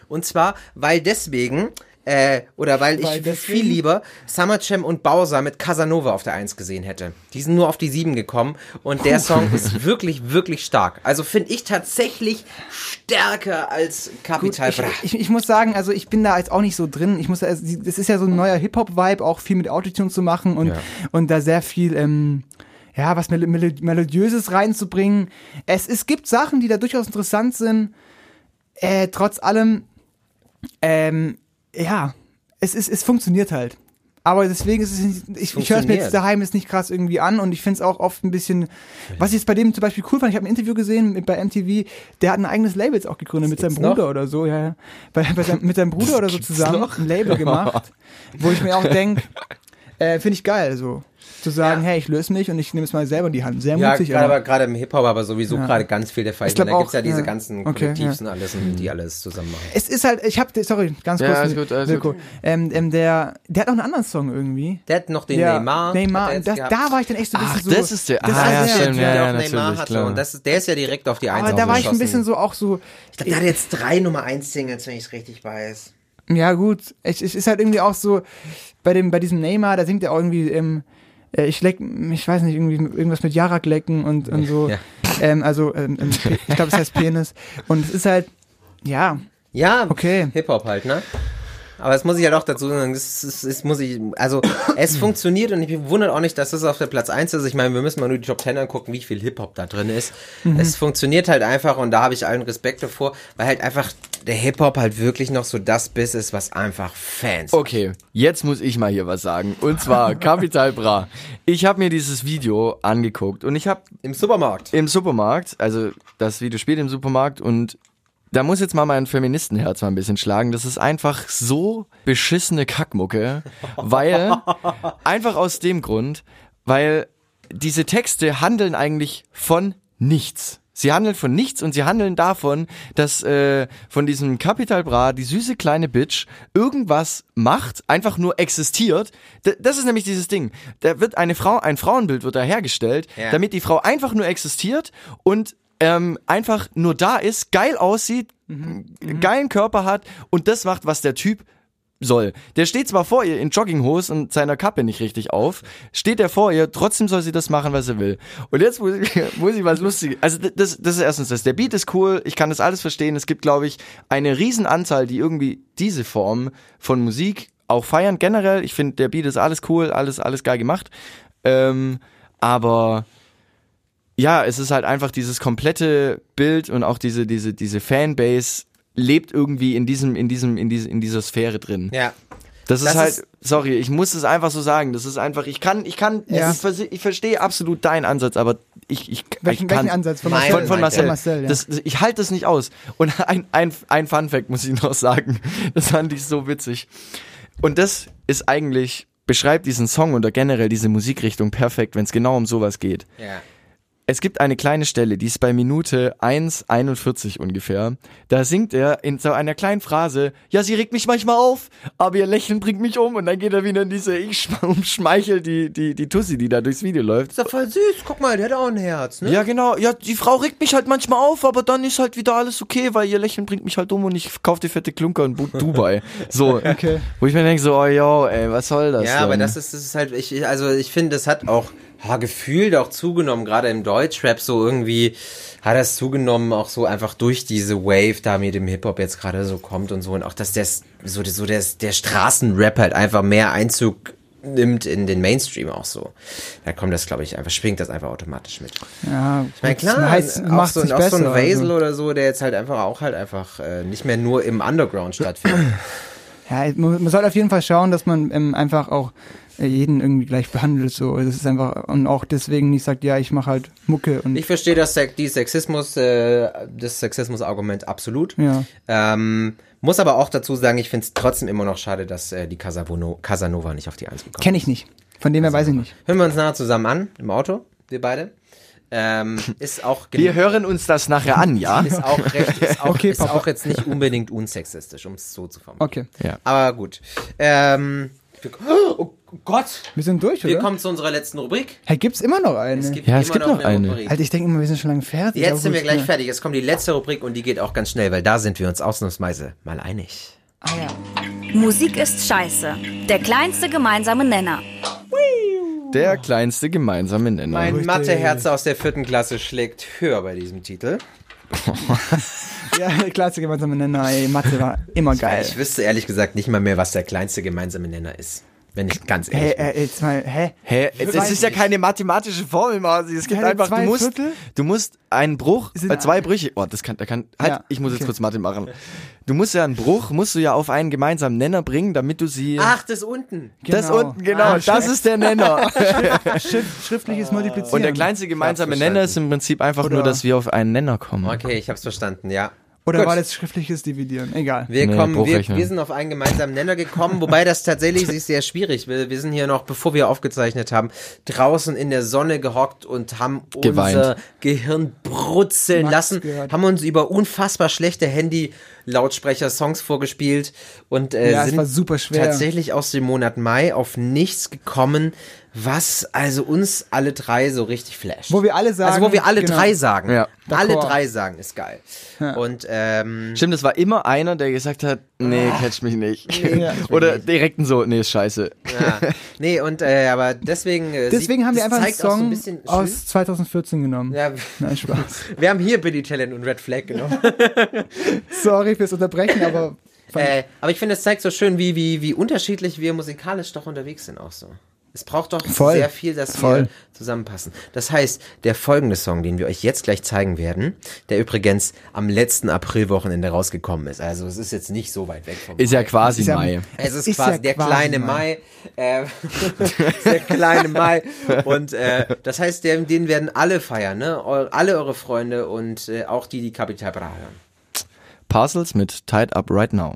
Und zwar, weil deswegen, äh, oder weil, Weil ich deswegen? viel lieber Summerchem und Bowser mit Casanova auf der 1 gesehen hätte. Die sind nur auf die 7 gekommen und der Song ist wirklich, wirklich stark. Also finde ich tatsächlich stärker als Capital ich, Bra. ich, ich muss sagen, also ich bin da jetzt auch nicht so drin. Ich muss, also, das ist ja so ein neuer Hip-Hop-Vibe, auch viel mit Autotune zu machen und, Ja. und da sehr viel, ähm, ja, was Mel Mel Melodiöses reinzubringen. Es, es gibt Sachen, die da durchaus interessant sind. Äh, trotz allem, ähm, ja, es, ist, es funktioniert halt. Aber deswegen ist es, nicht- ich, ich höre es mir jetzt daheim jetzt nicht krass irgendwie an und ich finde es auch oft ein bisschen, was ich jetzt bei dem zum Beispiel cool fand, ich habe ein Interview gesehen mit, bei MTV, der hat ein eigenes Label jetzt auch gegründet mit seinem gibt's noch? Bruder oder so, ja, ja. Bei, bei seinem, mit seinem Bruder oder so zusammen ein Label gemacht, wo ich mir auch denke, äh, finde ich geil, so. Zu sagen, Ja. hey, ich löse mich und ich nehme es mal selber in die Hand. Sehr Ja, mutig, gerade aber. gerade im Hip-Hop aber sowieso Ja. gerade ganz viel der Fall. Ich glaub da gibt's auch, ja diese ja. ganzen Okay, Kollektivs ja. und alles, die alles zusammen machen. Es ist halt, ich habe, sorry, ganz Ja, kurz, alles gut, alles Wilko. gut. Ähm, ähm, der, der hat noch einen anderen Song irgendwie. Der hat noch den Ja, Neymar. Neymar, das, da war ich dann echt so ein Ach, bisschen so. das ist der- das ah, ist ja, der- stimmt, der ja, auch ja, Neymar natürlich, hatte. klar. Und das, ist- der ist ja direkt auf die 1 Aber da war ich ein bisschen so auch so, Ich glaube, der hat jetzt drei Nummer 1 Singles, wenn ich es richtig weiß. Ja gut, es, es ist halt irgendwie auch so, bei dem, bei diesem Neymar, da singt er auch irgendwie, ähm, äh, ich leck, ich weiß nicht, irgendwie irgendwas mit Jarak lecken und, und so. Ja. Ähm, also, ähm, ähm, ich glaube, es heißt Penis. Und es ist halt, ja, Ja, Okay. Hip-Hop halt, ne? Aber das muss ich halt auch dazu sagen, das, ist, das muss ich, also es funktioniert und ich wundert auch nicht, dass das auf der Platz 1 ist. Ich meine, wir müssen mal nur die Top 10 angucken, wie viel Hip-Hop da drin ist. Mhm. Es funktioniert halt einfach und da habe ich allen Respekt davor, weil halt einfach der Hip-Hop halt wirklich noch so das Biss ist, was einfach Fans Okay, jetzt muss ich mal hier was sagen. Und zwar Capital Bra. Ich habe mir dieses Video angeguckt und ich habe im Supermarkt. im Supermarkt, also das Video spielt im Supermarkt und da muss jetzt mal mein Feministenherz mal ein bisschen schlagen. Das ist einfach so beschissene Kackmucke, weil einfach aus dem Grund, weil diese Texte handeln eigentlich von nichts. Sie handeln von nichts und sie handeln davon, dass äh, von diesem Capital Bra die süße kleine Bitch irgendwas macht, einfach nur existiert. D das ist nämlich dieses Ding. Da wird eine Frau, ein Frauenbild wird da hergestellt, Ja. damit die Frau einfach nur existiert und ähm, einfach nur da ist, geil aussieht, einen geilen Körper hat und das macht, was der Typ soll. Der steht zwar vor ihr in Jogginghose und seiner Kappe nicht richtig auf, steht er vor ihr, trotzdem soll sie das machen, was er will. Und jetzt muss ich, muss ich was Lustiges, also das, das ist erstens das, der Beat ist cool, ich kann das alles verstehen, es gibt, glaube ich, eine Riesenanzahl, die irgendwie diese Form von Musik auch feiern, generell, ich finde, der Beat ist alles cool, alles, alles geil gemacht, ähm, aber ja, es ist halt einfach dieses komplette Bild und auch diese, diese, diese Fanbase lebt irgendwie in diesem, in diesem, in diese, in dieser Sphäre drin. Ja. Das, Das ist halt, ist- sorry, ich muss es einfach so sagen. Das ist einfach, ich kann, ich kann, Ja. ich, verse- ich verstehe absolut deinen Ansatz, aber ich, ich, welchen, ich kann, welchen Ansatz von Marcel? von, von. Marcel. Marcel, ja. das, ich halte das nicht aus. Und ein, ein, ein Fun Fact muss ich noch sagen. Das fand ich so witzig. Und das ist eigentlich, beschreibt diesen Song oder generell diese Musikrichtung perfekt, wenn es genau um sowas geht. Ja. Es gibt eine kleine Stelle, die ist bei Minute 1,41 ungefähr. Da singt er in so einer kleinen Phrase, ja, sie regt mich manchmal auf, aber ihr Lächeln bringt mich um. Und dann geht er wieder in diese, ich schm- umschmeichel die, die, die Tussi, die da durchs Video läuft. Ist doch voll süß. Guck mal, der hat auch ein Herz, ne? Ja, genau. Ja, die Frau regt mich halt manchmal auf, aber dann ist halt wieder alles okay, weil ihr Lächeln bringt mich halt um und ich kauf die fette Klunker in Dubai. So. Okay. Wo ich mir denke, so, oh, yo, ey, was soll das Ja, denn? aber das ist, das ist halt, ich, also ich finde, das hat auch ha, gefühlt auch zugenommen, gerade im Deutschrap so irgendwie hat das zugenommen, auch so einfach durch diese Wave da mit dem Hip-Hop jetzt gerade so kommt und so und auch, dass der, so, so der, der Straßenrap halt einfach mehr Einzug nimmt in den Mainstream auch so. Da kommt das, glaube ich, einfach, schwingt das einfach automatisch mit. Ja, Ich meine, klar, heißt, auch, macht so, auch besser. so ein Vasil also. oder so, der jetzt halt einfach auch halt einfach äh, nicht mehr nur im Underground stattfindet. Ja, man, sollte auf jeden Fall schauen, dass man ähm, einfach auch jeden irgendwie gleich behandelt. So, das ist einfach und auch deswegen nicht sagt, ja, ich mache halt Mucke und Ich verstehe das, die Sexismus, äh, das Sexismus-Argument absolut. ja. Ähm, muss aber auch dazu sagen, ich finde es trotzdem immer noch schade, dass äh, die Casabono, Casanova nicht auf die Eins bekommt. Kenne ich nicht. Von dem her weiß ich nicht. Hören wir uns nachher zusammen an, im Auto, wir beide. Ähm, ist auch Wir hören uns das nachher an, ja? ist auch recht, ist auch, Okay, ist Papa. auch jetzt nicht unbedingt unsexistisch, um es so zu formulieren. Okay. Ja. Aber gut. Ähm, oh Gott, Wir sind durch, wir oder? kommen zu unserer letzten Rubrik. Hey, gibt's immer noch eine? Es gibt Ja, immer es gibt noch eine. Rubrik. Alter, ich denke immer, wir sind schon lange fertig. Jetzt sind wir gleich ja. fertig. Jetzt kommt die letzte Rubrik und die geht auch ganz schnell, weil da sind wir uns ausnahmsweise mal einig. Ah, ja. Musik ist scheiße. Der kleinste gemeinsame Nenner. Der kleinste gemeinsame Nenner. Mein. Matheherz aus der vierten Klasse schlägt höher bei diesem Titel. ja, der kleinste gemeinsame Nenner, ey, Mathe war immer geil. Ich wüsste ehrlich gesagt nicht mal mehr, was der kleinste gemeinsame Nenner ist. Wenn ich ganz Hey, ehrlich bin. äh, jetzt mal, hä? Hä? Das ist ja keine mathematische Formel, Marci. Es gibt Keine einfach, du musst, Viertel? du musst einen Bruch, äh, zwei Brüche, oh, das kann, da kann, halt, Ja, ich muss jetzt okay. kurz Mathe machen. Du musst ja einen Bruch, musst du ja auf einen gemeinsamen Nenner bringen, damit du sie, Ach, das unten. das Genau. unten, genau, Ah, das ist der Nenner. Schrift, schriftliches Multiplizieren. Und der kleinste gemeinsame Nenner ist im Prinzip einfach Oder- nur, dass wir auf einen Nenner kommen. Okay, ich hab's verstanden, ja. Oder Gut. war das schriftliches Dividieren? Egal. Wir Nee, kommen, wir, wir sind auf einen gemeinsamen Nenner gekommen, wobei das tatsächlich ist sehr schwierig. Wir, wir sind hier noch, bevor wir aufgezeichnet haben, draußen in der Sonne gehockt und haben Geweint. unser Gehirn brutzeln Max lassen, gehört. haben uns über unfassbar schlechte Handy-Lautsprecher Songs vorgespielt und äh, Ja, sind war super schwer. tatsächlich aus dem Monat Mai auf nichts gekommen, was also uns alle drei so richtig flasht. Wo wir alle sagen- Also wo wir alle genau. drei sagen. Ja. Alle drei sagen, ist geil. Und ähm, Stimmt, es war immer einer, der gesagt hat, nee, catch mich nicht. Ja. Oder direkt so, nee, ist scheiße. Ja. Nee, und äh, aber deswegen. Äh, Deswegen haben wir einfach einen auch so Song ein bisschen aus 2014 genommen. Ja, Nein, Spaß. wir haben hier Billy Talent und Red Flag genommen. Sorry fürs Unterbrechen, aber äh, aber ich finde, es zeigt so schön, wie, wie, wie unterschiedlich wir musikalisch doch unterwegs sind auch so. Es braucht doch Voll. sehr viel, dass Voll. wir zusammenpassen. Das heißt, der folgende Song, den wir euch jetzt gleich zeigen werden, der übrigens am letzten Aprilwochenende rausgekommen ist. Also es ist jetzt nicht so weit weg vom Ist ja quasi Ist ja- Mai. Es ist, Ist quasi ja der quasi kleine Mai. Mai. Äh, der kleine Mai. Und äh, das heißt, den, den werden alle feiern, ne? Eu, alle eure Freunde und äh, auch die, die Capital Bra hören. Parcels mit Tied Up Right Now.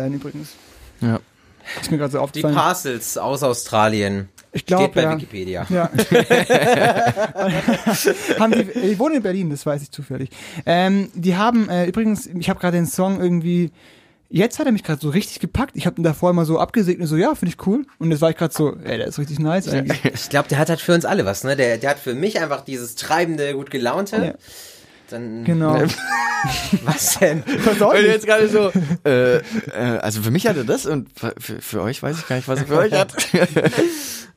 Bassline übrigens. Ja. Ist mir gerade so Die aufgefallen. Parcels aus Australien. ich glaube, Steht bei ja. Wikipedia. Ja. haben die, die wohnen in Berlin, das weiß ich zufällig. Ähm, die haben äh, übrigens, ich habe gerade den Song irgendwie, jetzt hat er mich gerade so richtig gepackt. Ich habe ihn davor immer so abgesegnet, so ja, finde ich cool. Und jetzt war ich gerade so, ey, der ist richtig nice eigentlich. Ich glaube, der hat halt für uns alle was, ne? Der, der hat für mich einfach dieses treibende, gut gelaunte. Ja. Dann, Genau. was denn? Was soll Und ich? jetzt gerade so, äh, äh, also für mich hat er das und für, für euch weiß ich gar nicht, was er für euch hat.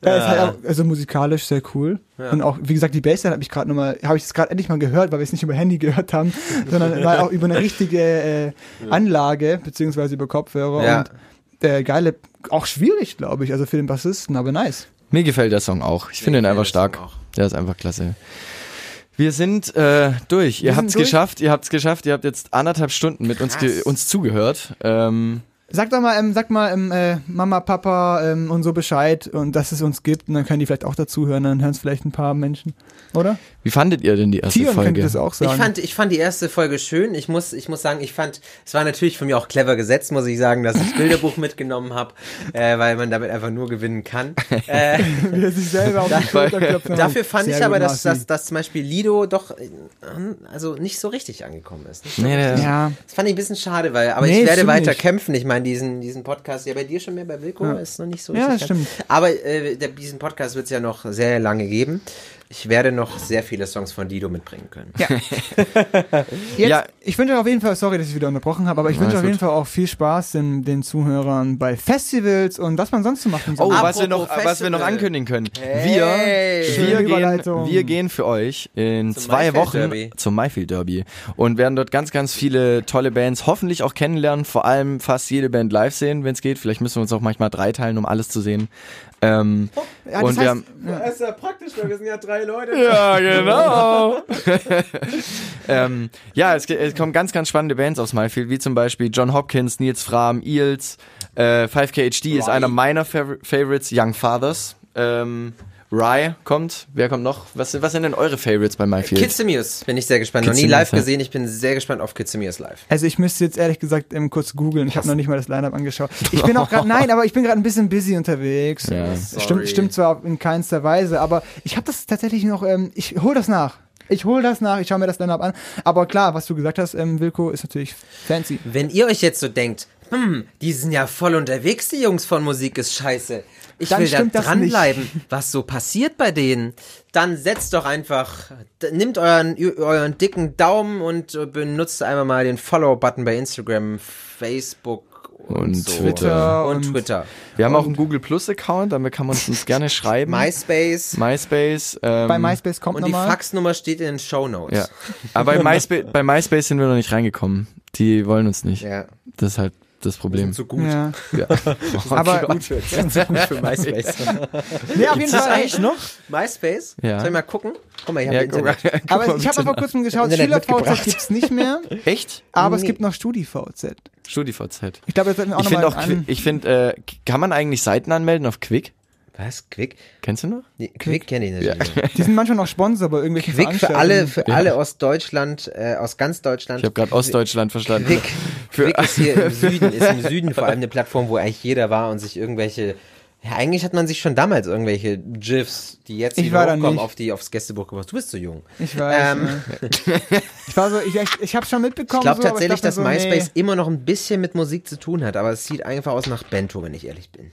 Er ist halt auch, also musikalisch sehr cool. Und auch, wie gesagt, die Bassline habe ich gerade nochmal, habe ich das gerade endlich mal gehört, weil wir es nicht über Handy gehört haben, sondern mal auch über eine richtige äh, Anlage, beziehungsweise über Kopfhörer. Ja. Und der geile, auch schwierig, glaube ich, also für den Bassisten, aber nice. Mir gefällt der Song auch. Ich finde ihn einfach stark. Der ist einfach klasse. Wir sind äh, durch. ihr habt's durch. geschafft. Ihr habt's geschafft. Ihr habt jetzt anderthalb Stunden mit uns, ge uns zugehört. Ähm, Sag doch mal, ähm, sag mal ähm, äh, Mama, Papa ähm, und so Bescheid und dass es uns gibt und dann können die vielleicht auch dazuhören, dann hören es vielleicht ein paar Menschen, oder? wie fandet ihr denn die erste Tion Folge? das auch Ich sagen. fand, ich fand die erste Folge schön. Ich muss, ich muss sagen, ich fand, es war natürlich von mir auch clever gesetzt, muss ich sagen, dass ich das Bilderbuch mitgenommen habe, äh, weil man damit einfach nur gewinnen kann. Äh, Wie er sich selber auf die Schulter klopft. dafür fand Sehr ich aber, dass, dass, dass zum Beispiel Lido doch äh, also nicht so richtig angekommen ist. Nee, Ja, Das fand ich ein bisschen schade, weil, aber Nee, ich werde weiter nicht. kämpfen. Ich meine, diesen, diesen Podcast, ja bei dir schon mehr, bei Wilko ist noch nicht so Ja, stimmt. Aber äh, der, diesen Podcast wird es ja noch sehr lange geben. Ich werde noch sehr viele Songs von Dido mitbringen können. Ja. Jetzt, Ja. Ich wünsche euch auf jeden Fall, sorry, dass ich wieder unterbrochen habe, aber ich wünsche auf jeden gut. Fall auch viel Spaß den, den Zuhörern bei Festivals und was man sonst so machen soll. Oh, was wir, noch, was wir noch ankündigen können. Hey. Wir, wir, gehen, wir gehen für euch in Zum zwei Maifeld Wochen Derby. zum Mayfield Derby und werden dort ganz, ganz viele tolle Bands hoffentlich auch kennenlernen, vor allem fast jede Band live sehen, wenn es geht. Vielleicht müssen wir uns auch manchmal dreiteilen, um alles zu sehen. Ähm, Ja, das und wir heißt- haben, Das ist ja praktisch, weil wir sind ja drei Leute. ja, genau. ähm, ja, es, es kommen ganz, ganz spannende Bands aufs Myfield, wie zum Beispiel John Hopkins, Nils Fram, Eels, äh, 5KHD ist einer meiner Fav Favorites, Young Fathers, ähm, Rye kommt, wer kommt noch? Was, was sind denn eure Favorites bei Myfield? Kids Muse bin ich sehr gespannt. Noch nie the live ja. gesehen. Ich bin sehr gespannt auf Kids Muse live. Also ich müsste jetzt ehrlich gesagt ähm, kurz googeln. Ich habe noch nicht mal das Line-Up angeschaut. Ich bin auch gerade, nein, aber ich bin gerade ein bisschen busy unterwegs. Ja. Stimmt, stimmt zwar in keinster Weise, aber ich habe das tatsächlich noch, ähm, ich hol das nach. Ich hol das nach, ich schaue mir das Line-Up an. Aber klar, was du gesagt hast, ähm, Wilko, ist natürlich fancy. Wenn ihr euch jetzt so denkt, hm, die sind ja voll unterwegs, die Jungs von Musik ist scheiße. Ich Dann will da dranbleiben, was so passiert bei denen. Dann setzt doch einfach, nimmt euren, euren dicken Daumen und äh, benutzt einmal mal den Follow-Button bei Instagram, Facebook und, Und so. Twitter und, und- Twitter. Wir haben auch einen Google Plus Account, damit kann man uns gerne schreiben. MySpace. MySpace. Ähm, Bei MySpace kommt Und die nochmal. Faxnummer steht in den Show Notes. Ja. Aber bei MySpace, bei MySpace sind wir noch nicht reingekommen. Die wollen uns nicht. Ja. Das ist halt das Problem. So gut. Ja. Ja. Aber gut für, so gut für MySpace. nee, auf jeden Fall. eigentlich noch? MySpace? Ja. Soll ich mal gucken? Guck mal, ich habe Ja, Internet. guck mal, guck Aber ich habe vor kurzem geschaut, SchülerVZ mitgebracht. gibt's nicht mehr. Echt? aber es Nee. gibt noch StudiVZ. StudiVZ. Ich glaube, das sollten wir auch Ich finde nochmal ich finde, äh, kann man eigentlich Seiten anmelden auf Quick? Was? Quick? Kennst du noch? Nee, Quick kenne ich natürlich. nicht. Die sind manchmal noch Sponsor bei irgendwelchen Quick für alle, für Ja. alle aus Deutschland, äh, aus ganz Deutschland. Ich habe gerade Ostdeutschland verstanden. Quick, Für- Quick ist hier im Süden, ist im Süden vor allem eine Plattform, wo eigentlich jeder war und sich irgendwelche, ja, eigentlich hat man sich schon damals irgendwelche GIFs, die jetzt Ich wieder hochkommen, auf die, aufs Gästebuch gebracht. Du bist zu jung. Ich weiß. Ähm, ja. Ich war so, ich, ich, ich habe schon mitbekommen. Ich glaube so, tatsächlich, dachte dass so, MySpace Nee, immer noch ein bisschen mit Musik zu tun hat, aber es sieht einfach aus nach Bento, wenn ich ehrlich bin.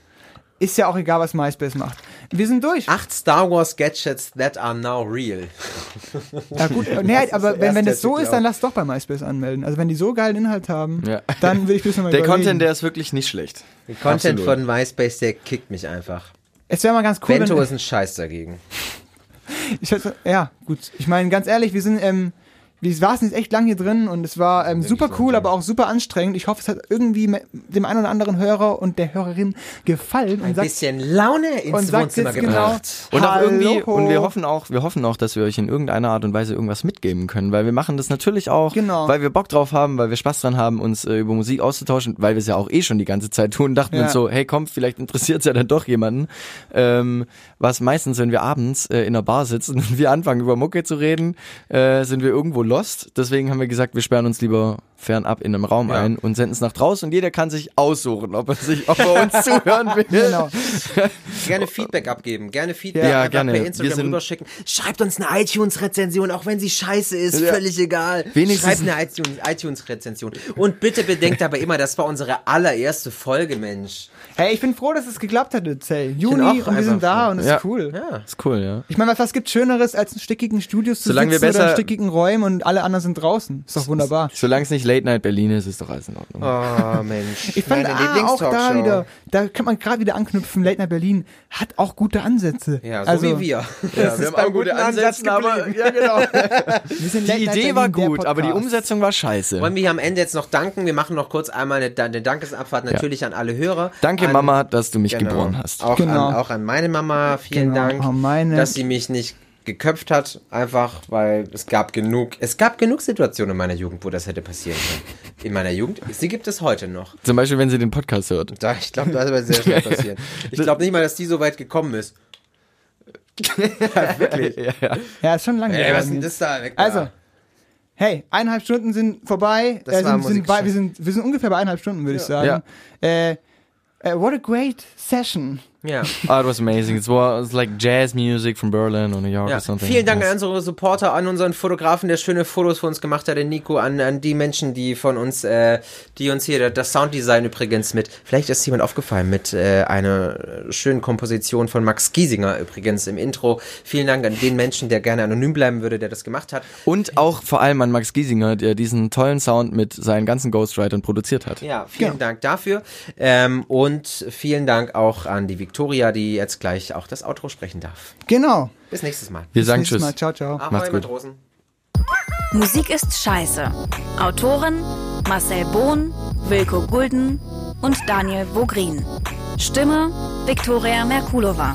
Ist ja auch egal, was MySpace macht. Wir sind durch. Acht Star Wars Gadgets that are now real. Ja gut, nee, aber der wenn, wenn das so ist, dann lass doch bei MySpace anmelden. Also wenn die so geilen Inhalt haben, Ja. dann will ich bisschen mal Der überlegen. Content, der ist wirklich nicht schlecht. Der Content Absolut. von MySpace, der kickt mich einfach. Es wäre mal ganz cool, Bento wenn, ist ein Scheiß dagegen. ich, ja, gut. Ich meine, ganz ehrlich, wir sind, ähm, wir saßen jetzt echt lang hier drin und es war ähm, super cool, aber auch super anstrengend. Ich hoffe, es hat irgendwie dem einen oder anderen Hörer und der Hörerin gefallen und Ein sagt, bisschen Laune ins und sagt Wohnzimmer jetzt genau, gebracht. Und auch irgendwie, und wir hoffen auch, wir hoffen auch, dass wir euch in irgendeiner Art und Weise irgendwas mitgeben können, weil wir machen das natürlich auch, Genau. weil wir Bock drauf haben, weil wir Spaß dran haben, uns äh, über Musik auszutauschen, weil wir es ja auch eh schon die ganze Zeit tun, dachten wir Ja. uns so, hey komm, vielleicht interessiert es ja dann doch jemanden. Ähm, was meistens, wenn wir abends äh, in einer Bar sitzen und wir anfangen über Mucke zu reden, äh, sind wir irgendwo lost. Deswegen haben wir gesagt, wir sperren uns lieber fernab in einem Raum Ja. ein und senden es nach draußen und jeder kann sich aussuchen, ob er sich, ob er uns zuhören will. Genau. Gerne Feedback abgeben, gerne Feedback Ja, gerne. per Instagram sind- rüberschicken. Schreibt uns eine iTunes-Rezension, auch wenn sie scheiße ist, Ja. völlig egal. Wenigstens- Schreibt eine iTunes- iTunes-Rezension. Und bitte bedenkt dabei immer, das war unsere allererste Folge, Mensch. Hey, ich bin froh, dass es geklappt hat, Zell. bin Juni auch und wir sind da froh. und es Ja. ist cool. Ja. Ist cool, ja. Ich meine, was, gibt Schöneres, als in stickigen Studios zu Solange wir sitzen oder in besser- stickigen Räumen und alle anderen sind draußen? Ist doch wunderbar. Solange es nicht Late Night Berlin ist, ist doch alles in Ordnung. Oh, Mensch. Ich fand Meine ah, auch da wieder, da kann man gerade wieder anknüpfen, Late Night Berlin hat auch gute Ansätze. Ja, so also, wie wir. Ja, wir haben auch gute Ansätze, aber ja, genau. Die Idee war gut, aber die. Umsetzung war scheiße. Wollen wir hier am Ende jetzt noch danken? Wir machen noch kurz einmal eine, eine Dankesabfahrt natürlich an alle Hörer. Danke, an, Mama, dass du mich Genau. geboren hast. Auch, Genau. an, auch an meine Mama, vielen Genau, Dank, dass sie mich nicht geköpft hat, einfach weil es gab genug, es gab genug Situationen in meiner Jugend, wo das hätte passieren können. In meiner Jugend, sie gibt es heute noch. Zum Beispiel, wenn sie den Podcast hört. Da, ich glaube, das wird sehr schnell passieren. Ich glaube nicht mal, dass die so weit gekommen ist. Wirklich. Ja, ja. Ja, ist schon lange Ey, was denn das da? Weg Also, hey, eineinhalb Stunden sind vorbei. Das äh, war sind, sind bei, wir, sind, wir sind ungefähr bei eineinhalb Stunden, würde ich sagen. Äh, äh, what a great session. Ja. Oh, it was amazing. It was like jazz music from Berlin or New York Ja, or something. vielen Dank Yes. an unsere Supporter, an unseren Fotografen, der schöne Fotos für uns gemacht hat, den Nico, an, an die Menschen, die von uns, äh, die uns hier das Sounddesign übrigens mit, vielleicht ist jemand aufgefallen, mit äh, einer schönen Komposition von Max Giesinger übrigens im Intro. Vielen Dank an den Menschen, der gerne anonym bleiben würde, der das gemacht hat. Und auch vor allem an Max Giesinger, der diesen tollen Sound mit seinen ganzen Ghostwritern produziert hat. Ja, vielen Genau. Dank dafür. Ähm, und vielen Dank auch an die Victoria, die jetzt gleich auch das Outro sprechen darf. Genau. Bis nächstes Mal. Wir sagen Nächstes Tschüss. Mal. Ciao, ciao. Ahoi, Macht's gut. Matrosen. Musik ist scheiße. Autoren Marcel Bohn, Wilko Gulden und Daniel Vogrin. Stimme Viktoria Merkulova.